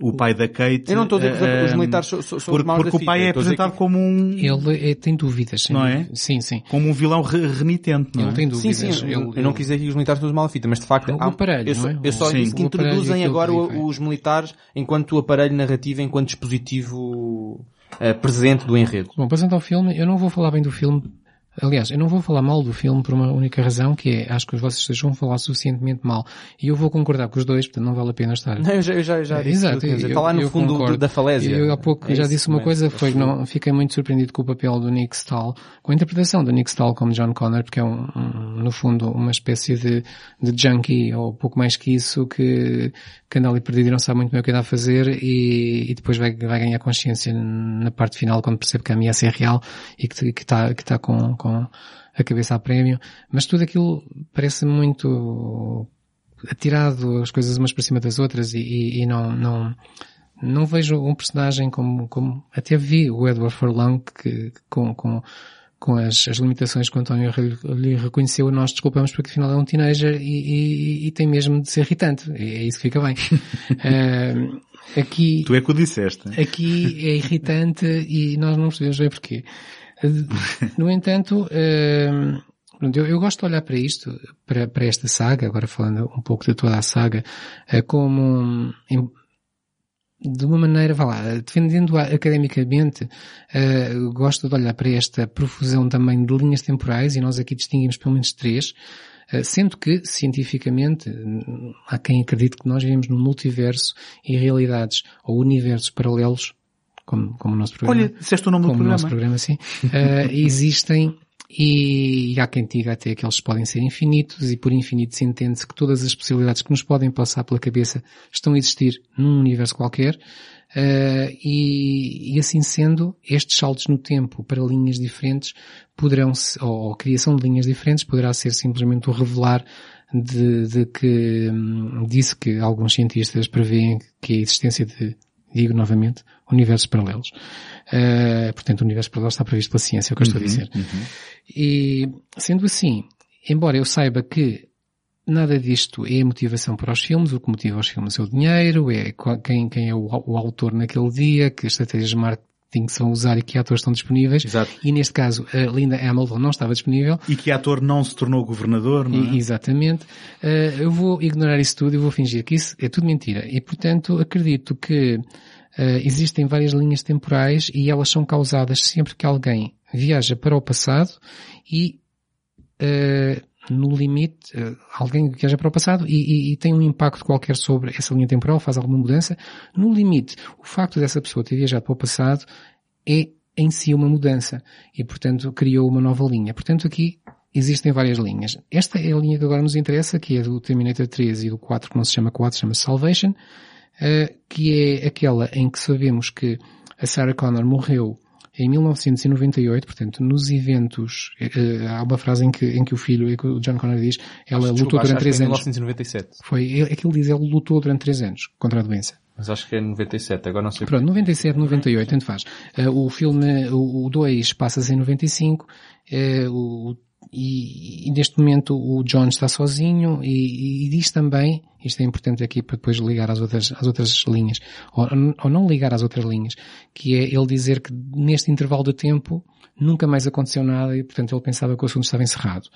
o pai da Kate... Eu não estou a dizer que os- a- os militares são- são- porque, maus da Porque o pai é apresentado que- como um... Ele é- tem dúvidas, sim. Não é? Sim, sim. Como um vilão re- renitente, não Ele é? tem Sim, dúvidas. sim, Ele- eu, eu não quis dizer que os militares são os mas de facto O há- aparelho, eu só, não é? eu só Sim. disse que introduzem agora que o- vem. os militares enquanto aparelho narrativo, enquanto dispositivo eh, presente do enredo. Bom, passando ao filme, eu não vou falar bem do filme. Aliás, eu não vou falar mal do filme por uma única razão, que é, acho que vocês dois vão falar suficientemente mal. E eu vou concordar com os dois, portanto não vale a pena estar. Não, eu já, eu já, já disse Exato, eu- está lá no fundo do- da falésia. Eu há pouco É já isso, disse uma coisa, foi que não, fiquei muito surpreendido com o papel do Nick Stahl, com a interpretação do Nick Stahl como John Connor, porque é um, um, no fundo uma espécie de, de junkie, ou pouco mais que isso, que, que anda ali perdido e não sabe muito bem o que anda a fazer e, e depois vai, vai ganhar consciência na parte final quando percebe que a ameaça é real e que, que está que tá com, com a cabeça a prémio, mas tudo aquilo parece muito atirado as coisas umas para cima das outras e, e, e não, não, não vejo um personagem como, como até vi o Edward Furlong que, com, com, com as, as limitações que o António lhe reconheceu, nós desculpamos porque afinal é um teenager e, e, e tem mesmo de ser irritante. É, é isso que fica bem. uh, aqui, tu é que o disseste. Aqui é irritante e nós não percebemos bem porquê. No entanto, uh, eu, eu, gosto de olhar para isto, para, para esta saga, agora falando um pouco de toda a saga, uh, como de uma maneira, vá lá, defendendo academicamente, uh, gosto de olhar para esta profusão também de linhas temporais e nós aqui distinguimos pelo menos três, uh, sendo que, cientificamente, há quem acredite que nós vivemos num multiverso e realidades ou universos paralelos, como, como o nosso programa. Olha, disseste o nome do programa. o nosso programa, sim. Uh, existem e, e há quem diga até que eles podem ser infinitos e por infinitos entende-se que todas as possibilidades que nos podem passar pela cabeça estão a existir num universo qualquer uh, e, e, assim sendo, estes saltos no tempo para linhas diferentes poderão, ou a criação de linhas diferentes poderá ser simplesmente o revelar de, de que hum, disse que alguns cientistas preveem que a existência de, digo novamente, universos paralelos. Uh, portanto, o universo paralelo está previsto pela ciência, é o que eu estou a uhum, dizer. Uhum. E, sendo assim, embora eu saiba que nada disto é motivação para os filmes, o que motiva os filmes é o dinheiro, é quem, quem é o, o autor naquele dia, que estratégias de marketing são usar e que atores estão disponíveis. Exato. E neste caso, a Linda Hamilton não estava disponível. E que ator não se tornou governador, não é? E, exatamente. Uh, eu vou ignorar isso tudo e vou fingir que isso é tudo mentira. E portanto, acredito que existem várias linhas temporais e elas são causadas sempre que alguém viaja para o passado e uh, no limite, uh, alguém viaja para o passado e, e, e, tem um impacto qualquer sobre essa linha temporal, faz alguma mudança. No limite, o facto dessa pessoa ter viajado para o passado é em si uma mudança e, portanto, criou uma nova linha. Portanto, aqui existem várias linhas. Esta é a linha que agora nos interessa, que é do Terminator 3 e do 4, que não se chama 4, chama Salvation que é aquela em que sabemos que a Sarah Connor morreu em 1998, portanto, nos eventos, uh, há uma frase em que, em que o filho, em que o John Connor diz, ela Desculpa, lutou durante 3 anos. Em 1997. Foi, aquilo diz, ela lutou durante 3 anos contra a doença. Mas acho que é 97, agora não sei. Pronto, 97, 98, tanto faz. Uh, o filme, o 2 passa-se em 95, uh, o e, e, neste momento o John está sozinho e, e, diz também, isto é importante aqui para depois ligar às outras, às outras linhas, ou, ou não ligar às outras linhas, que é ele dizer que neste intervalo de tempo nunca mais aconteceu nada e portanto ele pensava que o assunto estava encerrado.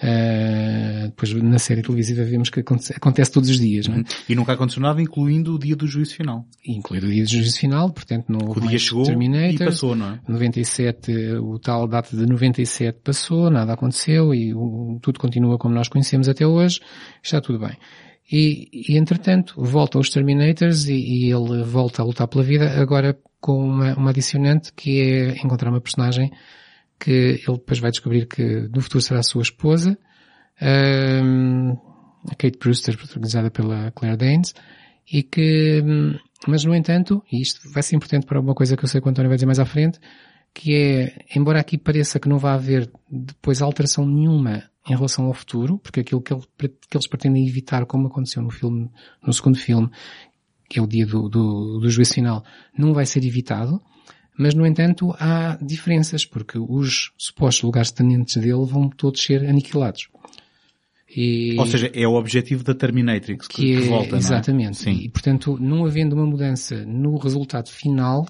Uh, depois na série televisiva vemos que acontece, acontece todos os dias, não é? E nunca aconteceu nada, incluindo o dia do juízo final. Incluindo o dia do juízo final, portanto houve O dia chegou e passou, não é? 97, o tal data de 97 passou, nada aconteceu e o, tudo continua como nós conhecemos até hoje, está tudo bem. E, e entretanto, voltam os Terminators e, e, ele volta a lutar pela vida, agora com uma, uma adicionante que é encontrar uma personagem que ele depois vai descobrir que no futuro será a sua esposa, um, a Kate Brewster, protagonizada pela Claire Danes, e que, mas no entanto, e isto vai ser importante para uma coisa que eu sei que o António vai dizer mais à frente, que é, embora aqui pareça que não vai haver depois alteração nenhuma em relação ao futuro, porque aquilo que, ele, que eles pretendem evitar, como aconteceu no filme, no segundo filme, que é o dia do, do, do juízo final, não vai ser evitado, mas no entanto há diferenças, porque os supostos lugares tenentes dele vão todos ser aniquilados. E... Ou seja, é o objetivo da Terminatrix que, que, é, que volta, Exatamente. Não é? Sim. E portanto, não havendo uma mudança no resultado final,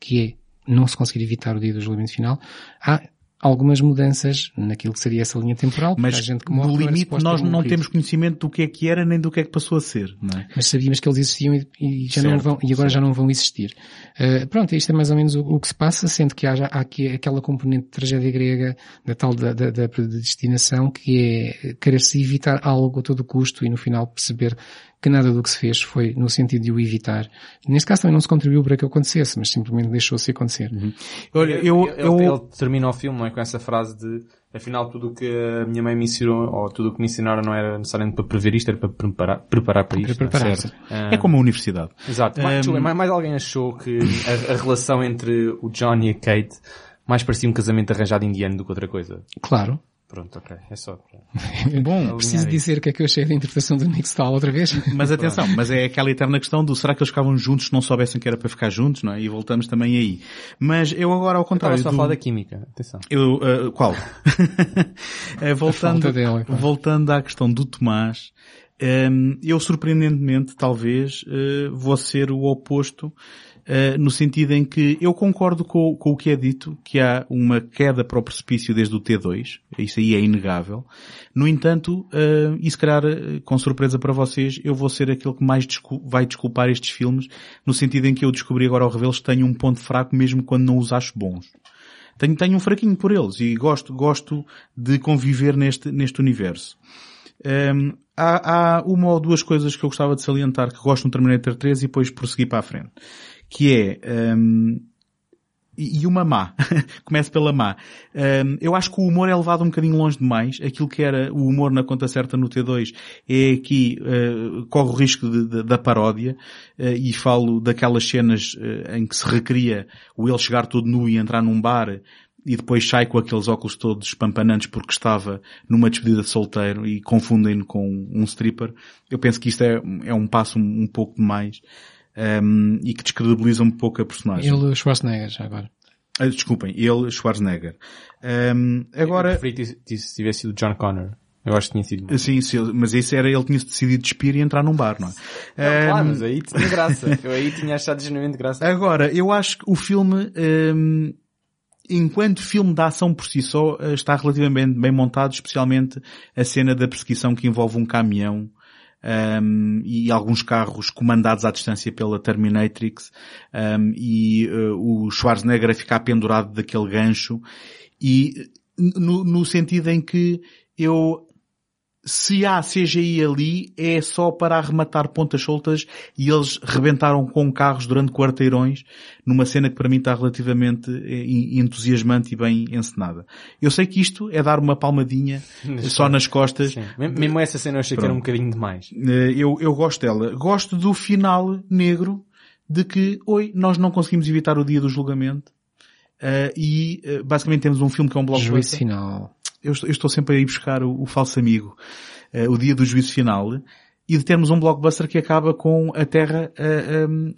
que é não se conseguir evitar o dia do julgamento final, há algumas mudanças naquilo que seria essa linha temporal. Mas gente que morre, no limite nós não temos conhecimento do que é que era nem do que é que passou a ser, não é? Mas sabíamos que eles existiam e, e já certo, não vão, e agora certo. já não vão existir. Uh, pronto, isto é mais ou menos o, o, que se passa, sendo que há, há aqui aquela componente de tragédia grega, da tal da, da, da predestinação, que é querer-se evitar algo a todo custo e no final perceber que nada do que se fez foi no sentido de o evitar. Neste caso também não se contribuiu para que acontecesse, mas simplesmente deixou-se acontecer. Uhum. Olha, eu, eu, ele, ele termina o filme não é, com essa frase de afinal tudo o que a minha mãe me ensinou, ou tudo o que me ensinaram não era necessariamente para prever isto, era para preparar, preparar para isto. Preparar é? é como a universidade. Exato. Um... Mais, mais, alguém achou que a, a relação entre o John e a Kate mais parecia um casamento arranjado indiano do que outra coisa. Claro. Pronto, ok. É só. Bom, Preciso dizer o que é que eu achei da interpretação do Nick Stahl outra vez. Mas atenção, mas é aquela eterna questão do será que eles ficavam juntos se não soubessem que era para ficar juntos, não é? E voltamos também aí. Mas eu agora ao contrário. Estava só a do- falar da química. Atenção. Eu, uh, qual? Eh, voltando, pá. voltando à questão do Tomás, ehm, eu surpreendentemente, talvez, eh, vou ser o oposto, eh, no sentido em que eu concordo com, com o que é dito, que há uma queda para o precipício desde o T2, isso aí é inegável. No entanto, eh, e se calhar, eh, com surpresa para vocês, eu vou ser aquele que mais descul- vai desculpar estes filmes, no sentido em que eu descobri agora ao revê-los que tenho um ponto fraco mesmo quando não os acho bons tenho, tenho um fraquinho por eles e gosto, gosto de conviver neste, neste universo. Hum, há, há uma ou duas coisas que eu gostava de salientar que gosto no Terminator 3 e depois prosseguir para a frente. Que é, hum, e uma má. Começo pela má. Hum, eu acho que o humor é levado um bocadinho longe demais. Aquilo que era o humor na conta certa no T2 é aqui, eh, corre o risco de- de- da paródia, eh, e falo daquelas cenas eh, em que se recria o ele chegar todo nu e entrar num bar e depois sai com aqueles óculos todos espampanantes porque estava numa despedida de solteiro e confundem-no com um stripper. Eu penso que isto é, é um passo um, um pouco demais. Hum, e que descredibiliza um pouco a personagem. Ele, Schwarzenegger, já agora. Ah, desculpem, ele, Schwarzenegger. Hum, agora, Eu preferi que se tivesse sido John Connor. Eu acho que tinha sido. sim, sim, mas isso era ele tinha decidido despir e entrar num bar, não é? Não, claro, Hum, mas aí tinha graça. Eu aí tinha achado genuinamente graça. Agora, eu acho que o filme, hum, enquanto filme de ação por si só, eh, está relativamente bem montado, especialmente a cena da perseguição que envolve um caminhão hum, e alguns carros comandados à distância pela Terminatrix. Hum, e eh, o Schwarzenegger a ficar pendurado daquele gancho. E no, no sentido em que eu se há CGI ali é só para arrematar pontas soltas e eles rebentaram com carros durante quarteirões numa cena que para mim está relativamente eh, entusiasmante e bem encenada. Eu sei que isto é dar uma palmadinha só nas costas. Sim. Mesmo essa cena eu achei que era um bocadinho demais. Eh, Eu, eu gosto dela. Gosto do final negro de que, oi, nós não conseguimos evitar o dia do julgamento. Eh, e eh, basicamente temos um filme que é um Juízo blockbuster final. eu estou, eu estou sempre a ir buscar o, o falso amigo, eh, o dia do juízo final, e de termos um blockbuster que acaba com a Terra, um,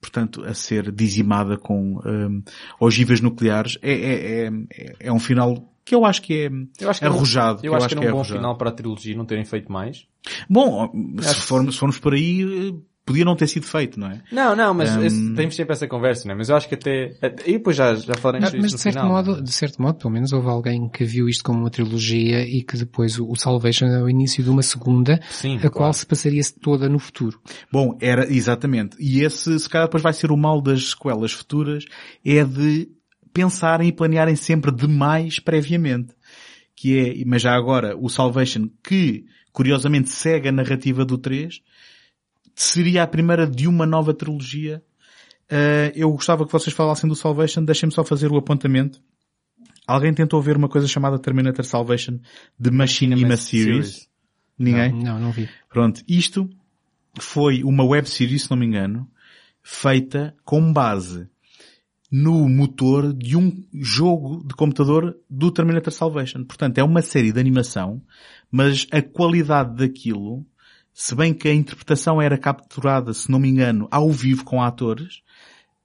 portanto, a ser dizimada com um, ogivas nucleares. É, é, é, é- é um final que eu acho que é Eu acho que era arrojado. Eu, acho que era um bom arrojado. final para a trilogia não terem feito mais. Bom, se formos, se formos por aí, podia não ter sido feito, não é? Não, não, mas Um, esse- temos sempre essa conversa, não é? Mas eu acho que até... E depois já, já falaremos Não, mas de certo final. modo, de certo modo, pelo menos houve alguém que viu isto como uma trilogia e que depois o, o Salvation é o início de uma segunda, Sim, a qual claro. se passaria toda no futuro. Bom, era, exatamente. E esse, se calhar depois vai ser o mal das sequelas futuras, é de pensarem e planearem sempre demais previamente. Que é, mas já agora, o Salvation, que curiosamente segue a narrativa do 3, seria a primeira de uma nova trilogia. Uh, eu gostava que vocês falassem do Salvation, deixem-me só fazer o apontamento. Alguém tentou ver uma coisa chamada Terminator Salvation de Machinima Series? Series. Ninguém? Não, não vi. Pronto, isto foi uma web series, se não me engano, feita com base no motor de um jogo de computador do Terminator Salvation. Portanto, é uma série de animação, mas a qualidade daquilo, se bem que a interpretação era capturada, se não me engano, ao vivo com atores,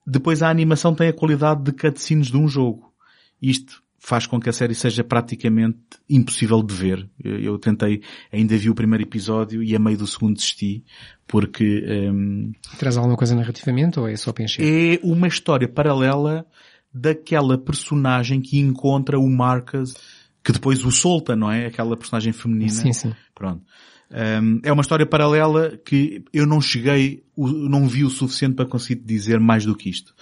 depois a animação tem a qualidade de cutscenes de um jogo. Isto faz com que a série seja praticamente impossível de ver. Eu, eu tentei, ainda vi o primeiro episódio e a meio do segundo desisti, porque hum, Traz alguma coisa narrativamente ou é só encher? é uma história paralela daquela personagem que encontra o Marcus, que depois o solta, não é? Aquela personagem feminina. Sim, sim. Pronto. Um, é uma história paralela que eu não cheguei, não vi o suficiente para conseguir dizer mais do que isto.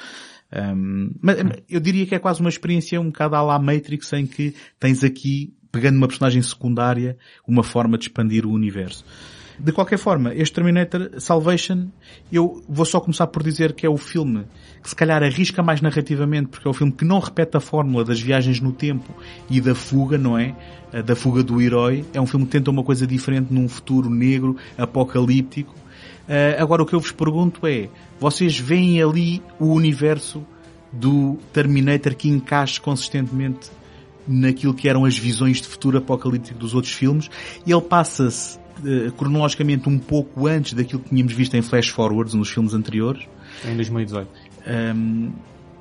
Um, mas eu diria que é quase uma experiência um bocado à la Matrix em que tens aqui, pegando uma personagem secundária, uma forma de expandir o universo. De qualquer forma, este Terminator Salvation, eu vou só começar por dizer que é o filme que se calhar arrisca mais narrativamente, porque é o filme que não repete a fórmula das viagens no tempo e da fuga, não é? Da fuga do herói. É um filme que tenta uma coisa diferente num futuro negro, apocalíptico. Uh, agora o que eu vos pergunto é, vocês veem ali o universo do Terminator que encaixe consistentemente naquilo que eram as visões de futuro apocalíptico dos outros filmes. Ele passa-se cronologicamente um pouco antes daquilo que tínhamos visto em flash forwards nos filmes anteriores. Em 2018. Um,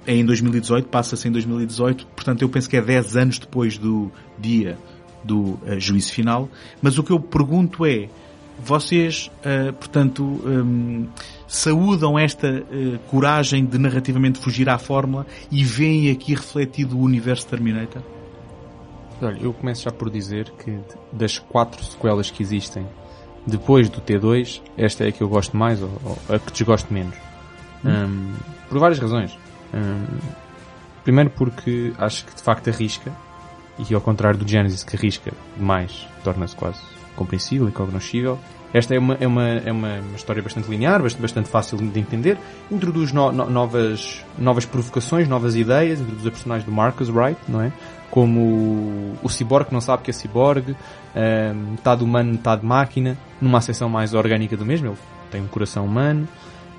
é em 2018, passa-se em 2018, portanto eu penso que é 10 anos depois do dia do uh, juízo final. Mas o que eu pergunto é, vocês, uh, portanto, um, saúdam esta uh, coragem de narrativamente fugir à fórmula e veem aqui refletido o universo Terminator? Olha, eu começo já por dizer que das quatro sequelas que existem depois do T2, esta é a que eu gosto mais ou, ou a que desgosto menos. Hum. Um, por várias razões. Um, primeiro porque acho que de facto arrisca, e ao contrário do Genesis que arrisca demais, torna-se quase compreensível e cognoscível. Esta é uma, é uma, é uma, história bastante linear, bastante, fácil de entender. Introduz no, no, novas, novas provocações, novas ideias, introduz a personagem do Marcus Wright, não é? Como o cyborg que não sabe que é cyborg, uh, metade humano, metade máquina, numa acessão mais orgânica do mesmo, ele tem um coração humano.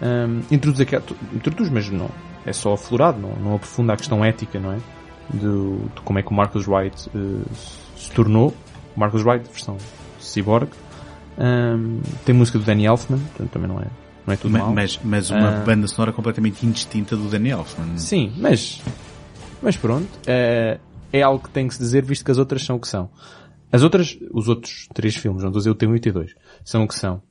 Um, introduz, aqui, introduz, mas não, é só aflorado, não, não aprofunda a questão ética, não é? De, de como é que o Marcus Wright uh, se tornou. Marcus Wright, versão cyborg. Um, tem música do Danny Elfman, portanto também não é, não é tudo mas, mal. Mas, mas uma uh, banda sonora completamente indistinta do Danny Elfman. Sim, mas, mas pronto, uh, é algo que tem que se dizer visto que as outras são o que são. As outras, os outros três filmes, não estou a dizer o T1 e o T2, são o que são.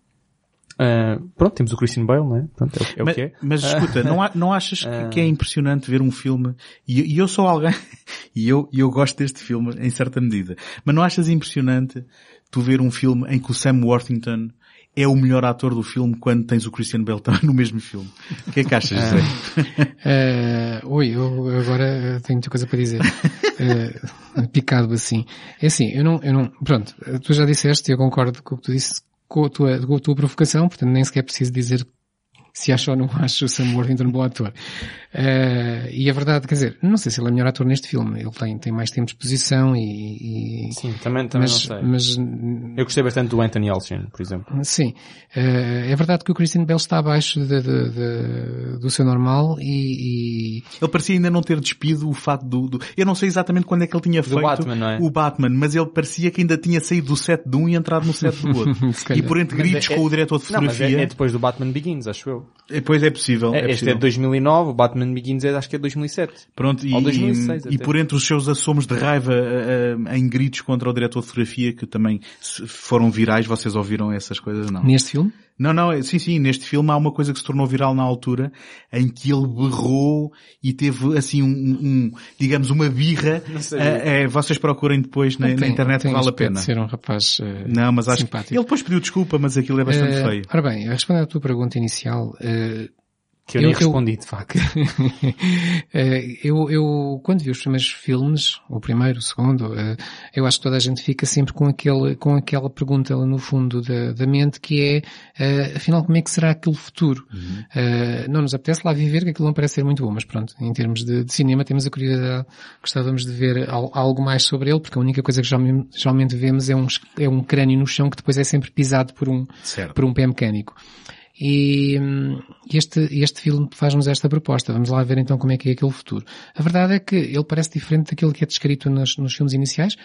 Uh, pronto, temos o Christian Bale, não é? Pronto, é, é mas, o que é. Mas escuta, não, não achas que é impressionante ver um filme, e, e eu sou alguém, e eu, eu gosto deste filme em certa medida, mas não achas impressionante tu ver um filme em que o Sam Worthington é o melhor ator do filme quando tens o Christian Bale também no mesmo filme. O que é que achas, José? Uh, oi, eu agora tenho muita coisa para dizer. Uh, picado assim. É assim, eu não, eu não, pronto, tu já disseste eu concordo com o que tu disse com a tua, com a tua provocação, portanto nem sequer preciso dizer se acho ou não acho o Sam Worthington um bom ator. Uh, e a verdade, quer dizer, não sei se ele é melhor ator neste filme. Ele tem, tem mais tempo de exposição e... e sim, também, também mas, não sei. Mas, Eu gostei bastante do Anthony Elchin, por exemplo. Sim. Uh, é verdade que o Christian Bale está abaixo de, de, de, do seu normal e, e, Ele parecia ainda não ter despido o fato do, do... Eu não sei exatamente quando é que ele tinha feito Batman, é? o Batman, mas ele parecia que ainda tinha saído do set de um e entrado no set do outro. e por entre gritos é, com o diretor de fotografia... Não, mas é, é depois do Batman Begins, acho eu. Pois é possível. É, é este possível. é de 2009, o Batman Begins é, acho que é de 2007. Pronto, e, Ou 2006 e, e por entre os seus assomos de raiva uh, uh, em gritos contra o diretor de fotografia, que também foram virais, vocês ouviram essas coisas, não? Neste filme? Não, não, sim, sim, neste filme há uma coisa que se tornou viral na altura, em que ele berrou e teve assim um, um digamos, uma birra. Uh, vocês procurem depois na, tem, na internet, tem vale a pena. ser um rapaz uh, Não, mas acho simpático. que ele depois pediu desculpa, mas aquilo é bastante uh, feio. Ora bem, respondendo à tua pergunta inicial, uh, que eu, eu nem respondi, de facto. eu, eu, quando vi os primeiros filmes, o primeiro, o segundo, eu acho que toda a gente fica sempre com aquele, com aquela pergunta no fundo da, da mente que é, afinal, como é que será aquele futuro? Uhum. Não nos apetece lá viver, que aquilo não parece ser muito bom, mas pronto, em termos de, de cinema temos a curiosidade, gostávamos de ver algo mais sobre ele, porque a única coisa que geralmente vemos é um, é um crânio no chão que depois é sempre pisado por um, certo. por um pé mecânico. E este, este filme faz-nos esta proposta. Vamos lá ver então como é que é aquele futuro. A verdade é que ele parece diferente daquilo que é descrito nos, nos filmes iniciais,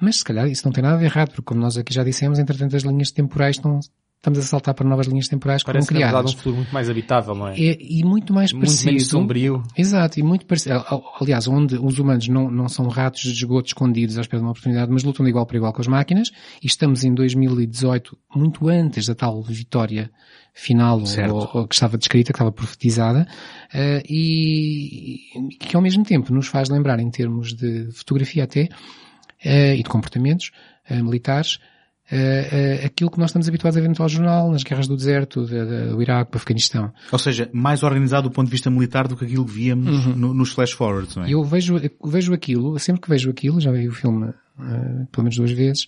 mas se calhar isso não tem nada de errado, porque como nós aqui já dissemos, entretanto as linhas temporais estão, estamos a saltar para novas linhas temporais Parece que foram criadas. Parece um futuro muito mais habitável, não é? E, e muito mais muito parecido. menos sombrio. Exato, e muito parecido. Aliás, onde os humanos não, não são ratos de esgoto escondidos à espera de uma oportunidade, mas lutam de igual para igual com as máquinas, e estamos em 2018, muito antes da tal vitória final, ou, ou, que estava descrita, que estava profetizada, uh, e que ao mesmo tempo nos faz lembrar em termos de fotografia até, uh, e de comportamentos uh, militares, aquilo que nós estamos habituados a ver no telejornal, nas guerras do deserto, de, de, do Iraque, do Afeganistão. Ou seja, mais organizado do ponto de vista militar do que aquilo que víamos uhum. no, nos flash forwards, não é? Eu vejo, vejo aquilo, sempre que vejo aquilo, já vi o filme pelo menos duas vezes,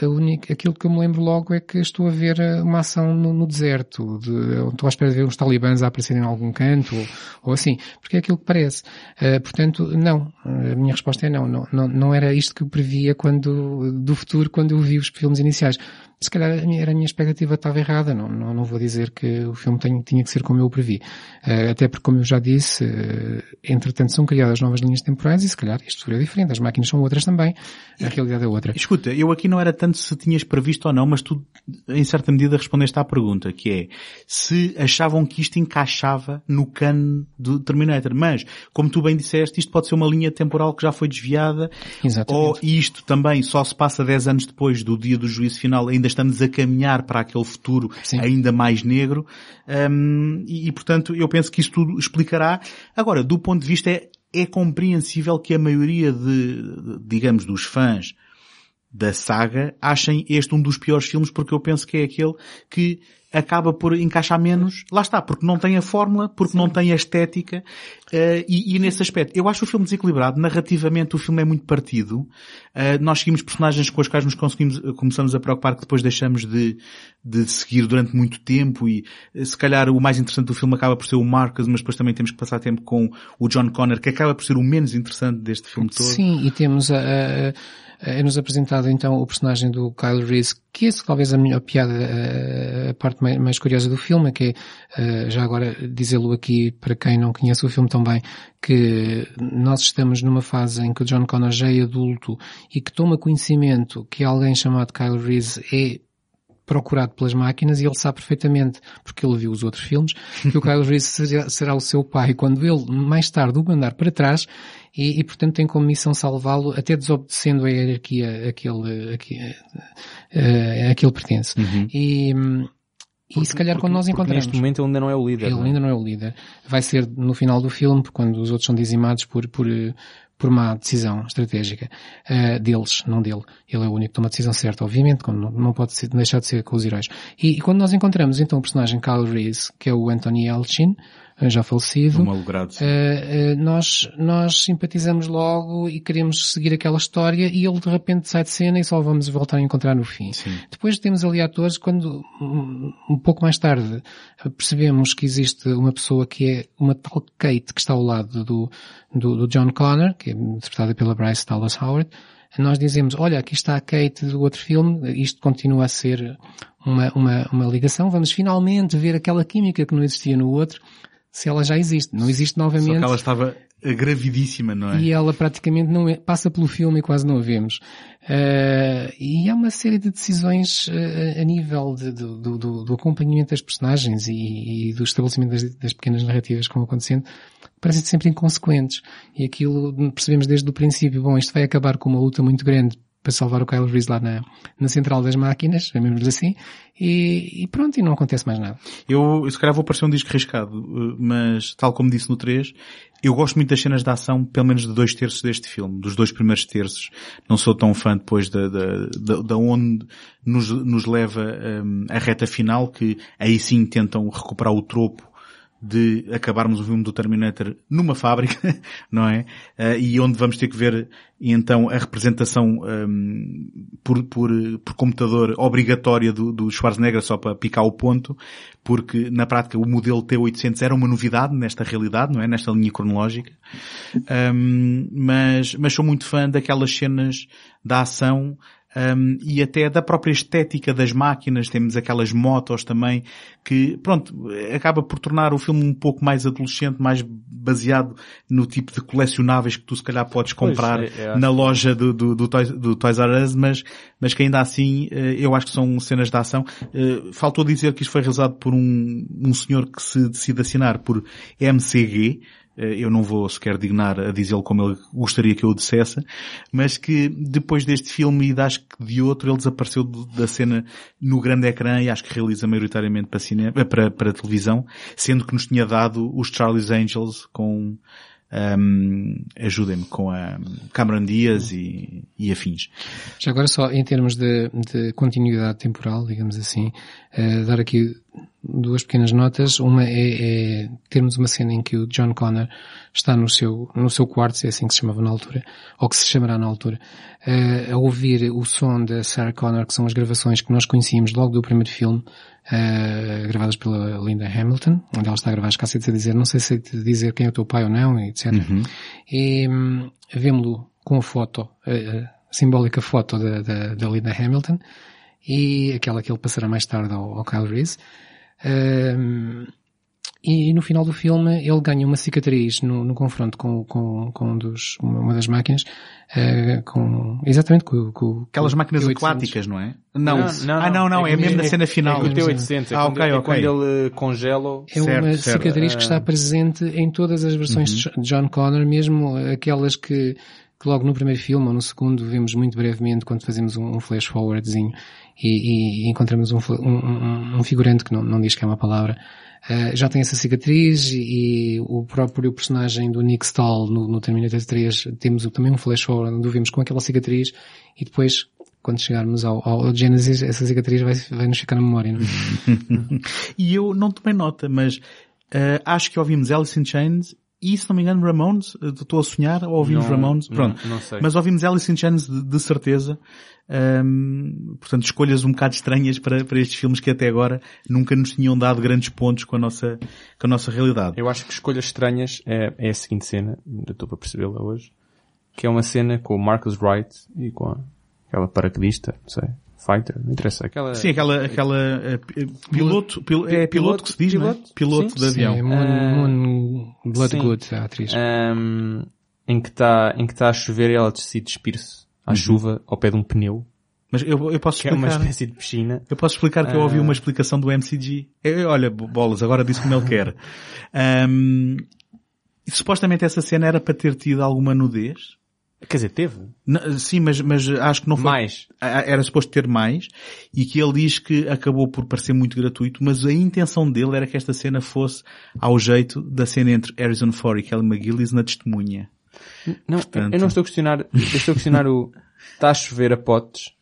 a única, aquilo que eu me lembro logo é que estou a ver eh, uma ação no, no deserto, de, estou à espera de ver uns talibãs a aparecerem em algum canto, ou, ou assim, porque é aquilo que parece. Uh, portanto, não. A minha resposta é não. Não, não. não era isto que eu previa quando, do futuro, quando eu vi os filmes iniciais se calhar era a minha expectativa estava errada, não, não, não vou dizer que o filme tinha que ser como eu o previ. Uh, até porque, como eu já disse, uh, entretanto são criadas novas linhas temporais e se calhar isto é diferente, as máquinas são outras também, a realidade é outra. Escuta, eu aqui não era tanto se tinhas previsto ou não, mas tu em certa medida respondeste à pergunta, que é se achavam que isto encaixava no cano do Terminator, mas como tu bem disseste, isto pode ser uma linha temporal que já foi desviada, Exatamente. ou isto também só se passa 10 anos depois do dia do juízo final, ainda estamos a caminhar para aquele futuro Sim. ainda mais negro, um, e, e, portanto eu penso que isso tudo explicará. Agora, do ponto de vista é, é compreensível que a maioria de, digamos, dos fãs da saga achem este um dos piores filmes porque eu penso que é aquele que acaba por encaixar menos, lá está, porque não tem a fórmula, porque Sim. não tem a estética, uh, e, e, nesse aspecto, eu acho o filme desequilibrado, narrativamente o filme é muito partido, uh, nós seguimos personagens com os quais nos conseguimos, começamos a preocupar que depois deixamos de, de seguir durante muito tempo e se calhar o mais interessante do filme acaba por ser o Marcus, mas depois também temos que passar tempo com o John Connor, que acaba por ser o menos interessante deste filme todo. Sim, e temos a, a é-nos apresentado então o personagem do Kyle Reese, que esse talvez a melhor piada, a parte mais curiosa do filme, que é, já agora dizê-lo aqui para quem não conhece o filme também, que nós estamos numa fase em que o John Connor já é adulto e que toma conhecimento que alguém chamado Kyle Reese é procurado pelas máquinas e ele sabe perfeitamente, porque ele viu os outros filmes, que o Kyle Reese será, será o seu pai quando ele mais tarde o mandar para trás e, e portanto tem como missão salvá-lo até desobedecendo a hierarquia a que ele, a que, a, a que ele pertence. Uhum. E, porque, e se calhar porque, quando nós encontramos... neste momento ele ainda não é o líder. Ele não? É? ainda não é o líder. Vai ser no final do filme, quando os outros são dizimados por, por, por uma decisão estratégica uh, deles, não dele. Ele é o único que toma a decisão certa, obviamente, como não, não pode ser, deixar de ser com os heróis. E, e, quando nós encontramos então o personagem Kyle Reese, que é o Anthony Elchin, já falecido, uh, uh, nós, nós simpatizamos logo e queremos seguir aquela história e ele de repente sai de cena e só vamos voltar a encontrar no fim. Sim. Depois temos ali atores quando um pouco mais tarde percebemos que existe uma pessoa que é uma tal Kate que está ao lado do, do, do John Connor, que é interpretada pela Bryce Dallas Howard, nós dizemos, olha, aqui está a Kate do outro filme, isto continua a ser uma, uma, uma ligação, vamos finalmente ver aquela química que não existia no outro, se ela já existe. Não existe novamente. Só que ela estava gravidíssima, não é? E ela praticamente não é, passa pelo filme e quase não a vemos. Uh, e há uma série de decisões uh, a nível de, do, do, do, acompanhamento das personagens e, e do estabelecimento das, das, pequenas narrativas que vão acontecendo parecem sempre inconsequentes. E aquilo percebemos desde o princípio, bom, isto vai acabar com uma luta muito grande para salvar o Kyle Reese lá na, na central das máquinas, chamemos assim, e, e, pronto, e não acontece mais nada. Eu, se calhar vou parecer um disco arriscado, eh, mas tal como disse no 3, eu gosto muito das cenas de ação, pelo menos de dois terços deste filme, dos dois primeiros terços. Não sou tão fã depois da, da, da, onde nos, nos leva um, a reta final, que aí sim tentam recuperar o tropo de acabarmos o filme do Terminator numa fábrica, não é? Uh, e onde vamos ter que ver então a representação um, por, por, por computador obrigatória do, do Schwarzenegger só para picar o ponto, porque na prática o modelo T800 era uma novidade nesta realidade, não é? Nesta linha cronológica. Um, mas, mas sou muito fã daquelas cenas da ação um, e até da própria estética das máquinas, temos aquelas motos também, que, pronto, acaba por tornar o filme um pouco mais adolescente, mais baseado no tipo de colecionáveis que tu se calhar podes comprar pois, é, é, na loja do, do, do, Toys, do Toys R Us, mas, mas que ainda assim eh, eu acho que são cenas de ação. Eh, faltou dizer que isto foi realizado por um, um senhor que se decide assinar por MCG, eu não vou sequer dignar a dizê-lo como ele gostaria que eu o dissesse, mas que depois deste filme e acho que de outro ele desapareceu da cena no grande ecrã e acho que realiza maioritariamente para, cinema, eh, para, para televisão, sendo que nos tinha dado os Charlie's Angels com um, ajudem-me com a Cameron Diaz e, e afins. Já agora só em termos de, de continuidade temporal, digamos assim, uh, dar aqui duas pequenas notas. Uma é, é, termos uma cena em que o John Connor está no seu, no seu quarto, se é assim que se chamava na altura, ou que se chamará na altura, uh, a ouvir o som da Sarah Connor, que são as gravações que nós conhecíamos logo do primeiro filme, uh, gravadas pela Linda Hamilton, onde ela está a gravar as cassetes a dizer, não sei se dizer quem é o teu pai ou não, etc. Uhum. E um, vemos-lo com a foto, a, a simbólica foto da, da, da Linda Hamilton, e aquela que ele passará mais tarde ao, ao Kyle Reese. Um, e no final do filme ele ganha uma cicatriz no, no confronto com, com, com um dos, uma das máquinas, uh, com, exatamente com, com Aquelas com máquinas o T800. aquáticas, não é? Não, Não, não, ah não, não, é, é mesmo na cena final. É o T800, é Ah, quando, ok, é ok. quando ele congela É uma Certo, certo. cicatriz que Ah. está presente em todas as versões de Jo- John Connor, mesmo aquelas que, que logo no primeiro filme ou no segundo vemos muito brevemente quando fazemos um, um flash forwardzinho e, e encontramos um, fla- um, um- um figurante que não, não diz que é uma palavra. Ah, já tem essa cicatriz e, o próprio personagem do Nick Stahl no, no Terminator 3 temos também um flash forward onde o vemos com aquela cicatriz e depois quando chegarmos ao, ao Genesis essa cicatriz vai, vai nos ficar na memória. É? E eu não tomei nota, mas eh, acho que ouvimos Alice in Chains e, se não me engano, Ramones. Eh, Estou a sonhar ou ouvimos Não- Ramones? não- Pronto. não sei. Mas ouvimos Alice in Chains de, de certeza. Ahm, portanto, escolhas um bocado estranhas para, para estes filmes que até agora nunca nos tinham dado grandes pontos com a nossa, com a nossa realidade. Eu acho que escolhas estranhas é, é a seguinte cena, ainda estou para percebê-la hoje, que é uma cena com o Marcus Wright e com aquela paraquedista, não sei, fighter, não interessa, aquela... Sim, aquela, aquela eh, pi- piloto, pil- é piloto que se diz, não é? Piloto? Piloto Sim, de avião. Sim, Moon, Moon Bloodgood, sim. a atriz. Ahm, em que está em que está a chover e ela decide despir-se à chuva ao pé de um pneu, Mas eu, eu posso que é uma explicar. espécie de piscina. Eu posso explicar que eu ouvi uma explicação do MCG. Eh, olha, bo- bolas, agora disse como ele quer. Ahm, e supostamente essa cena era para ter tido alguma nudez. Quer dizer, teve. N- sim, mas, mas acho que não foi. Mais. Era suposto ter mais. E que ele diz que acabou por parecer muito gratuito, mas a intenção dele era que esta cena fosse ao jeito da cena entre Harrison Ford e Kelly McGillis na testemunha. Não, Portanto- eu não estou a questionar, eu estou a questionar o, está a chover a potes,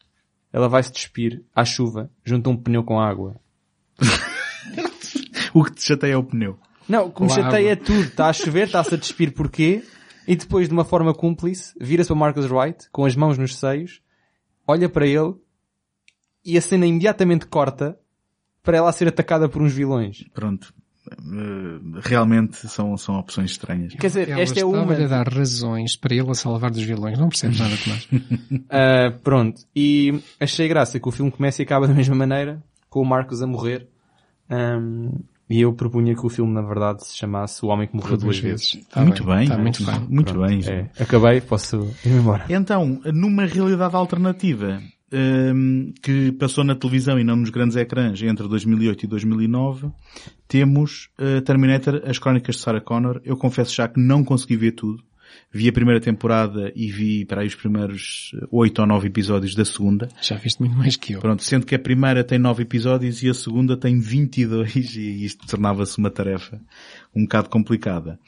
ela vai se despir à chuva, junto a um pneu com água. O que te chateia é o pneu. Não, o que me Com chateia é tudo. Está a chover, está-se a despir porquê? E depois, de uma forma cúmplice, vira-se para Marcus Wright, com as mãos nos seios, olha para ele, e a cena imediatamente corta para ela ser atacada por uns vilões. Pronto. Eh, realmente são, são opções estranhas. Quer dizer, Ela esta é uma... a dar razões para ele a salvar dos vilões. Não percebes nada, Tomás. Ah, pronto. E achei graça que o filme começa e acaba da mesma maneira, com o Marcos a morrer. Ahm, e eu propunha que o filme, na verdade, se chamasse O Homem que Morreu Duas Vezes. Está muito bem. Está muito bem. Muito Pronto. bem. É, acabei, posso ir embora. Então, numa realidade alternativa hum, que passou na televisão e não nos grandes ecrãs entre 2008 e 2009, temos uh, Terminator, As Crónicas de Sarah Connor. Eu confesso já que não consegui ver tudo. Vi a primeira temporada e vi para aí os primeiros oito ou nove episódios da segunda. Já viste muito mais que eu. Pronto, sendo que a primeira tem nove episódios e a segunda tem 22 e isto tornava-se uma tarefa um bocado complicada.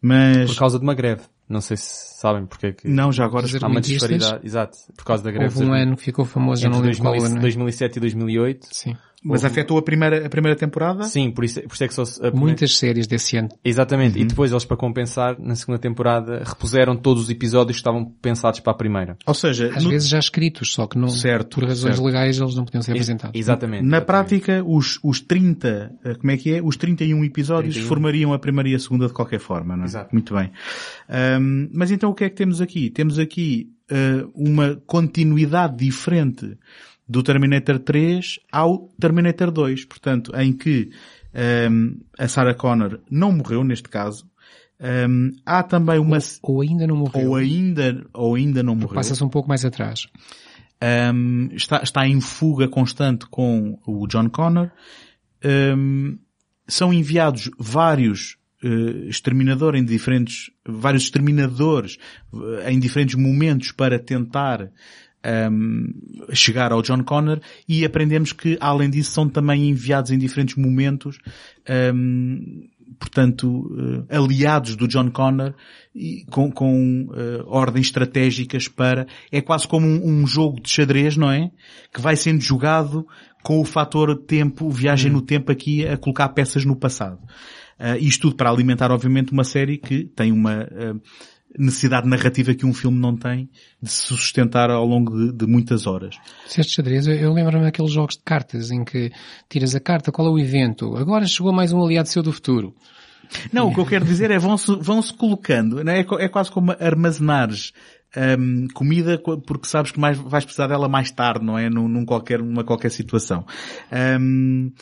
Mas, Por causa de uma greve. Não sei se sabem porque é que... não, já agora Há uma disparidade, exato, por causa da greve. Houve um ano que ficou famoso, já não lembro qual 2000 ano. é? 2007 e 2008. Sim. Mas afetou a primeira, a primeira temporada? Sim, por isso, por isso é que só se... Muitas séries desse ano. Exatamente. Uhum. E depois eles, para compensar, na segunda temporada, repuseram todos os episódios que estavam pensados para a primeira. Ou seja, Às no- vezes já escritos, só que não, Certo, por razões certo. legais eles não podiam ser apresentados. Exatamente. na exatamente. prática, os, os 30, eh, como é que é? Os 31 episódios 31. formariam a primeira e a segunda de qualquer forma, não é? Exato. Muito bem. Ahm, mas então o que é que temos aqui? Temos aqui eh, uma continuidade diferente do Terminator 3 ao Terminator 2, portanto, em que ahm, a Sarah Connor não morreu neste caso. Ahm, há também uma, Ou ainda não morreu. ou ainda, ou ainda não morreu. Passa-se um pouco mais atrás. Um, está, está em fuga constante com o John Connor. Um, são enviados vários uh, exterminadores em diferentes, vários exterminadores uh, em diferentes momentos para tentar um, chegar ao John Connor e aprendemos que além disso são também enviados em diferentes momentos um, portanto, eh, aliados do John Connor e com, com eh, ordens estratégicas para, é quase como um, um jogo de xadrez, não é? Que vai sendo jogado com o fator tempo, viagem no tempo aqui a colocar peças no passado. Uh, isto tudo para alimentar, obviamente, uma série que tem uma uh, necessidade narrativa que um filme não tem de se sustentar ao longo de, de muitas horas. Este xadrez, eu, eu lembro-me daqueles jogos de cartas em que tiras a carta, qual é o evento? Agora chegou mais um aliado seu do futuro. Não, o que eu quero dizer é vão-se vão -se colocando, não é? é quase como armazenares um, comida porque sabes que mais vais precisar dela mais tarde, não é? Num, num qualquer, numa qualquer situação. Um,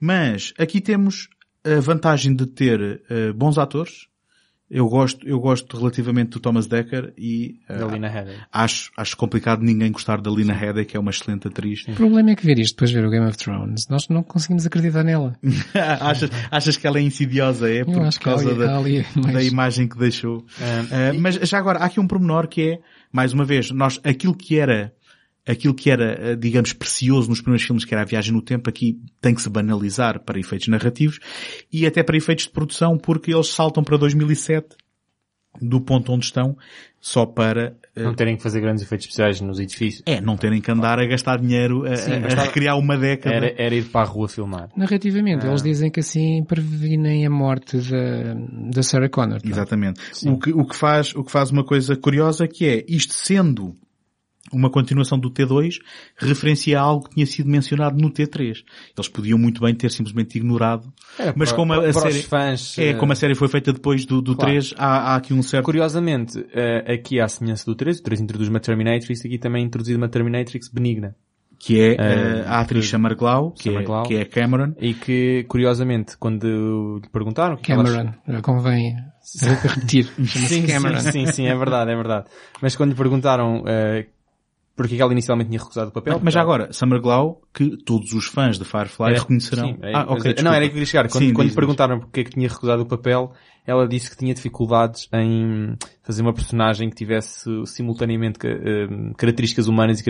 mas aqui temos a vantagem de ter uh, bons atores. Eu gosto, eu gosto relativamente do Thomas Decker e uh, da Lina Headey. Acho, acho complicado ninguém gostar da Lina Headey, que é uma excelente atriz. O problema é que ver isto depois de ver o Game of Thrones, nós não conseguimos acreditar nela. achas, achas que ela é insidiosa, é? Por, por causa ali, da, ali mais... da imagem que deixou. Uh, mas já agora, há aqui um pormenor que é, mais uma vez, nós, aquilo que era aquilo que era, eh, digamos, precioso nos primeiros filmes, que era a viagem no tempo, aqui tem que se banalizar para efeitos narrativos e até para efeitos de produção, porque eles saltam para 2007 do ponto onde estão, só para... Eh, não terem que fazer grandes efeitos especiais nos edifícios. É, não terem que andar a gastar dinheiro a, Sim, a, a recriar uma década. Era, era, ir para a rua filmar. Narrativamente, ah. eles dizem que assim previnem a morte da, da Sarah Connor. Tá? Exatamente. O que, o, que faz, o que faz uma coisa curiosa que é, isto sendo uma continuação do T2 referencia algo que tinha sido mencionado no T3. Eles podiam muito bem ter simplesmente ignorado. É, mas para, como a, a série, fãs, é, como a série foi feita depois do, do claro. 3, há, há, aqui um certo... Curiosamente, uh, aqui há a semelhança do 3, o 3 introduz uma Terminatrix, aqui também é introduzido uma Terminatrix benigna. Que é uh, a atriz Summer Glau, que, Summer é, que é Cameron. E que, curiosamente, quando lhe perguntaram... Que Cameron, elas... convém repetir. sim, Cameron. Sim, sim, sim, é verdade, é verdade. Mas quando lhe perguntaram uh, porque ela inicialmente tinha recusado o papel. Mas já agora, Summer Glau, que todos os fãs de Firefly reconhecerão. Sim, é, ah, ok. Não, era aí que queria chegar. Quando, sim, quando diz, perguntaram porque é que tinha recusado o papel, ela disse que tinha dificuldades em fazer uma personagem que tivesse simultaneamente uh, características humanas e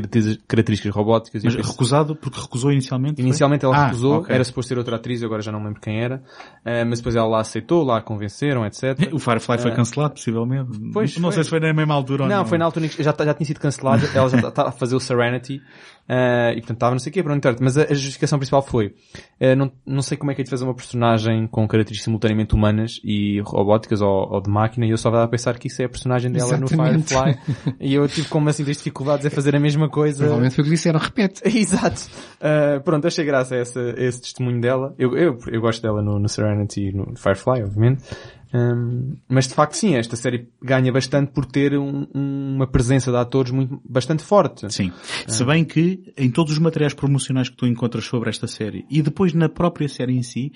características robóticas. Mas recusado porque recusou inicialmente? Inicialmente foi? ela ah, recusou, okay. era suposto ser outra atriz, agora já não lembro quem era, uh, mas depois ela lá aceitou, lá a convenceram, etc. O Firefly foi eh, cancelado, possivelmente. Pois, não sei se foi na mesma altura ou não. Não, foi na altura já, já tinha sido cancelado, ela já estava tá, a fazer o Serenity, Uh, e portanto estava não sei o quê, pronto, mas a, a, justificação principal foi, uh, não, não sei como é que é de fazer uma personagem com características simultaneamente humanas e robóticas ou, ou de máquina e eu só estava a pensar que isso é a personagem dela Exatamente. no Firefly e eu tive como assim das dificuldades em fazer a mesma coisa. Provavelmente foi o que disseram, repete. Exato. Uh, pronto, achei graça a, essa, a esse testemunho dela. Eu, eu, eu gosto dela no, no Serenity e no Firefly, obviamente. Um, mas de facto sim, esta série ganha bastante por ter um, uma presença de atores muito, bastante forte. Sim. Se bem que em todos os materiais promocionais que tu encontras sobre esta série e depois na própria série em si,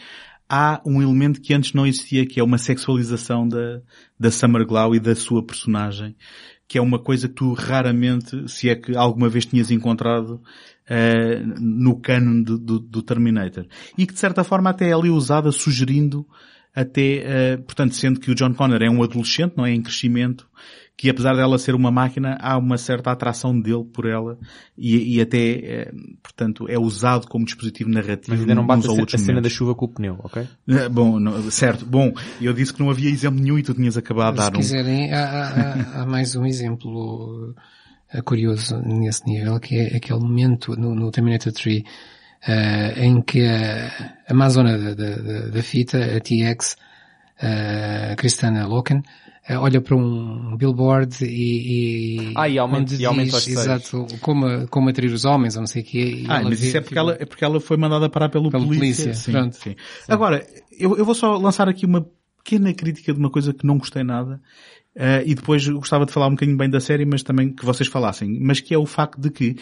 há um elemento que antes não existia, que é uma sexualização da, da Summer Glau e da sua personagem, que é uma coisa que tu raramente, se é que alguma vez tinhas encontrado uh, no canon do, do, do Terminator. E que de certa forma até é ali usada sugerindo até, uh, portanto, sendo que o John Connor é um adolescente, não é, em crescimento, que apesar dela ser uma máquina, há uma certa atração dele por ela e, e até, uh, portanto, é usado como dispositivo narrativo. Mas ainda não bate a, a cena da chuva com o pneu, ok? Uh, bom, não, certo. Bom, eu disse que não havia exemplo nenhum e tu tinhas acabado de dar um. Se quiserem, há, há, há mais um exemplo curioso nesse nível, que é aquele momento no, no Terminator 3 uh, em que a Amazona da, da, da fita, a TX, uh, Cristana Loken, uh, olha para um billboard e, e, ah, e aumenta, e aumenta diz, exato, como, como atrair os homens, ou não sei o quê. Ah, mas vê, isso é porque, ela, é porque ela foi mandada parar pelo, pelo polícia. polícia. Sim, Pronto. Sim. Agora, eu, eu vou só lançar aqui uma pequena crítica de uma coisa que não gostei nada, uh, e depois gostava de falar um bocadinho bem da série, mas também que vocês falassem, mas que é o facto de que,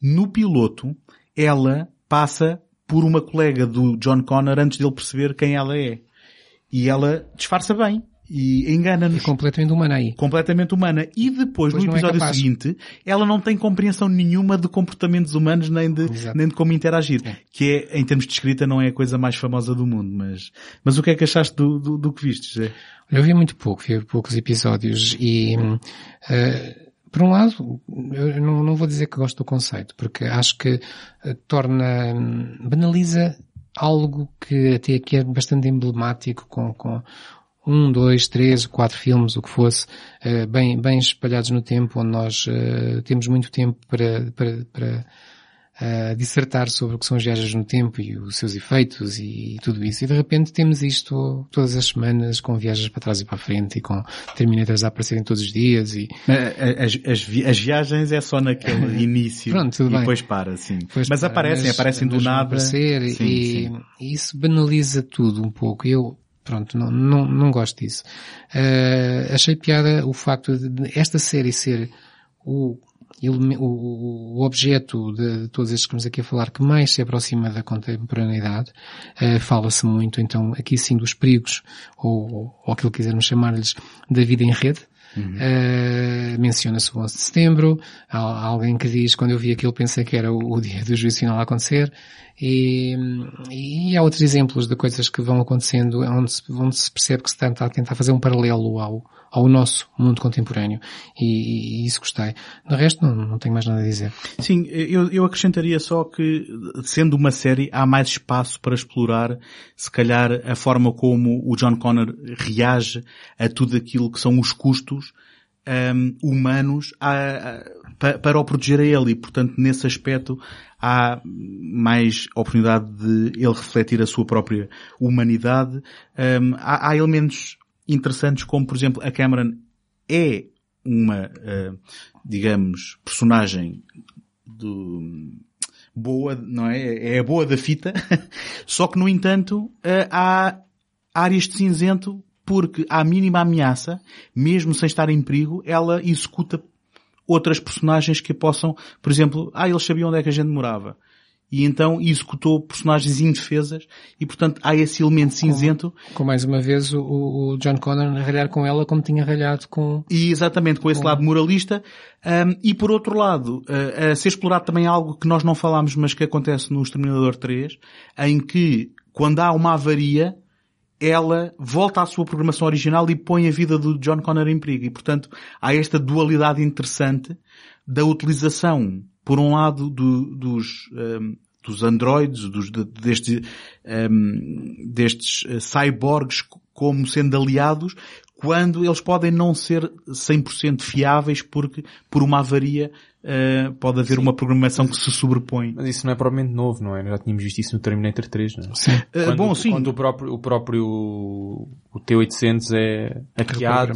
no piloto, ela passa por uma colega do John Connor antes dele perceber quem ela é. E ela disfarça bem. E engana-nos. É completamente humana aí. Completamente humana. E depois, no é episódio é seguinte, ela não tem compreensão nenhuma de comportamentos humanos nem de, nem de como interagir. É. Que é, em termos de escrita, não é a coisa mais famosa do mundo. Mas, mas o que é que achaste do, do, do que viste, José? Eu vi muito pouco, vi poucos episódios e, uh, por um lado, eu não, não vou dizer que gosto do conceito, porque acho que uh, torna, banaliza algo que até aqui é bastante emblemático com, com um, dois, três, quatro filmes, o que fosse, uh, bem, bem espalhados no tempo, onde nós uh, temos muito tempo para, para, para uh, dissertar sobre o que são as viagens no tempo e os seus efeitos e, e, tudo isso. E de repente temos isto todas as semanas com viagens para trás e para a frente e com Terminators a aparecerem todos os dias e... As, as, vi as viagens é só naquele início Pronto, e bem. depois para, sim. Depois mas para, aparecem, mas, aparecem do nada. Aparecer, Sim, e, sim. e isso banaliza tudo um pouco. Eu, pronto, não, não, não gosto disso. Uh, achei piada o facto de, esta série ser o, o, o objeto de, de todos estes que estamos aqui a falar que mais se aproxima da contemporaneidade. Uh, Fala-se muito, então, aqui sim dos perigos, ou, ou aquilo que quisermos chamar-lhes, da vida em rede. Uh, Menciona-se o 11 de setembro. Há, há alguém que diz, quando eu vi aquilo, pensei que era o, o dia do juízo final a acontecer. E, e há outros exemplos de coisas que vão acontecendo onde se, onde se percebe que se tenta tentar fazer um paralelo ao, ao nosso mundo contemporâneo. E, e isso gostei. Do resto, não, não tenho mais nada a dizer. Sim, eu, eu acrescentaria só que, sendo uma série, há mais espaço para explorar, se calhar, a forma como o John Connor reage a tudo aquilo que são os custos hum, humanos a- a- pa- para o proteger a ele e, portanto, nesse aspecto há mais oportunidade de ele refletir a sua própria humanidade. Hum, há, há elementos interessantes como, por exemplo, a Cameron é uma, eh, digamos, personagem do, boa, não é? É a boa da fita. Só que, no entanto, eh, há áreas de cinzento porque à mínima ameaça, mesmo sem estar em perigo, ela executa outras personagens que possam, por exemplo, ah, eles sabiam onde é que a gente morava. E então executou personagens indefesas e portanto há esse elemento cinzento Com mais uma vez o, o John Connor a ralhar com ela como tinha ralhado com... E exatamente com esse lado moralista. Um, e por outro lado, uh, a ser explorado também algo que nós não falámos, mas que acontece no Exterminador 3, em que quando há uma avaria, ela volta à sua programação original e põe a vida do John Connor em perigo. E portanto, há esta dualidade interessante da utilização, por um lado, do- dos, um, dos androides, dos, de- destes, um, destes uh, cyborgs como sendo aliados, quando eles podem não ser 100% fiáveis porque por uma avaria uh, pode haver uma programação que se sobrepõe. Mas isso não é propriamente novo, não é? Já tínhamos visto isso no Terminator 3, não é? Sim. Uh, Quando, bom, sim. quando o próprio, o próprio, o T-800 é hackeado,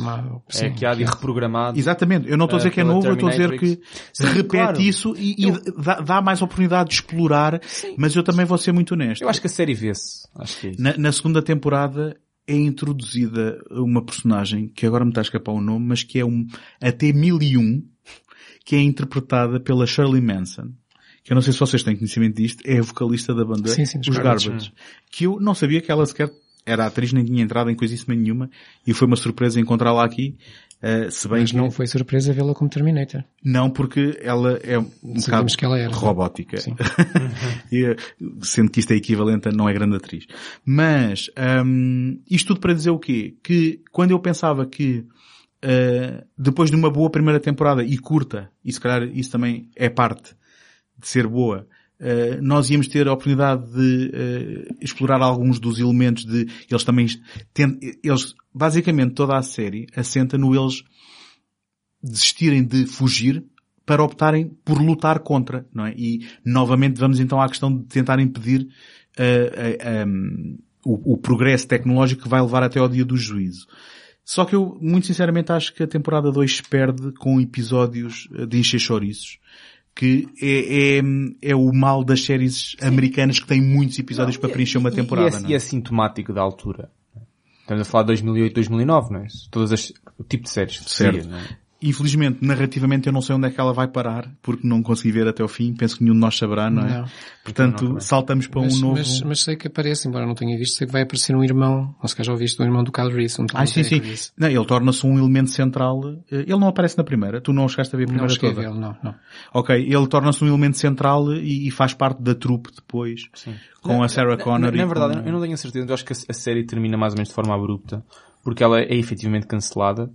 sim, é hackeado e reprogramado. Exatamente. Eu não estou a dizer Uh, que é novo, eu estou a dizer que. Sim, repete claro. isso e, e dá, dá mais oportunidade de explorar, mas eu também vou ser muito honesto. Eu acho que a série vê-se. Acho que é isso. Na, na segunda temporada é introduzida uma personagem, que agora me está a escapar o nome, mas que é um, até 1001, que é interpretada pela Shirley Manson. Que eu não sei se vocês têm conhecimento disto, é a vocalista da banda Sim, sim, Os Garbage. Garbage. Que eu não sabia que ela sequer era atriz, nem tinha entrado em coisíssima nenhuma, e foi uma surpresa encontrá-la aqui, eh, se bem Mas que não foi surpresa vê-la como Terminator. não, porque ela é um bocado Sabíamos que ela era. robótica. E, eh, sendo que isto é equivalente a não é grande atriz. Mas, hum, isto tudo para dizer o quê? Que quando eu pensava que eh, depois de uma boa primeira temporada e curta, e se calhar isso também é parte de ser boa, eh, nós íamos ter a oportunidade de eh, explorar alguns dos elementos de eles também eles basicamente toda a série assenta no eles desistirem de fugir para optarem por lutar contra, não é? E novamente vamos então à questão de tentar impedir eh, um, o, o progresso tecnológico que vai levar até ao dia do juízo. Só que eu, muito sinceramente, acho que a temporada 2 se perde com episódios eh, de encher chouriços. Que é, é, é o mal das séries americanas que têm muitos episódios para preencher uma temporada. E, é, não e é? é sintomático da altura. Estamos a falar de 2008, 2009, não é? Todas as, o tipo de séries. Certo. não é? Infelizmente, narrativamente, eu não sei onde é que ela vai parar, porque não consegui ver até ao fim. Penso que nenhum de nós saberá, não é? Não. Portanto, Não, não, saltamos para mas, um novo... mas, mas sei que aparece, embora não tenha visto, sei que vai aparecer um irmão, ou se calhar já ouviste, um irmão do Kyle Reese. Um Ah, sim, sim. Não, ele torna-se um elemento central. Eh, Ele não aparece na primeira. Tu não chegaste a ver a Não primeira a toda. vê-lo, não, não. Ok, ele torna-se um elemento central e, e faz parte da trupe depois. Com a Sarah Na- Connor Na, e na verdade, com... eu não tenho a certeza. Eu acho que a, a série termina mais ou menos de forma abrupta. Porque ela é efetivamente cancelada.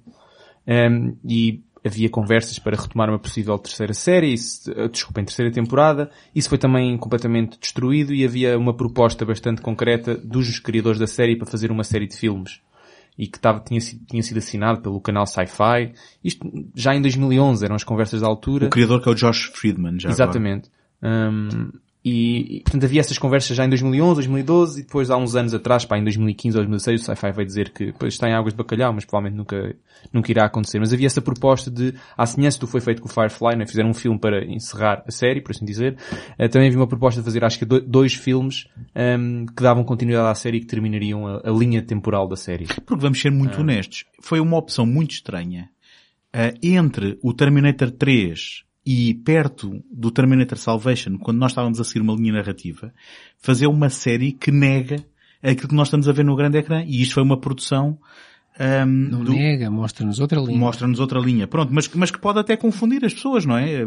Ehm, e havia conversas para retomar uma possível terceira série, isso, eh, desculpem, terceira temporada. Isso foi também completamente destruído e havia uma proposta bastante concreta dos criadores da série para fazer uma série de filmes. E que tava, tinha, sido, tinha sido assinado pelo canal Sci-Fi. Isto já em 2011 eram as conversas da altura. O criador que é o Josh Friedman, já agora. Exatamente. Um, e, e, portanto, havia essas conversas já em 2011, 2012 e depois há uns anos atrás, pá, em 2015 ou 2016, o Sci-Fi vai dizer que pois, está em águas de bacalhau, mas provavelmente nunca, nunca irá acontecer. Mas havia essa proposta de, à semelhança do que foi feito com o Firefly, né? fizeram um filme para encerrar a série, por assim dizer. Uh, também havia uma proposta de fazer, acho que dois filmes um, que davam continuidade à série e que terminariam a, a linha temporal da série. Porque vamos ser muito Ah. honestos, foi uma opção muito estranha uh, entre o Terminator 3 e perto do Terminator Salvation, quando nós estávamos a seguir uma linha narrativa, fazer uma série que nega aquilo que nós estamos a ver no grande ecrã. E isto foi uma produção um, Não do- nega, mostra-nos outra linha. Mostra-nos outra linha. Pronto, mas, mas que pode até confundir as pessoas, não é?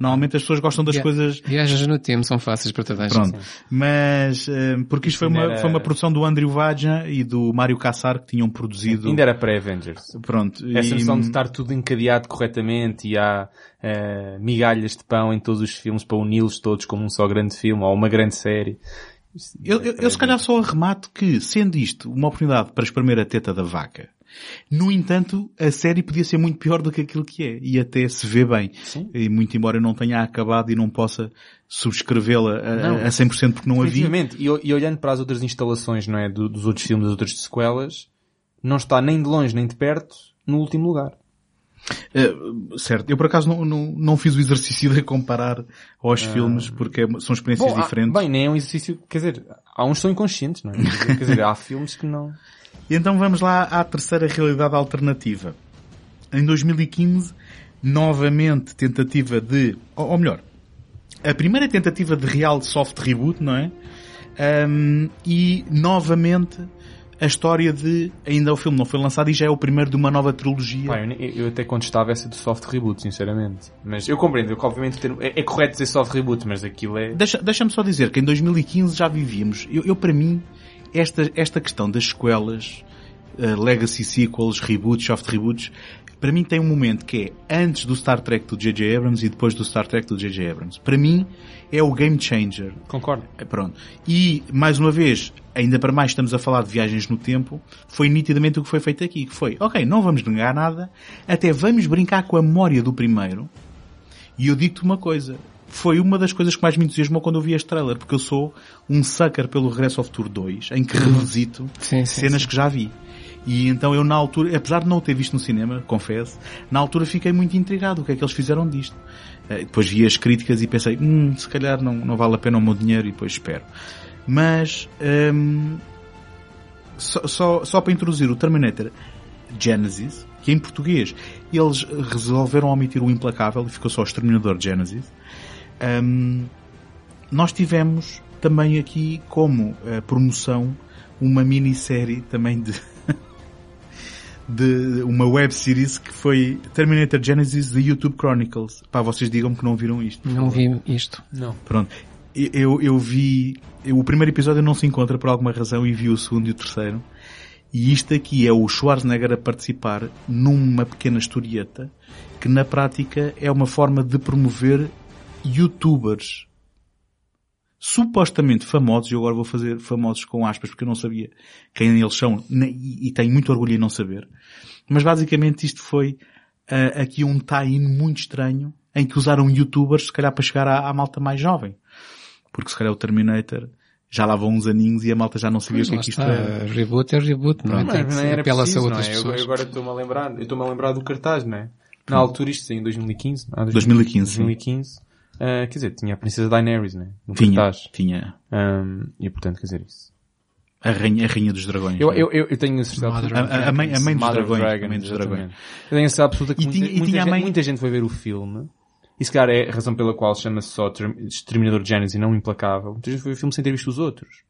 Normalmente as pessoas gostam das Via- coisas... Viagens no tempo são fáceis para toda a gente. Pronto. Mas, eh, porque isto foi uma, era- foi uma produção do Andrew Vaja e do Mário Kassar que tinham produzido. Ainda era pré-Avengers. Pronto. Essa e- noção de estar tudo encadeado corretamente e há eh, migalhas de pão em todos os filmes para uni-los todos como um só grande filme ou uma grande série. Eu, eu, eu se calhar só arremato que, sendo isto uma oportunidade para espremer a teta da vaca, no entanto, a série podia ser muito pior do que aquilo que é. E até se vê bem. E muito embora eu não tenha acabado e não possa subscrevê-la a, a 100% porque não a vi. E, e olhando para as outras instalações, não é, do- dos outros filmes, das outras sequelas, não está nem de longe nem de perto no último lugar. Uh, certo. Eu por acaso não, não, não fiz o exercício de comparar aos filmes porque é- são experiências Bom, há- diferentes. bem, nem é um exercício, quer dizer, há uns que são inconscientes, não é? Quer dizer, há filmes que não... E então vamos lá à terceira realidade alternativa. Em 2015, novamente tentativa de, ou ou melhor, a primeira tentativa de real soft reboot, não é? Ahm, e novamente a história de, ainda o filme não foi lançado e já é o primeiro de uma nova trilogia. Pá, eu, eu até contestava essa do soft reboot, sinceramente. Mas eu compreendo, que obviamente é, é correto dizer soft reboot, mas aquilo é... Deixa- Deixa-me só dizer que em 2015 já vivíamos. Eu, eu, para mim, esta, esta questão das sequelas, eh, legacy sequels, reboots, soft reboots, para mim tem um momento que é antes do Star Trek do J.J. Abrams e depois do Star Trek do J.J. Abrams. Para mim é o game changer. Concordo. Eh, Pronto. E, mais uma vez, ainda para mais estamos a falar de viagens no tempo, foi nitidamente o que foi feito aqui, que foi, ok, não vamos negar nada, até vamos brincar com a memória do primeiro, e eu digo-te uma coisa, foi uma das coisas que mais me entusiasmou quando eu vi este trailer, porque eu sou um sucker pelo Regresso ao Futuro 2, em que revisito Sim, sim, cenas sim. que já vi. E então eu na altura, apesar de não o ter visto no cinema, confesso, na altura fiquei muito intrigado o que é que eles fizeram disto. Eh, Depois vi as críticas e pensei, hum, se calhar não, não vale a pena o meu dinheiro e depois espero. Mas, hum, só, só, só para introduzir o Terminator Genesis, que em português eles resolveram omitir o implacável e ficou só o Exterminador Genesis. Hum, nós tivemos também aqui como eh, promoção uma minissérie também de de uma web series que foi Terminator Genesis The YouTube Chronicles. Pá, vocês digam-me que não viram isto. Não vi isto. Não. Pronto. Eu, eu vi, eu- o primeiro episódio não se encontra por alguma razão e vi o segundo e o terceiro. E isto aqui é o Schwarzenegger a participar numa pequena historieta que na prática é uma forma de promover youtubers supostamente famosos, e eu agora vou fazer famosos com aspas porque eu não sabia quem eles são e, e tenho muito orgulho em não saber. Mas basicamente isto foi ah, aqui um tie-in muito estranho em que usaram youtubers se calhar para chegar à, à malta mais jovem. Porque se calhar o Terminator já lá vão uns aninhos e a malta já não sabia o que é que isto era. Reboot é reboot, não é? Que nem ser- era apela-se a preciso, não é? Eu- pessoas. Eu agora estou-me a lembrar, eu estou-me a lembrar do cartaz, não é? Na altura isto em 2015. Ah, 2015, sim. 2015. Ah, quer dizer, tinha a Princesa Daenerys, né? No Tinha, cartaz. tinha Ahm, e portanto, quer dizer isso. a rainha, a rainha dos dragões. Eu, não é? eu, eu, eu tenho a certeza absoluta. A- mãe- a mãe dos Mother dragões, a mãe dos exatamente. dragões. Eu tenho a certeza absoluta que E muita, tinha- e muita tinha gente, mãe- muita gente foi ver o filme. E se calhar é a razão pela qual chama-se só Term- Exterminador de Genesis e não Implacável. Muita gente foi o filme sem ter visto os outros.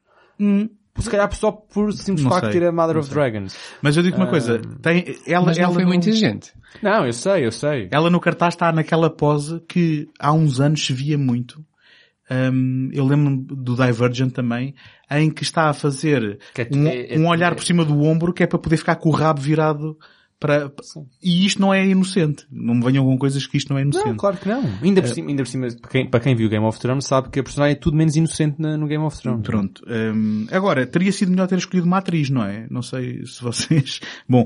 Se calhar só por simples Não facto de sei, ter a Mother não of sei. Dragons. Mas eu digo uma Ah, coisa, tem, ela, Mas não ela foi no- muita gente. Não, eu sei, eu sei. Ela no cartaz está naquela pose que há uns anos se via muito. Hum, eu lembro do Divergent também, em que está a fazer é- um, é- é- um olhar é- por cima do ombro que é para poder ficar com o rabo virado para, e isto não é inocente. Não me venham com coisas que isto não é inocente. Não, claro que não. Ainda por cima, ainda por cima para, quem, para quem viu Game of Thrones sabe que a personagem é tudo menos inocente na- no Game of Thrones. Pronto. Hum, agora, teria sido melhor ter escolhido uma atriz, não é? Não sei se vocês... Bom,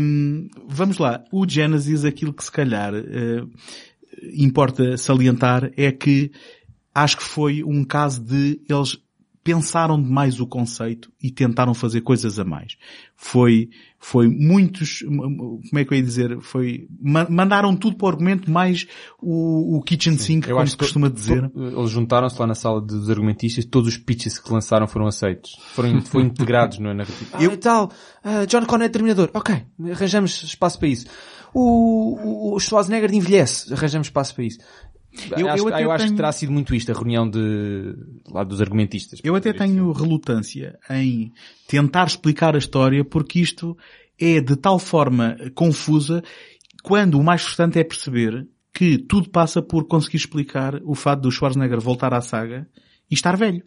hum, vamos lá. O Genesis, aquilo que se calhar eh, importa salientar é que acho que foi um caso de eles pensaram demais o conceito e tentaram fazer coisas a mais. Foi, foi muitos, como é que eu ia dizer, foi, ma- mandaram tudo para o argumento mais o, o kitchen sink, Eu como acho se que costuma dizer. to- Eles juntaram-se lá na sala dos argumentistas, todos os pitches que lançaram foram aceitos. Foram, foram integrados no narrativo. Ah, e tal, ah, John Connor é Terminador. Ok, arranjamos espaço para isso. O, o, o Schwarzenegger envelhece, arranjamos espaço para isso. Eu- Eu, acho, eu eu até acho que terá sido muito isto, a reunião de, lá dos argumentistas. Eu até tenho relutância em tentar explicar a história porque isto é de tal forma confusa quando o mais frustrante é perceber que tudo passa por conseguir explicar o fato do Schwarzenegger voltar à saga e estar velho.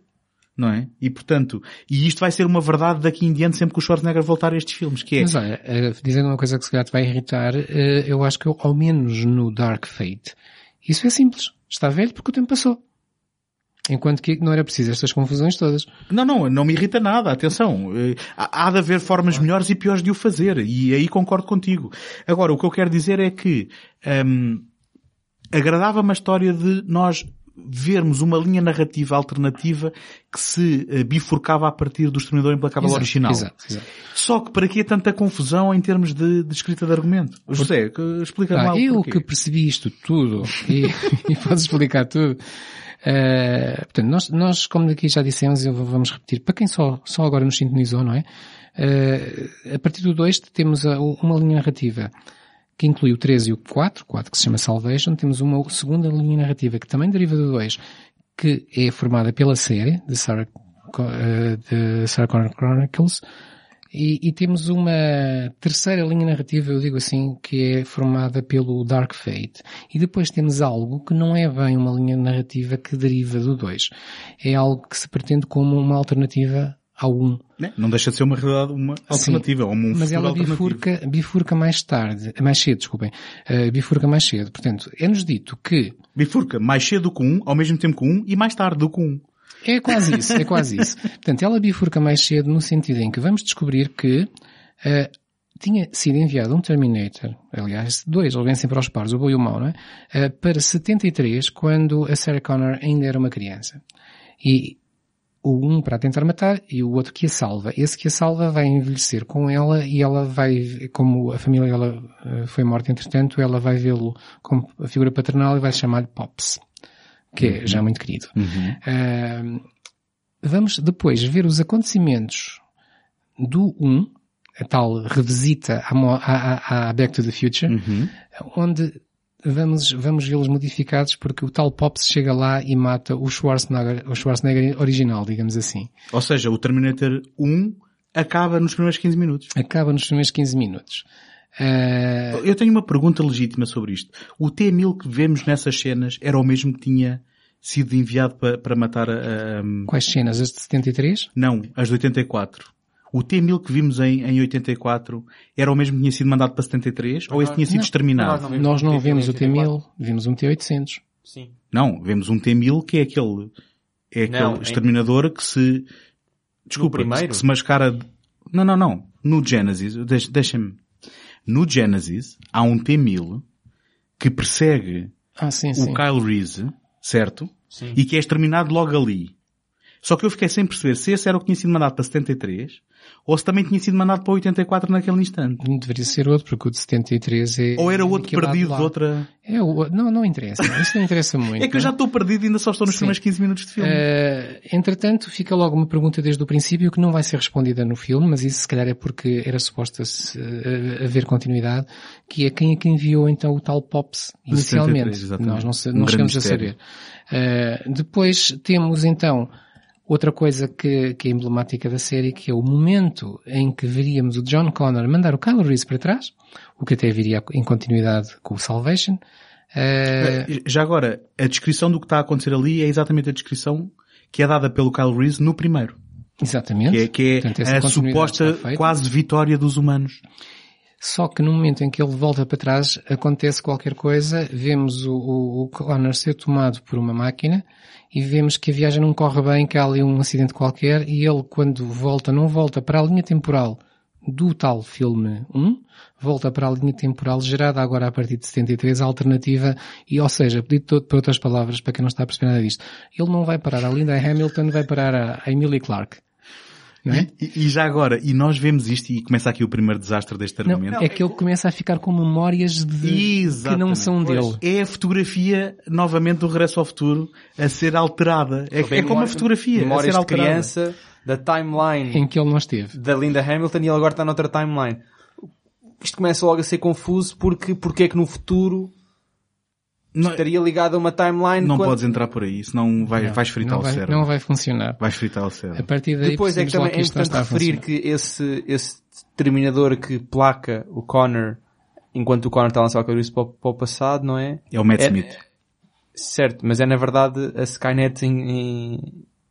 Não é? E portanto, e isto vai ser uma verdade daqui em diante sempre que o Schwarzenegger voltar a estes filmes, que é, Mas olha, eh, dizendo uma coisa que se calhar te vai irritar, eh, eu acho que ao menos no Dark Fate, isso é simples. Está velho porque o tempo passou. Enquanto que não era preciso estas confusões todas. Não, não, não me irrita nada, atenção. Eh, Há de haver formas melhores e piores de o fazer, e aí concordo contigo. Agora, o que eu quero dizer é que hum, agradava-me a história de nós vermos uma linha narrativa alternativa que se eh, bifurcava a partir do Exterminador Implacável Exato, original. exato, exato. Só que para que tanta confusão em termos de, de escrita de argumento? José, que- explica Ah, eu porquê. que percebi isto tudo e, e posso explicar tudo. eh, portanto, nós, nós, como aqui já dissemos, e vamos repetir, para quem só, só agora nos sintonizou, não é? Eh, a partir do 2 temos a- uma linha narrativa que inclui o 3 e o 4, o 4 que se chama Salvation, temos uma segunda linha narrativa que também deriva do 2, que é formada pela série de Sarah, eh, de Sarah Connor Chronicles, e, e temos uma terceira linha narrativa, eu digo assim, que é formada pelo Dark Fate. E depois temos algo que não é bem uma linha narrativa que deriva do 2. É algo que se pretende como uma alternativa 1. Né? Não deixa de ser uma realidade, uma alternativa, ou um Mas ela bifurca, bifurca mais tarde, mais cedo, desculpem. Uh, bifurca mais cedo. Portanto, é-nos dito que Bifurca mais cedo do que um, ao mesmo tempo que um, e mais tarde do que um. É quase isso, é quase isso. Portanto, ela bifurca mais cedo no sentido em que vamos descobrir que eh, tinha sido enviado um Terminator, aliás, dois, eles vêm sempre aos pares, o bom e o mau, não é? Eh, para 73, quando a Sarah Connor ainda era uma criança. E o um para a tentar matar e o outro que a salva. Esse que a salva vai envelhecer com ela e ela vai, como a família dela eh, foi morta entretanto, ela vai vê-lo como a figura paternal e vai chamar-lhe Pops, que é já muito querido. Uh, vamos depois ver os acontecimentos do 1, a tal revisita à, à, à- à Back to the Future, onde vamos, vamos vê-los modificados porque o tal Pops chega lá e mata o Schwarzenegger, o Schwarzenegger original, digamos assim. Ou seja, o Terminator 1 acaba nos primeiros 15 minutos. Acaba nos primeiros 15 minutos. Uh, Eu tenho uma pergunta legítima sobre isto. O T-1000 que vemos nessas cenas era o mesmo que tinha sido enviado para, para matar a... a- quais cenas? As de 73? Não, as de 84. O T-1000 que vimos em, em 84 era o mesmo que tinha sido mandado para 73? Ou esse tinha sido Não. exterminado? Nós não vemos o T-1000, vimos um T-800. Sim. Não, vemos um T-1000 que é aquele, é aquele Não, em- exterminador que se, desculpa, primeiro? que se mascara, de- não, não, não, no Genesis, deixa- deixa-me, no Genesis há um T-1000 que persegue Ah, sim, o sim. Kyle Reese, certo? Sim. E que é exterminado logo ali. Só que eu fiquei sem perceber se esse era o que tinha sido mandado para 73 ou se também tinha sido mandado para 84 naquele instante. Deveria ser outro, porque o de 73 é... Ou era outro perdido de outra... É, o- não, não interessa. Isso não interessa muito. É que eu já não estou perdido e ainda só estou nos Sim. primeiros 15 minutos de filme. Eh, entretanto, fica logo uma pergunta desde o princípio que não vai ser respondida no filme, mas isso se calhar é porque era suposta uh, haver continuidade, que é quem é que enviou então o tal Pops inicialmente. 73, exatamente. Nós não, Um não grande chegamos a saber. Eh, depois temos então outra coisa que, que é emblemática da série, que é o momento em que veríamos o John Connor mandar o Kyle Reese para trás, o que até viria em continuidade com o Salvation. Eh, Já agora, a descrição do que está a acontecer ali é exatamente a descrição que é dada pelo Kyle Reese no primeiro. exatamente. Que é, que é Portanto, a suposta quase vitória dos humanos. Só que no momento em que ele volta para trás, acontece qualquer coisa, vemos o, o, o Connor ser tomado por uma máquina e vemos que a viagem não corre bem, que há ali um acidente qualquer e ele quando volta, não volta para a linha temporal do tal filme 1, volta para a linha temporal gerada agora a partir de 73, a alternativa, e ou seja, pedido todo por outras palavras, para quem não está a perceber nada disto, ele não vai parar a Linda Hamilton, vai parar a Emily Clark. Não é? E, e já agora, e nós vemos isto e começa aqui o primeiro desastre deste Não, argumento. é que ele começa a ficar com memórias de, que não Exatamente. são dele. É a fotografia, novamente, do Regresso ao Futuro a ser alterada. É, é como a fotografia a ser de alterada. criança da timeline Em que ele não esteve. da Linda Hamilton e ele agora está noutra timeline. Isto começa logo a ser confuso porque, porque é que no futuro Não, estaria ligado a uma timeline não quando- podes entrar por aí, senão vai, vais fritar não o vai, cérebro. não vai funcionar. Vais fritar o A cérebro. partir daí Depois é que também é isto não importante está a referir que esse, esse terminador que placa o Connor enquanto o Connor está a lançar o cabeça para, o- para o passado, não é? É o Matt É- Smith. Certo, mas é na verdade a Skynet in- in-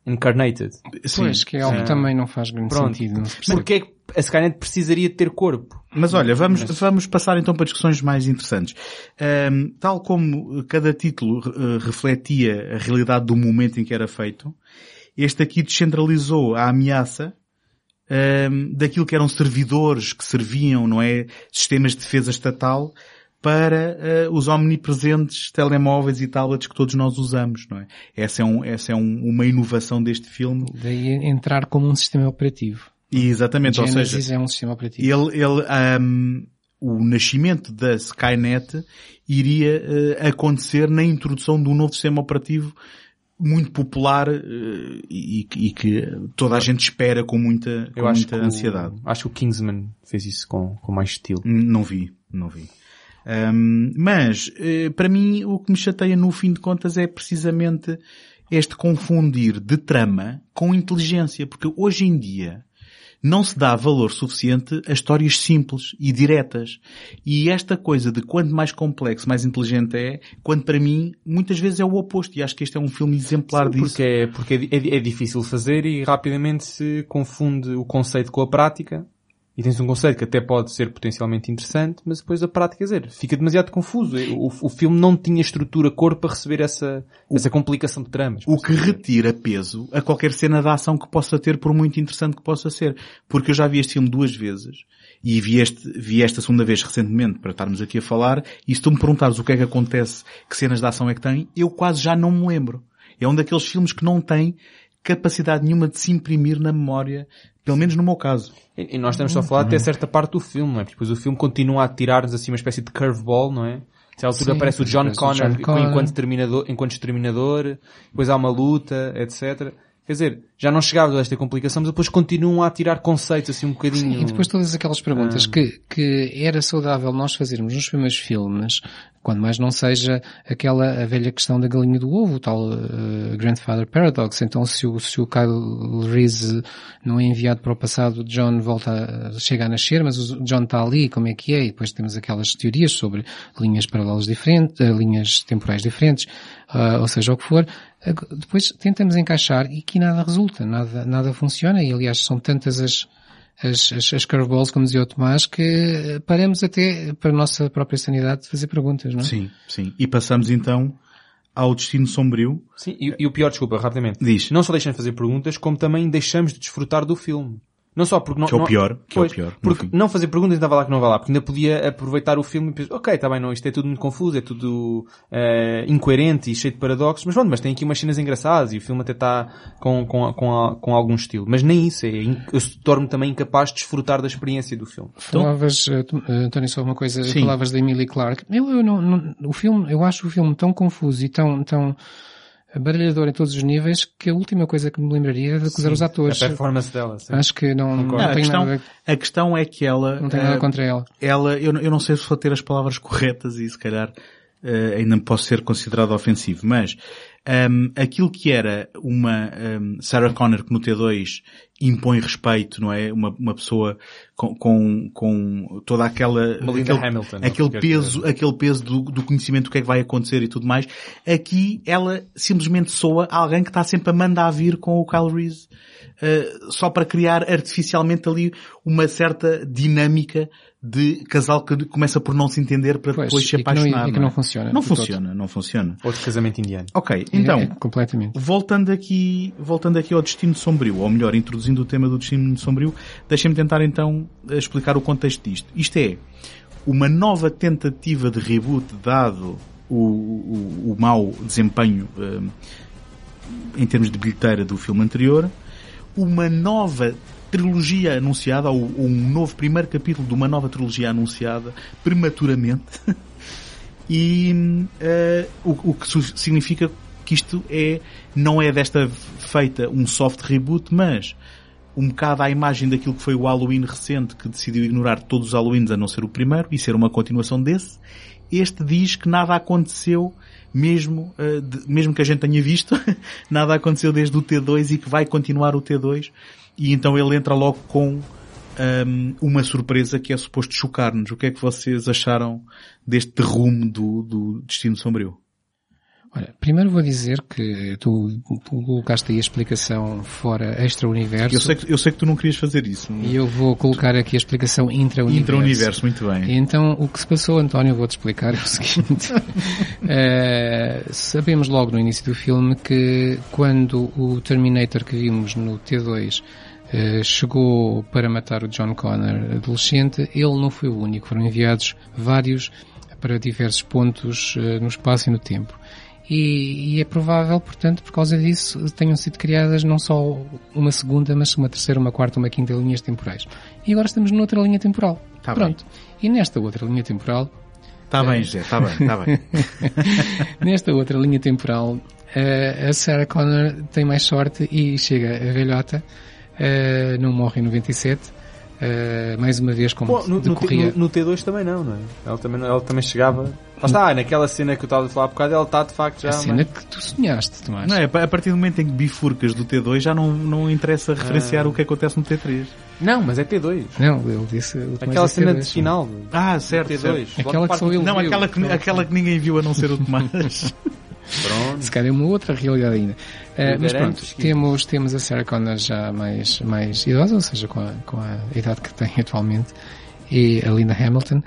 incarnated. Pois, que é algo Sim. que também não faz grande Pronto. sentido. Porque é que a Skynet precisaria ter corpo? Mas olha, vamos, vamos passar então para discussões mais interessantes. Ahm, tal como cada título eh, refletia a realidade do momento em que era feito, este aqui descentralizou a ameaça ahm, daquilo que eram servidores que serviam, não é, sistemas de defesa estatal para eh, os omnipresentes telemóveis e tablets que todos nós usamos, não é? Essa é, um, essa é um- uma inovação deste filme. Daí entrar como um sistema operativo. E exatamente, ou seja, Genesis é um sistema operativo. ele, ele, ahm, o nascimento da Skynet iria eh, acontecer na introdução de um novo sistema operativo muito popular eh, e, e que toda a gente espera com muita, com Eu acho muita que o- ansiedade. acho que o Kingsman fez isso com, com mais estilo. Não vi, não vi. Ahm, mas, eh, para mim, o que me chateia no fim de contas é precisamente este confundir de trama com inteligência, porque hoje em dia não se dá valor suficiente a histórias simples e diretas. E esta coisa de quanto mais complexo, mais inteligente é, quando para mim, muitas vezes é o oposto. E acho que este é um filme exemplar disso. Porque, é, porque é, é, é difícil fazer e rapidamente se confunde o conceito com a prática. E tens um conceito que até pode ser potencialmente interessante, mas depois a prática, quer dizer, fica demasiado confuso. O, o filme não tinha estrutura, cor para receber essa, essa complicação de tramas. O que retira peso a qualquer cena de ação que possa ter, por muito interessante que possa ser. Porque eu já vi este filme duas vezes. E vi, este, vi esta segunda vez recentemente para estarmos aqui a falar. E se tu me perguntares o que é que acontece, que cenas de ação é que tem, eu quase já não me lembro. É um daqueles filmes que não tem capacidade nenhuma de se imprimir na memória, pelo menos no meu caso. E, e nós estamos só a falar até certa parte do filme, não é? Porque depois o filme continua a tirar-nos assim uma espécie de curveball, não é? A altura Sim, aparece o John Connor, John Connor. enquanto terminador, enquanto exterminador, depois há uma luta, etc. Quer dizer, já não chegava a esta complicação, mas depois continuam a tirar conceitos assim um bocadinho. Sim, e depois todas aquelas perguntas Ah. que, que era saudável nós fazermos nos primeiros filmes, quando mais não seja aquela a velha questão da galinha do ovo, o tal eh, Grandfather Paradox. Então se o, se o Kyle Reese não é enviado para o passado, o John volta, a, chega a nascer, mas o John está ali, como é que é? E depois temos aquelas teorias sobre linhas paralelas diferentes, eh, linhas temporais diferentes, ah, ou seja, o que for. Depois tentamos encaixar e aqui nada resulta, nada, nada funciona e aliás são tantas as, as, as, as curveballs, como dizia o Tomás, que eh, paramos até para a nossa própria sanidade de fazer perguntas, não é? Sim, sim. E passamos então ao destino sombrio. Sim, e, e o pior, desculpa, rapidamente. Diz. Não só deixamos de fazer perguntas, como também deixamos de desfrutar do filme. Não só porque não... Que é o não- pior, que é o Pois, pior, Porque fim. não fazer perguntas ainda vai lá que não vai lá. Porque ainda podia aproveitar o filme e pensar, ok, está bem, não, isto é tudo muito confuso, é tudo eh, incoerente e cheio de paradoxos, mas pronto, mas tem aqui umas cenas engraçadas e o filme até está com, com, com, com algum estilo. Mas nem isso, é, eu torno também incapaz de desfrutar da experiência do filme. Falavas, eh, tu- eh, António, só uma coisa, Sim. falavas da Emily Clark. Eu, eu não, não- o filme, eu acho o filme tão confuso e tão, tão baralhador em todos os níveis que a última coisa que me lembraria era de acusar os atores. A performance dela, sim. Acho que não, não. Não, a, questão, nada, a questão é que ela... não tenho nada eh, contra ela. ela, eu, não- eu não sei se vou ter as palavras corretas e se calhar eh, ainda posso ser considerado ofensivo, mas ehm, aquilo que era uma ehm, Sarah Connor que no T2 impõe respeito, não é? Uma, uma pessoa com, com, com toda aquela, aquele, Hamilton, aquele peso, aquele peso do, do conhecimento do que é que vai acontecer e tudo mais. Aqui ela simplesmente soa alguém que está sempre a mandar vir com o Kyle Reese. eh, só para criar artificialmente ali uma certa dinâmica de casal que começa por não se entender para Pois, depois se e que não- apaixonar. e que é? não funciona, Não de todo. funciona, não funciona. Outro casamento indiano. Ok, então, É, é completamente. voltando aqui, voltando aqui ao Destino Sombrio, ou melhor, introduzindo o tema do Destino Sombrio, deixem-me tentar então explicar o contexto disto. Isto é, uma nova tentativa de reboot dado o, o, o mau desempenho hum, em termos de bilheteira do filme anterior, uma nova trilogia anunciada, ou, ou um novo primeiro capítulo de uma nova trilogia anunciada prematuramente, e eh, o, o que significa que isto é, não é desta feita um soft reboot, mas um bocado à imagem daquilo que foi o Halloween recente, que decidiu ignorar todos os Halloweens a não ser o primeiro, e ser uma continuação desse. Este diz que nada aconteceu, mesmo, eh, de- mesmo que a gente tenha visto, nada aconteceu desde o T2 e que vai continuar o T2. E então ele entra logo com ahm, uma surpresa que é suposto chocar-nos. O que é que vocês acharam deste rumo do, do Destino Sombrio? Olha, primeiro vou dizer que tu, colocaste aí a explicação fora extra-universo. Eu sei, que, eu sei que tu não querias fazer isso. E eu vou colocar aqui a explicação intra-universo. Intra-universo, muito bem. Então, o que se passou, António, vou-te explicar é o seguinte. Eh, sabemos logo no início do filme que quando o Terminator que vimos no T2 eh, chegou para matar o John Connor adolescente, ele não foi o único. Foram enviados vários para diversos pontos eh, no espaço e no tempo. E, e é provável, portanto, por causa disso, tenham sido criadas não só uma segunda, mas uma terceira, uma quarta, uma quinta linhas temporais. E agora estamos noutra linha temporal. Tá Pronto. E nesta outra linha temporal, Está bem, José, está bem, está bem. nesta outra linha temporal, eh, a Sarah Connor tem mais sorte e chega a velhota, eh, não morre em 97, eh, mais uma vez como Pô, no, no, T- decorria... no- no T2 também não, não é? Ela também, não- ela também chegava. Lá está, naquela cena que eu estava a falar há bocado, ela está de facto já. a cena mas- que tu sonhaste, Tomás. Não é, a partir do momento em que bifurcas do T2 já não, não interessa referenciar Ah. o que acontece no T3. Não, mas é T2. Não, ele disse... Aquela cena T2. de final. Ah, certo, T2. certo. Aquela que só ele Não, viu. aquela que, aquela que ninguém viu a não ser o Tomás. Pronto. Se calhar é uma outra realidade ainda. Eh, mas pronto, que- temos, temos a Sarah Connor já mais, mais idosa, ou seja, com a, com a idade que tem atualmente, e a Linda Hamilton,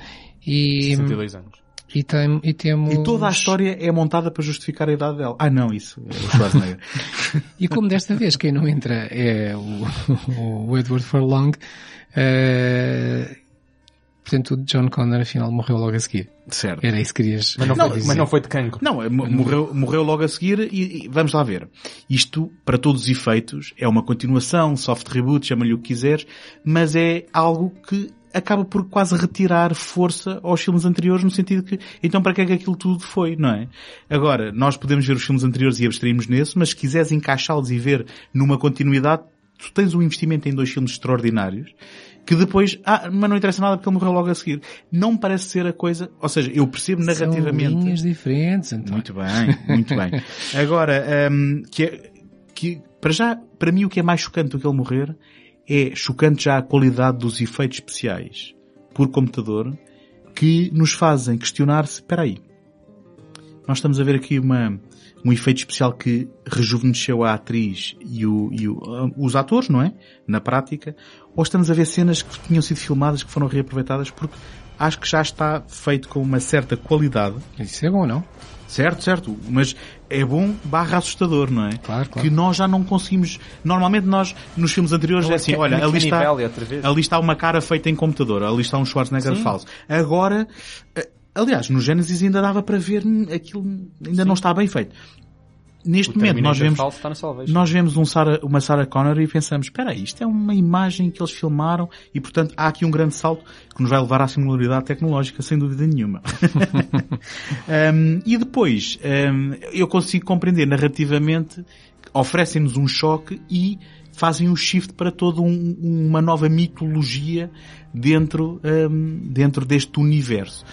e, 62 anos. e, tem, e temos... E toda a história é montada para justificar a idade dela. Ah, não, isso. É o Schwarzenegger. E como desta vez quem não entra é o, o Edward Furlong, eh, portanto o John Connor afinal morreu logo a seguir. certo. Era isso que querias Mas não, dizer. mas não foi de cancro. Não, é, mo- morreu, morreu logo a seguir e, e vamos lá ver. Isto, para todos os efeitos, é uma continuação, soft reboot, chama-lhe o que quiseres, mas é algo que acaba por quase retirar força aos filmes anteriores no sentido que, então para que é que aquilo tudo foi, não é? Agora, nós podemos ver os filmes anteriores e abstrairmos nesse, mas se quiseres encaixá-los e ver numa continuidade, tu tens um investimento em dois filmes extraordinários que depois, ah, mas não interessa nada porque ele morreu logo a seguir. Não parece ser a coisa, ou seja, eu percebo narrativamente. São linhas diferentes, António. Muito bem, muito bem. Agora, hum, que, é- que, para já, para mim o que é mais chocante do que ele morrer é chocante já a qualidade dos efeitos especiais por computador que nos fazem questionar se, espera aí, nós estamos a ver aqui uma, um efeito especial que rejuvenesceu a atriz e, o, e o, ah, os atores, não é? Na prática. Ou estamos a ver cenas que tinham sido filmadas que foram reaproveitadas porque acho que já está feito com uma certa qualidade Isso é bom, não? Certo, certo. Mas é bom barra assustador, não é? Claro, claro. Que nós já não conseguimos... Normalmente nós, nos filmes anteriores, Não, é é assim, que- olha, ali está, ali está uma cara feita em computador, ali está um Schwarzenegger falso. Agora, eh, aliás, no Genesis ainda dava para ver aquilo, ainda não está bem feito. Neste O momento nós vemos, nós vemos um Sarah, uma Sarah Connor e pensamos, espera aí, isto é uma imagem que eles filmaram e portanto há aqui um grande salto que nos vai levar à singularidade tecnológica, sem dúvida nenhuma. Um, e depois, um, eu consigo compreender narrativamente, oferecem-nos um choque e fazem um shift para toda um- uma nova mitologia dentro, um, dentro deste universo.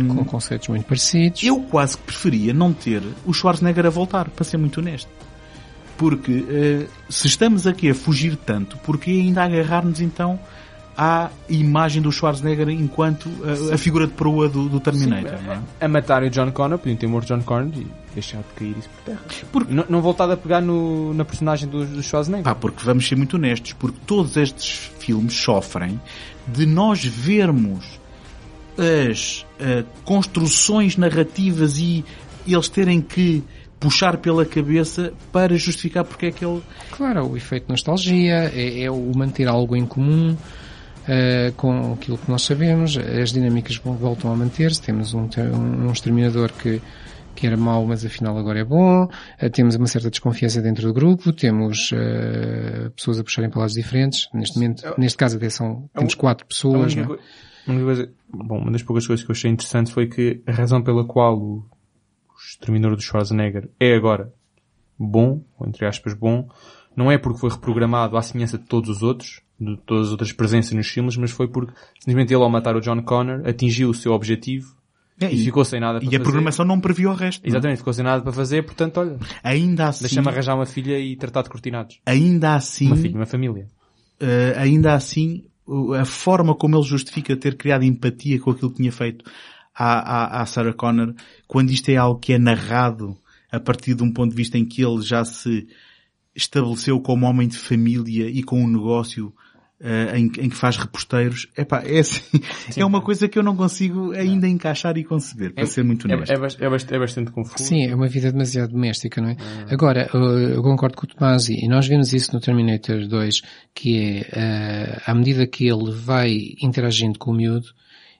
Um, Com conceitos muito parecidos. eu quase que preferia não ter o Schwarzenegger a voltar, para ser muito honesto. Porque eh, se estamos aqui a fugir tanto, porque ainda agarrar-nos então à imagem do Schwarzenegger enquanto a, a figura de proa do, do Terminator. Sim, é? a matar o John Connor, podiam ter morto John Connor e deixar de cair isso por terra. Porque... Não, não voltado a pegar no, na personagem do, do Schwarzenegger. Pá, porque vamos ser muito honestos, porque todos estes filmes sofrem de nós vermos as uh, construções narrativas e eles terem que puxar pela cabeça para justificar porque é que ele... Claro, o efeito de nostalgia, é, é o manter algo em comum, Uh, com aquilo que nós sabemos, as dinâmicas voltam a manter-se, temos um, um, um exterminador que, que era mau, mas afinal agora é bom, uh, temos uma certa desconfiança dentro do grupo, temos uh, pessoas a puxarem para lados diferentes, neste momento, neste caso até são, temos quatro pessoas, única, uma, coisa, bom, uma das poucas coisas que eu achei interessante foi que a razão pela qual o, o exterminador do Schwarzenegger é agora bom, ou entre aspas bom, não é porque foi reprogramado à semelhança de todos os outros, de todas as outras presenças nos filmes, mas foi porque simplesmente ele ao matar o John Connor atingiu o seu objetivo é, e, e, ficou sem nada para fazer. E a programação não previu o resto. Exatamente, não? ficou sem nada para fazer, portanto, olha. Ainda assim. Deixa-me arranjar uma filha e tratar de cortinados. Ainda assim. Uma filha, uma família. Uh, ainda assim, a forma como ele justifica ter criado empatia com aquilo que tinha feito à, à, à Sarah Connor, quando isto é algo que é narrado a partir de um ponto de vista em que ele já se estabeleceu como homem de família e com um negócio Uh, em, em, que faz reposteiros, epá, é, assim, é uma coisa que eu não consigo ainda não. encaixar e conceber, para é, ser muito é, honesto. É, é, bastante, é, bastante confuso. Sim, é uma vida demasiado doméstica, não é? Agora, eu concordo com o Tomás e nós vemos isso no Terminator 2, que é, uh, à medida que ele vai interagindo com o miúdo,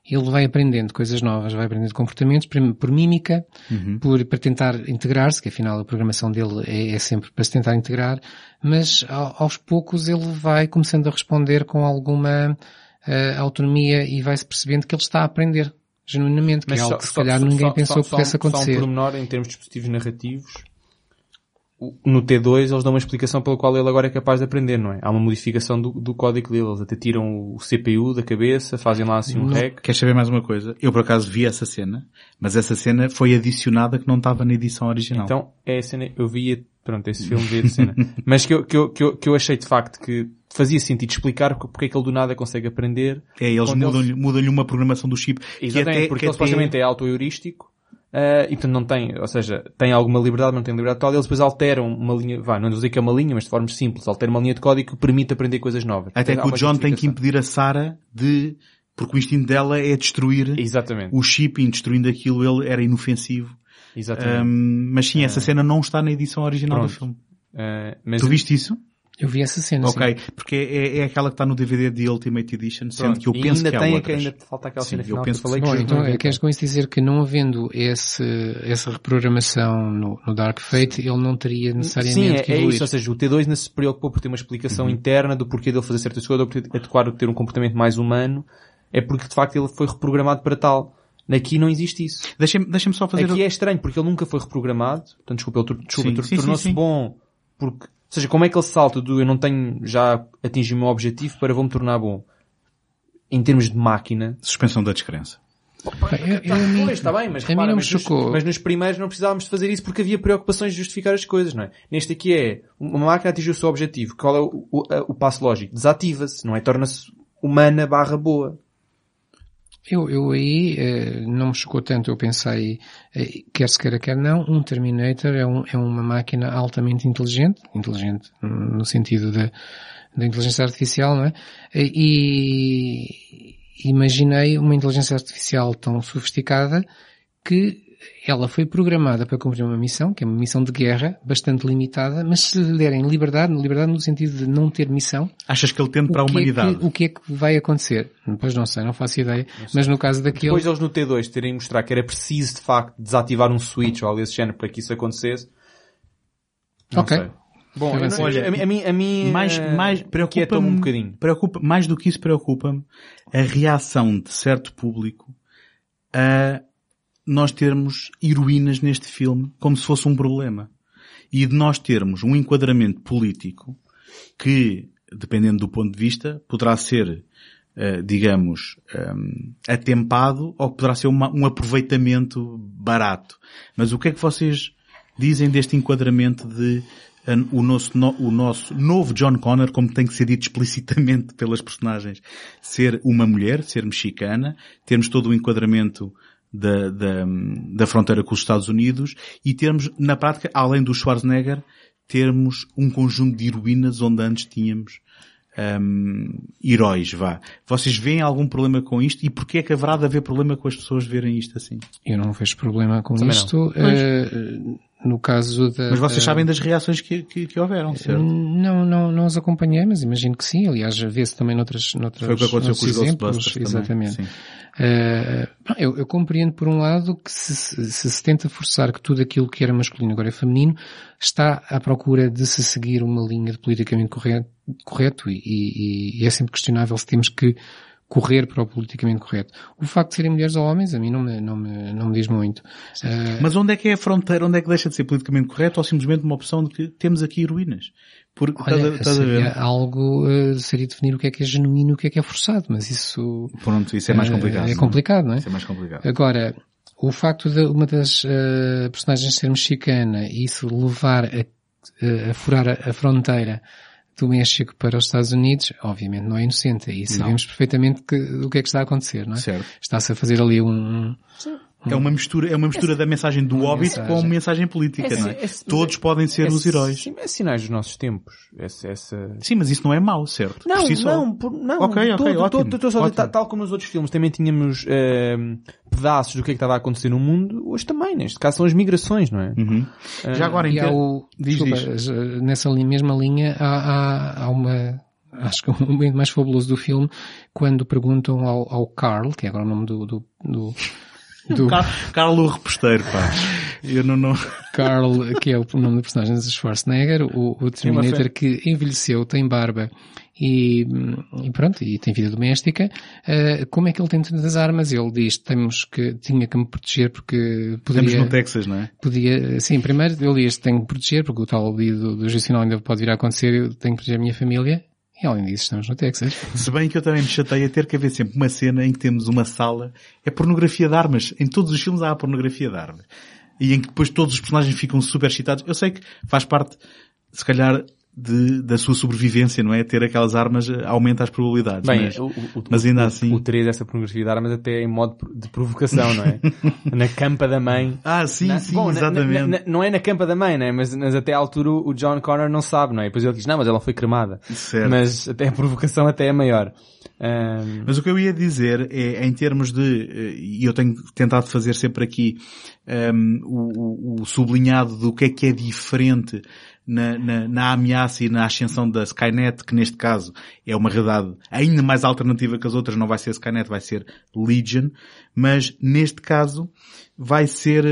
ele vai aprendendo coisas novas, vai aprendendo comportamentos por, por mímica, uhum. por, para tentar integrar-se, que afinal a programação dele é, é, sempre para se tentar integrar, mas aos poucos ele vai começando a responder com alguma uh, autonomia e vai-se percebendo que ele está a aprender genuinamente, que mas é algo que se calhar só, ninguém só, pensou só, que pudesse acontecer. Só um pormenor em termos de dispositivos narrativos, no T2 eles dão uma explicação pela qual ele agora é capaz de aprender, não é? Há uma modificação do, do código dele, eles até tiram o CPU da cabeça, fazem lá assim um não, hack. Queres saber mais uma coisa? Eu por acaso vi essa cena, mas essa cena foi adicionada que não estava na edição original. Então, é a cena, eu via, pronto, esse filme vi a cena. mas que eu, que, eu, que, eu, que eu achei de facto que fazia sentido explicar porque é que ele do nada consegue aprender. É, eles mudam-lhe eles... mudam uma programação do chip. Exatamente, que até, porque que ele até... supostamente é auto-heurístico Uh, e portanto não tem, ou seja, tem alguma liberdade, mas não tem liberdade total, eles depois alteram uma linha, vai, não dizer que é uma linha, mas de forma simples, alteram uma linha de código que permite aprender coisas novas. Até que o John tem que impedir a Sarah de, porque o instinto dela é destruir Exatamente. o chip e destruindo aquilo ele era inofensivo. Exatamente. Um, mas sim, essa uh, cena não está na edição original pronto. do filme. Uh, tu viste isso? Eu vi essa cena, Ok, sim. porque é, é aquela que está no DVD de Ultimate Edition, sendo que eu penso ainda que tem, há outras. ainda falta aquela sim, cena final eu penso que falei Bom, que então, é, queres com isso dizer que não havendo esse, essa reprogramação no, no Dark Fate, ele não teria necessariamente Sim, que é, evoluir. é isso, ou seja, o T2 não se preocupou por ter uma explicação uhum. interna do porquê dele fazer certas coisas, ou por adequar ter um comportamento mais humano, é porque de facto ele foi reprogramado para tal. Aqui não existe isso. Deixa-me deixa só fazer... Aqui é estranho, porque ele nunca foi reprogramado, portanto, desculpa, ele desculpa, tornou-se bom porque seja, como é que ele salta do eu não tenho já atingi o meu objetivo para vou-me tornar bom? Em termos de máquina. Suspensão da descrença. Pois, está bem, mas, repara, mas, nos, mas nos primeiros não precisávamos de fazer isso porque havia preocupações de justificar as coisas, não é? Neste aqui é, uma máquina atingiu o seu objetivo. Qual é o, o, o passo lógico? Desativa-se, não é? Torna-se humana barra boa. Eu, eu aí eh, não me chocou tanto, eu pensei, eh, quer se queira, quer não, um Terminator é, um, é uma máquina altamente inteligente, inteligente no sentido da, da inteligência artificial, não é? E imaginei uma inteligência artificial tão sofisticada que ela foi programada para cumprir uma missão, que é uma missão de guerra, bastante limitada, mas se lhe derem liberdade, liberdade no sentido de não ter missão. Achas que ele tende para a humanidade? É que, o que é que vai acontecer? Depois não sei, não faço ideia, não mas no caso daquele... Depois eles no T2 terem mostrar que era preciso de facto desativar um switch ou algo desse género para que isso acontecesse. Não ok. Sei. Bom, não, olha, a, a mim, a mim mais, uh, mais preocupa-me um bocadinho. Preocupa, mais do que isso preocupa-me a reação de certo público a nós termos heroínas neste filme como se fosse um problema. E de nós termos um enquadramento político que, dependendo do ponto de vista, poderá ser, uh, digamos, um, atempado ou poderá ser um aproveitamento barato. Mas o que é que vocês dizem deste enquadramento de uh, o, nosso, no, o nosso novo John Connor, como tem que ser dito explicitamente pelas personagens, ser uma mulher, ser mexicana, termos todo o enquadramento da, da, da fronteira com os Estados Unidos e termos, na prática, além do Schwarzenegger, termos um conjunto de heroínas onde antes tínhamos um, heróis, vá. Vocês veem algum problema com isto? E porquê é que haverá de haver problema com as pessoas verem isto assim? Eu não vejo problema com Também isto. Uh, no caso da... Mas vocês sabem das reações que, que, que houveram, certo? Não, não, não as acompanhei, mas imagino que sim. Aliás, vê-se também noutras, noutras Foi o que aconteceu com os exemplos. Exatamente. Também, uh, eu, eu, compreendo por um lado que se, se, se tenta forçar que tudo aquilo que era masculino agora é feminino, está à procura de se seguir uma linha de politicamente correto, correto e, e, e é sempre questionável se temos que correr para o politicamente correto. O facto de serem mulheres ou homens, a mim não me, não me, não me diz muito. Uh... Mas onde é que é a fronteira? Onde é que deixa de ser politicamente correto ou simplesmente uma opção de que temos aqui heroínas? Porque, Olha, estás a, seria algo, uh, seria definir o que é que é genuíno e o que é que é forçado, mas isso... Pronto, isso é mais complicado. Uh, é complicado, não é? Isso é mais complicado. Agora, o facto de uma das personagens ser mexicana e isso levar a, a furar a, a fronteira do México para os Estados Unidos, obviamente não é inocente. E sabemos não. perfeitamente que, o que é que está a acontecer, não é? Certo. Está-se a fazer ali um, é uma mistura, é uma mistura da mensagem do Hobbit mensagem. com a mensagem política, é, não é? é Todos podem ser os heróis. Sim, é sinais dos nossos tempos. Essa, essa... Sim, mas isso não é mau, certo? Não, si não, por, não. Ok, ok, todo, ótimo, todo, todo, ótimo. Tal como nos outros filmes também tínhamos uh, pedaços do que é que estava a acontecer no mundo, hoje também, neste caso são as migrações, não é? Uhum. Uh, Já agora, então, o, diz, desculpa, diz. nessa mesma linha há, há, há uma acho que o momento mais fabuloso do filme, quando perguntam ao, ao Carl, que é agora o nome do, do, do do... Carlo Reposteiro, pá. Eu não, não... Carl, que é o nome do personagem de Schwarzenegger, o, o Terminator que envelheceu, tem barba e, e, pronto, e tem vida doméstica. Uh, como é que ele tem tantas armas? Ele diz, temos que, tinha que me proteger porque poderia... Estamos no Texas, não é? Podia, sim, primeiro ele diz, tenho que me proteger porque o tal dia do, do juicinal ainda pode vir a acontecer, eu tenho que proteger a minha família. E além disso, estamos no Texas. Se bem que eu também me chatei a ter que haver sempre uma cena em que temos uma sala, é pornografia de armas. Em todos os filmes há pornografia de armas. E em que depois todos os personagens ficam super excitados. Eu sei que faz parte, se calhar, de, da sua sobrevivência, não é? Ter aquelas armas aumenta as probabilidades. Bem, mas, o, o, mas ainda o, assim. O ter dessa pornografia de armas até em modo de provocação, não é? na campa da mãe. Ah, sim, na, sim, bom, exatamente. Na, na, não é na campa da mãe, não é? Mas, mas até à altura o John Connor não sabe, não é? E depois ele diz, não, mas ela foi cremada. Certo. Mas até a provocação até é maior. Um... Mas o que eu ia dizer é, em termos de, eh, e eu tenho tentado fazer sempre aqui, um, o, o sublinhado do que é que é diferente na, na, na, ameaça e na ascensão da Skynet, que neste caso é uma realidade ainda mais alternativa que as outras, não vai ser Skynet, vai ser Legion, mas neste caso vai ser,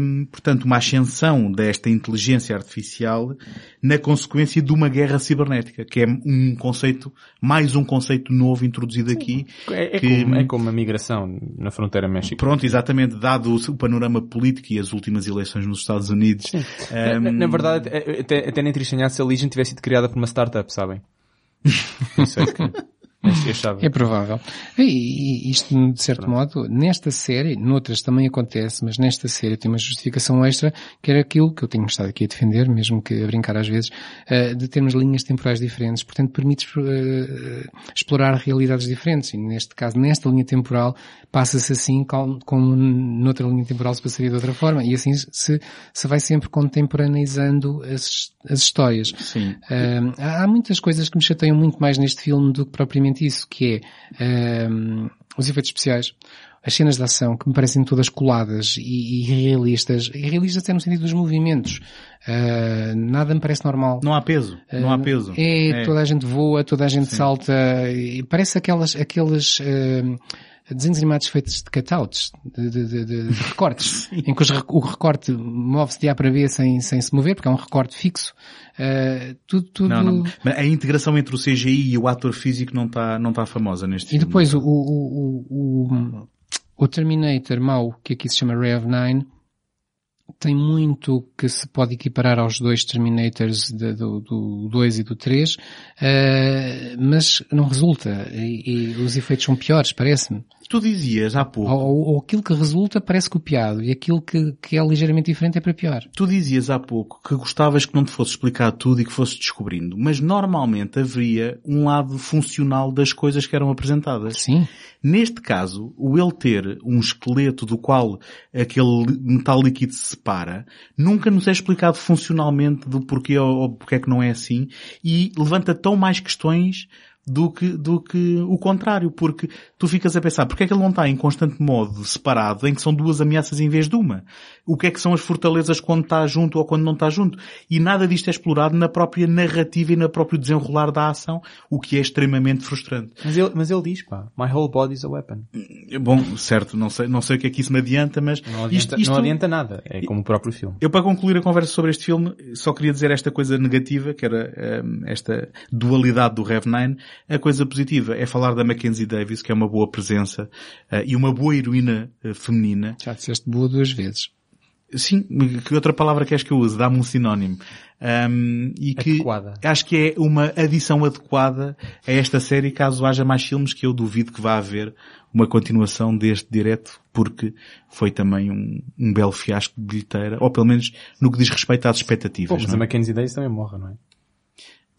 um, portanto, uma ascensão desta inteligência artificial na consequência de uma guerra cibernética, que é um conceito, mais um conceito novo introduzido aqui. É, é, que, como, é como a migração na fronteira México. Pronto, exatamente, dado o, panorama político e as últimas eleições nos Estados Unidos. Um... Na, na, verdade, até, até nem teria se a Legion tivesse sido criada por uma startup, sabem? Isso é que... É provável. E isto, de certo Pronto. modo, nesta série, noutras também acontece, mas nesta série tem uma justificação extra, que era aquilo que eu tenho estado aqui a defender, mesmo que a brincar às vezes, eh, de termos linhas temporais diferentes. Portanto, permite eh, explorar realidades diferentes. E neste caso, nesta linha temporal, passa-se assim como noutra linha temporal se passaria de outra forma. E assim se, se vai sempre contemporaneizando as, as histórias. Sim. Uh, há muitas coisas que me chateiam muito mais neste filme do que propriamente isso, que é uh, os efeitos especiais as cenas de ação que me parecem todas coladas e, e realistas, e realistas até no sentido dos movimentos. Uh, nada me parece normal. Não há peso, uh, não há peso. É, é, toda a gente voa, toda a gente Sim. salta, e parece aquelas, aqueles, uh, desenhos animados feitos de cutouts, de, de, de, de recortes, em que o recorte move-se de A para B sem, sem se mover, porque é um recorte fixo. Uh, tudo, tudo... Não, não. A integração entre o CGI e o ator físico não está não tá famosa neste e. E depois o, o, o, o, o Terminator mau, que aqui se chama of Nine, tem muito que se pode equiparar aos dois Terminators de, do, do 2 e do 3, uh, mas não resulta. E, e, os efeitos são piores, parece-me. Tu dizias há pouco. Ou, ou, aquilo que resulta parece copiado e aquilo que, que é ligeiramente diferente é para pior. Tu dizias há pouco que gostavas que não te fosse explicar tudo e que fosse descobrindo, mas normalmente haveria um lado funcional das coisas que eram apresentadas. Sim. Neste caso, o ele ter um esqueleto do qual aquele metal líquido se separa, nunca nos é explicado funcionalmente do porquê ou, ou porque é que não é assim e levanta tão mais questões do que, do que o contrário, porque tu ficas a pensar, porque é que ele não está em constante modo separado, em que são duas ameaças em vez de uma? O que é que são as fortalezas quando está junto ou quando não está junto? E nada disto é explorado na própria narrativa e no próprio desenrolar da ação, o que é extremamente frustrante. Mas ele, mas ele diz, pá, my whole body is a weapon. Bom, certo, não sei, não sei o que é que isso me adianta, mas... Não adianta, isto, isto... Não adianta nada, é como o próprio filme. Eu para concluir a conversa sobre este filme, só queria dizer esta coisa negativa, que era um, esta dualidade do Rev 9, a coisa positiva é falar da Mackenzie Davis, que é uma boa presença uh, e uma boa heroína uh, feminina. Já disseste boa duas vezes. Sim, que outra palavra queres que eu use? Dá-me um sinónimo. Um, e que adequada. acho que é uma adição adequada a esta série caso haja mais filmes que eu duvido que vá haver uma continuação deste direto porque foi também um, um belo fiasco de bilheteira, ou pelo menos no que diz respeito às expectativas. Pô, mas não? a Mackenzie Davis também morre, não é?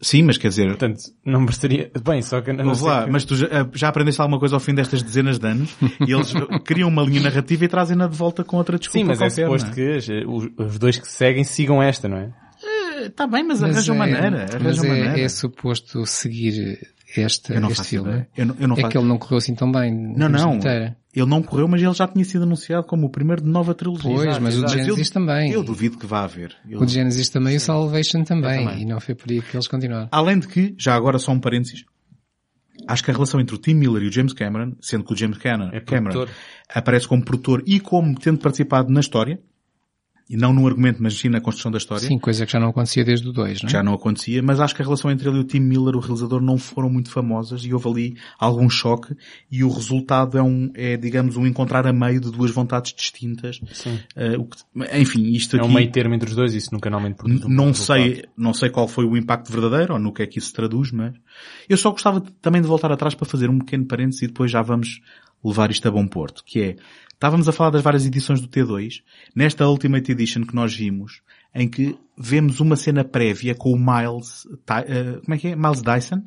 Sim, mas quer dizer... Portanto, não bastaria... Bem, só que... Não Vamos lá, que... mas tu já, já, aprendeste alguma coisa ao fim destas dezenas de anos e eles criam uma linha narrativa e trazem-na de volta com outra desculpa Sim, mas qualquer, é suposto é? que os, os, dois que seguem sigam esta, não é? Está bem, mas, mas arranjam é, maneira. Arranjam mas é, maneira. é suposto seguir não este filme. Eu não, eu não é faço... que ele não correu assim tão bem. Não, não. Inteira. Ele não correu, mas ele já tinha sido anunciado como o primeiro de nova trilogia. Pois, exato, mas exato. o de Genesis eu, também. Eu duvido que vá haver. Eu... O de Genesis também e o Salvation também. também. E não foi por aí que eles continuaram. Além de que, já agora só um parênteses, acho que a relação entre o Tim Miller e o James Cameron, sendo que o James Cameron, é Cameron aparece como produtor e como tendo participado na história, e não no argumento, mas sim na construção da história. Sim, coisa que já não acontecia desde o 2, não é? Já não acontecia, mas acho que a relação entre ele e o Tim Miller, o realizador, não foram muito famosas e houve ali algum choque e o resultado é um, é, digamos, um encontrar a meio de duas vontades distintas. Sim. Uh, o que, enfim, isto é aqui... um meio termo entre os dois, isso nunca normalmente produz um Não sei, não sei qual foi o impacto verdadeiro ou no que é que isso se traduz, mas eu só gostava de, também de voltar atrás para fazer um pequeno parênteses e depois já vamos levar isto a bom porto, que é, Estávamos a falar das várias edições do T2. Nesta Ultimate Edition que nós vimos, em que vemos uma cena prévia com o Miles, uh, como é que é? Miles Dyson?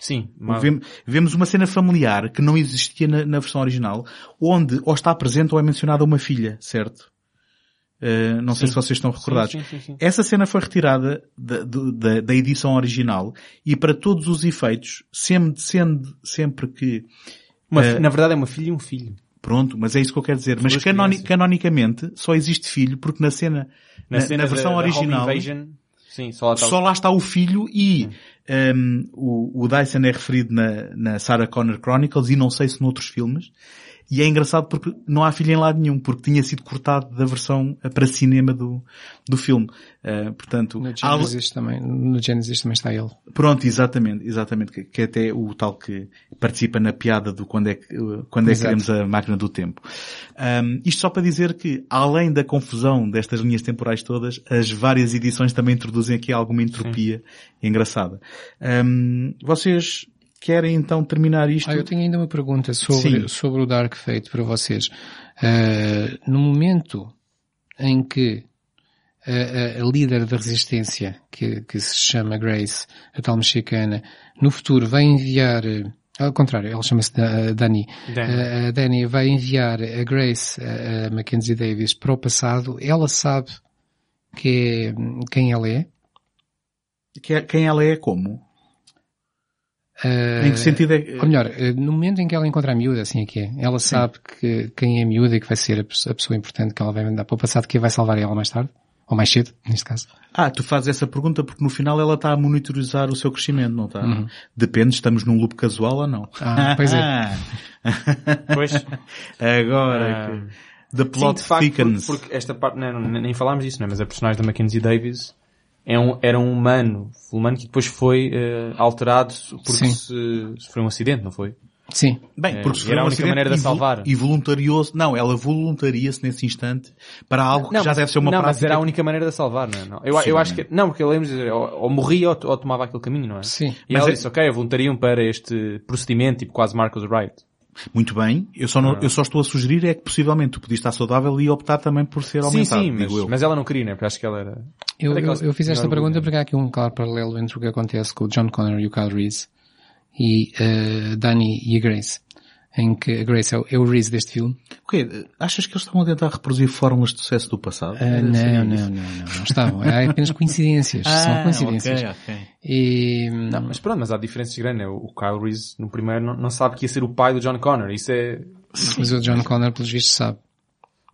Sim. Vemos, vemos uma cena familiar que não existia na, na, versão original, onde ou está presente ou é mencionada uma filha, certo? Uh, não sim. sei se vocês estão recordados. Sim, sim, Essa cena foi retirada da, da, da, edição original e para todos os efeitos, sempre, sendo, sempre que... Uma, uh, na verdade é uma filha e um filho. Pronto, mas é isso que eu quero dizer. Mas canoni canonicamente só existe filho porque na cena, na, na, cena na versão da, original, da sim, só, lá está, só lá está o filho e um, o, o Dyson é referido na, na Sarah Connor Chronicles e não sei se noutros filmes. E é engraçado porque não há filho em lado nenhum, porque tinha sido cortado da versão para cinema do, do filme. Uh, portanto, no Genesis, há... também, no Genesis também está ele. Pronto, exatamente, exatamente, que, que até o tal que participa na piada do quando é que, quando é que queremos a máquina do tempo. Um, isto só para dizer que, além da confusão destas linhas temporais todas, as várias edições também introduzem aqui alguma entropia Sim. engraçada. Um, vocês querem então terminar isto? Ah, eu tenho ainda uma pergunta sobre, sobre o Dark Fate para vocês. Uh, no momento em que a, a, líder da resistência, que, que se chama Grace, a tal mexicana, no futuro vai enviar, ao contrário, ela chama-se Dani, a, a Dani vai enviar a Grace, a, a Mackenzie Davis, para o passado, ela sabe que é, quem ela é? Que, quem ela é como? Uh, em que sentido é? Ou melhor, no momento em que ela encontra a miúda, assim é que é. Ela Sim. sabe que quem é a miúda e que vai ser a pessoa importante que ela vai mandar para o passado que vai salvar ela mais tarde. Ou mais cedo, neste caso. Ah, tu fazes essa pergunta porque no final ela está a monitorizar o seu crescimento, não está? Uhum. Depende, estamos num loop casual ou não. Ah, pois é. pois. Agora, um, the plot sim, de facto, thickens. Porque, porque esta parte, não, nem falámos disso, não é? Mas a personagem da Mackenzie Davis é um, era um humano, humano que depois foi uh, alterado porque se, foi um acidente, não foi? Sim. Bem, É, porque sofreu era a um única acidente maneira de e salvar. E voluntaria-se, não, ela voluntaria-se nesse instante para algo que já mas- deve ser uma não, mas prática. era a única maneira de a salvar, não é? Não. Eu, Sim, eu acho não. que, não, porque lembro dizer, ou, ou morria ou, ou tomava aquele caminho, não é? Sim. E Mas ela é- disse, ok, voluntariam para este procedimento, tipo quase Marcus Wright. Muito bem, eu só, não- eu só estou a sugerir é que possivelmente tu podias estar saudável e optar também por ser Sim, aumentado, sim, mas, digo eu. mas ela não queria, né? Porque acho que ela era... Eu, era eu, eu fiz esta pergunta porque há aqui um claro paralelo entre o que acontece com o John Connor e o Kyle Reese e uh, Danny e a Grace. Em que a Grace é o, é o Reese deste filme. O quê? Achas que eles estavam a tentar reproduzir fórmulas de sucesso do passado? Ah, não, não, não, não, não estavam. É apenas coincidências. Ah, São coincidências. ok, ok. E, Não, mas pronto, mas há diferenças grandes, né? O Kyle Reese, no primeiro, não, não sabe que ia ser o pai do John Connor. Isso é... mas o John Connor, pelos vistos, sabe.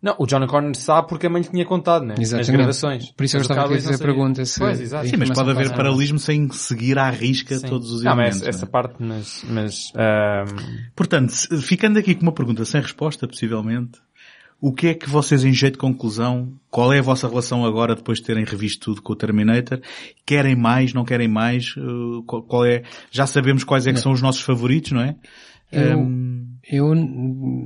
Não, o John Connor sabe porque a mãe lhe tinha contado, né? Nas Exatamente. gravações. Por isso eu estava a fazer a não pergunta se- Pois, exato. Sim, mas pode haver passa- paralelismo sem seguir à risca Sim. todos os Não, elementos. mas essa, essa não é? parte, mas... mas ahm, Portanto, ficando aqui com uma pergunta sem resposta, possivelmente, o que é que vocês, em jeito de conclusão, qual é a vossa relação agora depois de terem revisto tudo com o Terminator? Querem mais, não querem mais? Uh, qual, é? Já sabemos quais é que são os nossos favoritos, não é? Eu, Um, eu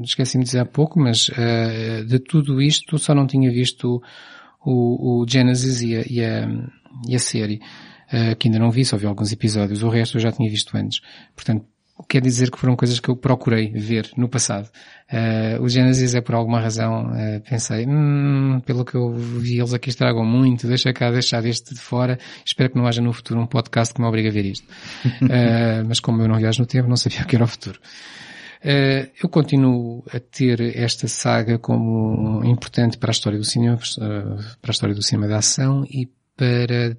esqueci-me de dizer há pouco, mas eh, de tudo isto só não tinha visto o, o Genesis e a, e a, e a série, eh, que ainda não vi, só vi alguns episódios. O resto eu já tinha visto antes. Portanto, quer dizer que foram coisas que eu procurei ver no passado. Eh, o Genesis é por alguma razão, eh, pensei, hum, pelo que eu vi, eles aqui estragam muito, deixa cá deixar este de fora, espero que não haja no futuro um podcast que me obrigue a ver isto. Eh, mas como eu não viajo no tempo, não sabia o que era o futuro. Eh, eu continuo a ter esta saga como importante para a história do cinema, eh, para a história do cinema da ação e para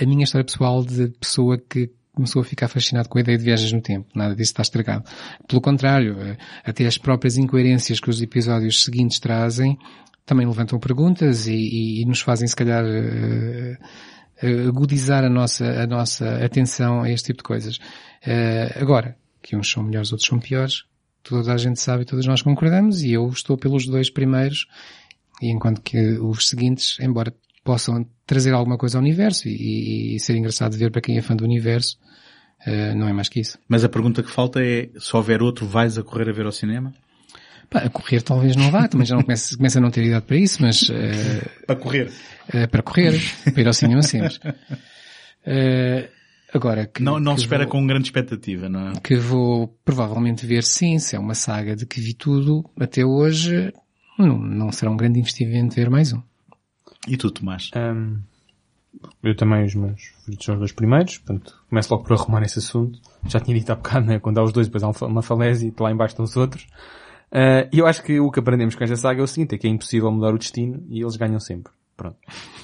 a minha história pessoal de pessoa que começou a ficar fascinado com a ideia de viagens no tempo. Nada disso está estragado. Pelo contrário, eh, até as próprias incoerências que os episódios seguintes trazem também levantam perguntas e, e- e nos fazem, se calhar, agudizar a nossa, a nossa atenção a este tipo de coisas. Agora, que uns são melhores, outros são piores, toda a gente sabe e todos nós concordamos e eu estou pelos dois primeiros e enquanto que os seguintes, embora possam trazer alguma coisa ao universo e, e ser engraçado de ver para quem é fã do universo, eh, não é mais que isso. mas a pergunta que falta é, se houver outro, vais a correr a ver ao cinema? Pá, a correr talvez não vá, também já não começa, começa a não ter idade para isso, mas eh, Para correr. eh, para correr, para ir ao cinema sempre. Eh, agora que, Não, não que se espera vou- com grande expectativa, não é? que vou provavelmente ver sim, se é uma saga de que vi tudo até hoje, não, não será um grande investimento ver mais um. E tu, Tomás? ahm, eu também, os meus favoritos são os dois primeiros, portanto, começo logo por arrumar esse assunto. Já tinha dito há bocado, né? Quando há os dois, depois há um uma falésia e lá embaixo estão os outros. Ah, E eu acho que o que aprendemos com esta saga é o seguinte, é que é impossível mudar o destino e eles ganham sempre. Pronto.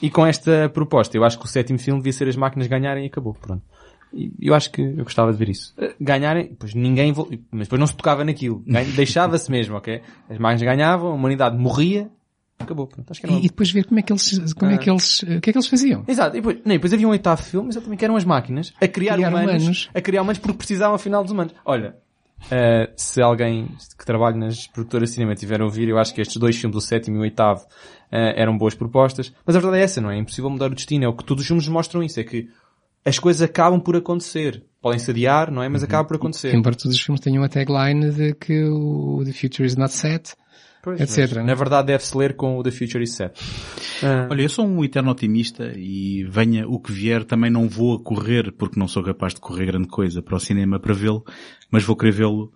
E com esta proposta, eu acho que o sétimo filme devia ser as máquinas ganharem e acabou. Pronto. E eu acho que eu gostava de ver isso. Ah, Ganharem, pois ninguém, mas depois não se tocava naquilo. Deixava-se mesmo, ok? As máquinas ganhavam, a humanidade morria, acabou. Pronto. Acho que era E, uma- e depois ver como é que eles, como é Ah. que eles, o que é que eles faziam? Exato. E depois, não, depois havia um oitavo filme, exatamente, que eram as máquinas, a criar, Criar humanos, humanos. a criar humanos porque precisavam afinal dos humanos. Olha, eh, se alguém que trabalha nas produtoras de cinema tiver a ouvir, eu acho que estes dois filmes, o sétimo e o oitavo, eh, eram boas propostas. Mas a verdade é essa, não é? É impossível mudar o destino. É o que todos os filmes mostram isso, é que as coisas acabam por acontecer. Podem-se adiar, não é? Mas acaba por acontecer. Embora todos os filmes tenham a tagline de que o The Future is not set, Pois, etc. mas, né? Na verdade deve-se ler com o The Future is Set. Ah, Olha, eu sou um eterno otimista e venha o que vier, também não vou a correr, porque não sou capaz de correr grande coisa para o cinema para vê-lo, mas vou querer vê-lo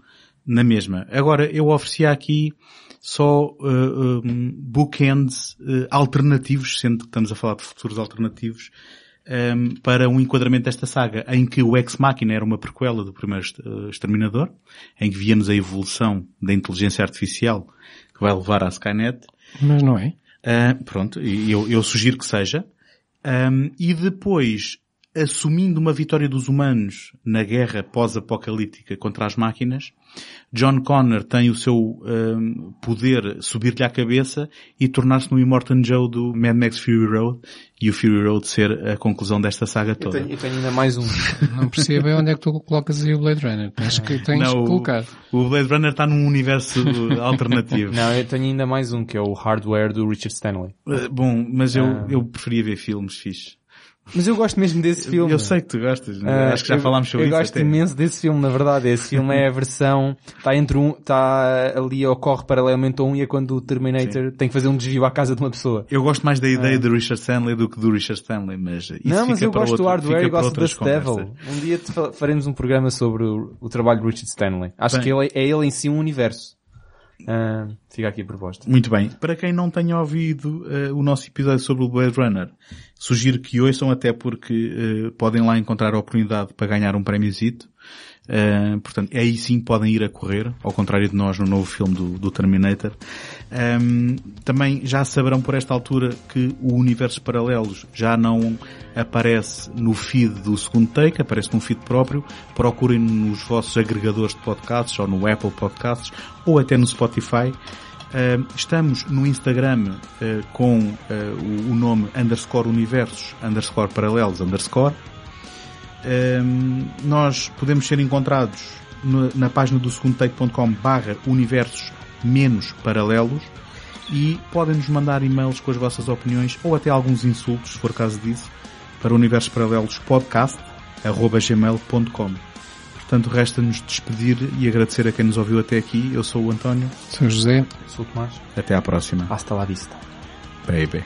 na mesma. Agora, eu oferecia aqui só uh, um, bookends uh, alternativos, sendo que estamos a falar de futuros alternativos, um, para um enquadramento desta saga, em que o Ex Machina era uma prequela do primeiro uh, Exterminador, em que víamos a evolução da inteligência artificial vai levar à Skynet, Mas não é? ah, pronto, eu, eu sugiro que seja. Ahm, e depois, assumindo uma vitória dos humanos na guerra pós-apocalíptica contra as máquinas, John Connor tem o seu ahm, poder subir-lhe à cabeça e tornar-se no Immortan Joe do Mad Max Fury Road e o Fury Road ser a conclusão desta saga eu, toda. tenho, eu tenho ainda mais um. Não percebo é onde é que tu colocas aí o Blade Runner. Tens que, tens Não, que o- colocar. O Blade Runner está num universo alternativo. Não, eu tenho ainda mais um, que é o Hardware do Richard Stanley. Uh, Bom, mas eu, Ah. eu preferia ver filmes fixe. Mas eu gosto mesmo desse filme. Eu sei que tu gostas, Ah, acho que já eu- falámos sobre eu isso. gosto até. imenso desse filme, na verdade. Esse filme é a versão, está entre um, está ali, ocorre paralelamente a um e é quando o Terminator tem que fazer um desvio à casa de uma pessoa. Eu gosto mais da ideia Ah. de Richard Stanley do que do Richard Stanley, mas isso não, mas eu gosto outro, do hardware e gosto desse Devil. Um dia faremos um programa sobre o, o trabalho de Richard Stanley. Acho Bem. que ele, é ele em si um universo. Ah, fica aqui a proposta. Muito bem. Para quem não tenha ouvido eh, o nosso episódio sobre o Blade Runner, sugiro que ouçam até porque eh, podem lá encontrar a oportunidade para ganhar um prémiozito. Eh, portanto, aí sim podem ir a correr, ao contrário de nós no novo filme do, do Terminator. Ahm, também já saberão por esta altura que o Universos Paralelos já não aparece no feed do segundo take, aparece num feed próprio. Procurem nos vossos agregadores de podcasts, ou no Apple Podcasts, ou até no Spotify. Uh, estamos no Instagram uh, com uh, o, o nome underscore universos, underscore paralelos, underscore. Um, nós podemos ser encontrados no- na página do segundotake.com barra universos menos paralelos e podem nos mandar e-mails com as vossas opiniões ou até alguns insultos, se for caso disso, para universos paralelos podcast arroba gmail.com. Portanto, resta-nos despedir e agradecer a quem nos ouviu até aqui. Eu sou o António. Sou José. Sou o Tomás. Até à próxima. Hasta la vista. Baby.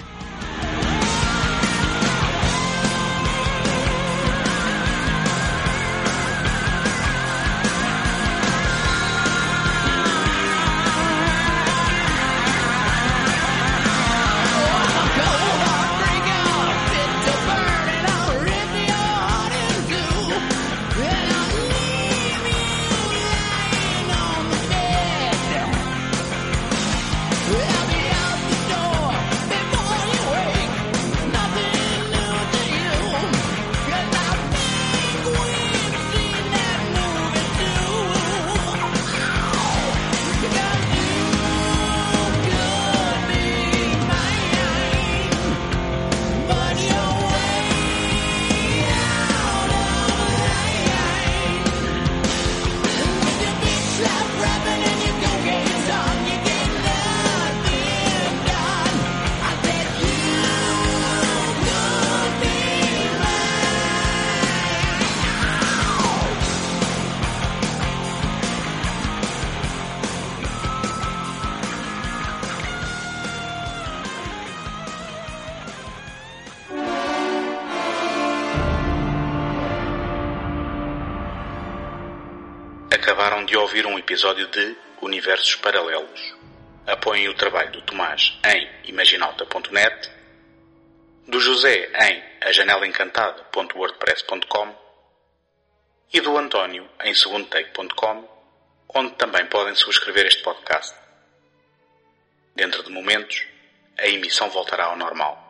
Episódio de Universos Paralelos. Apoiem o trabalho do Tomás em imaginalta.net, do José em ajanelaencantada.wordpress.com e do António em segundotake.com, onde também podem subscrever este podcast. Dentro de momentos, a emissão voltará ao normal.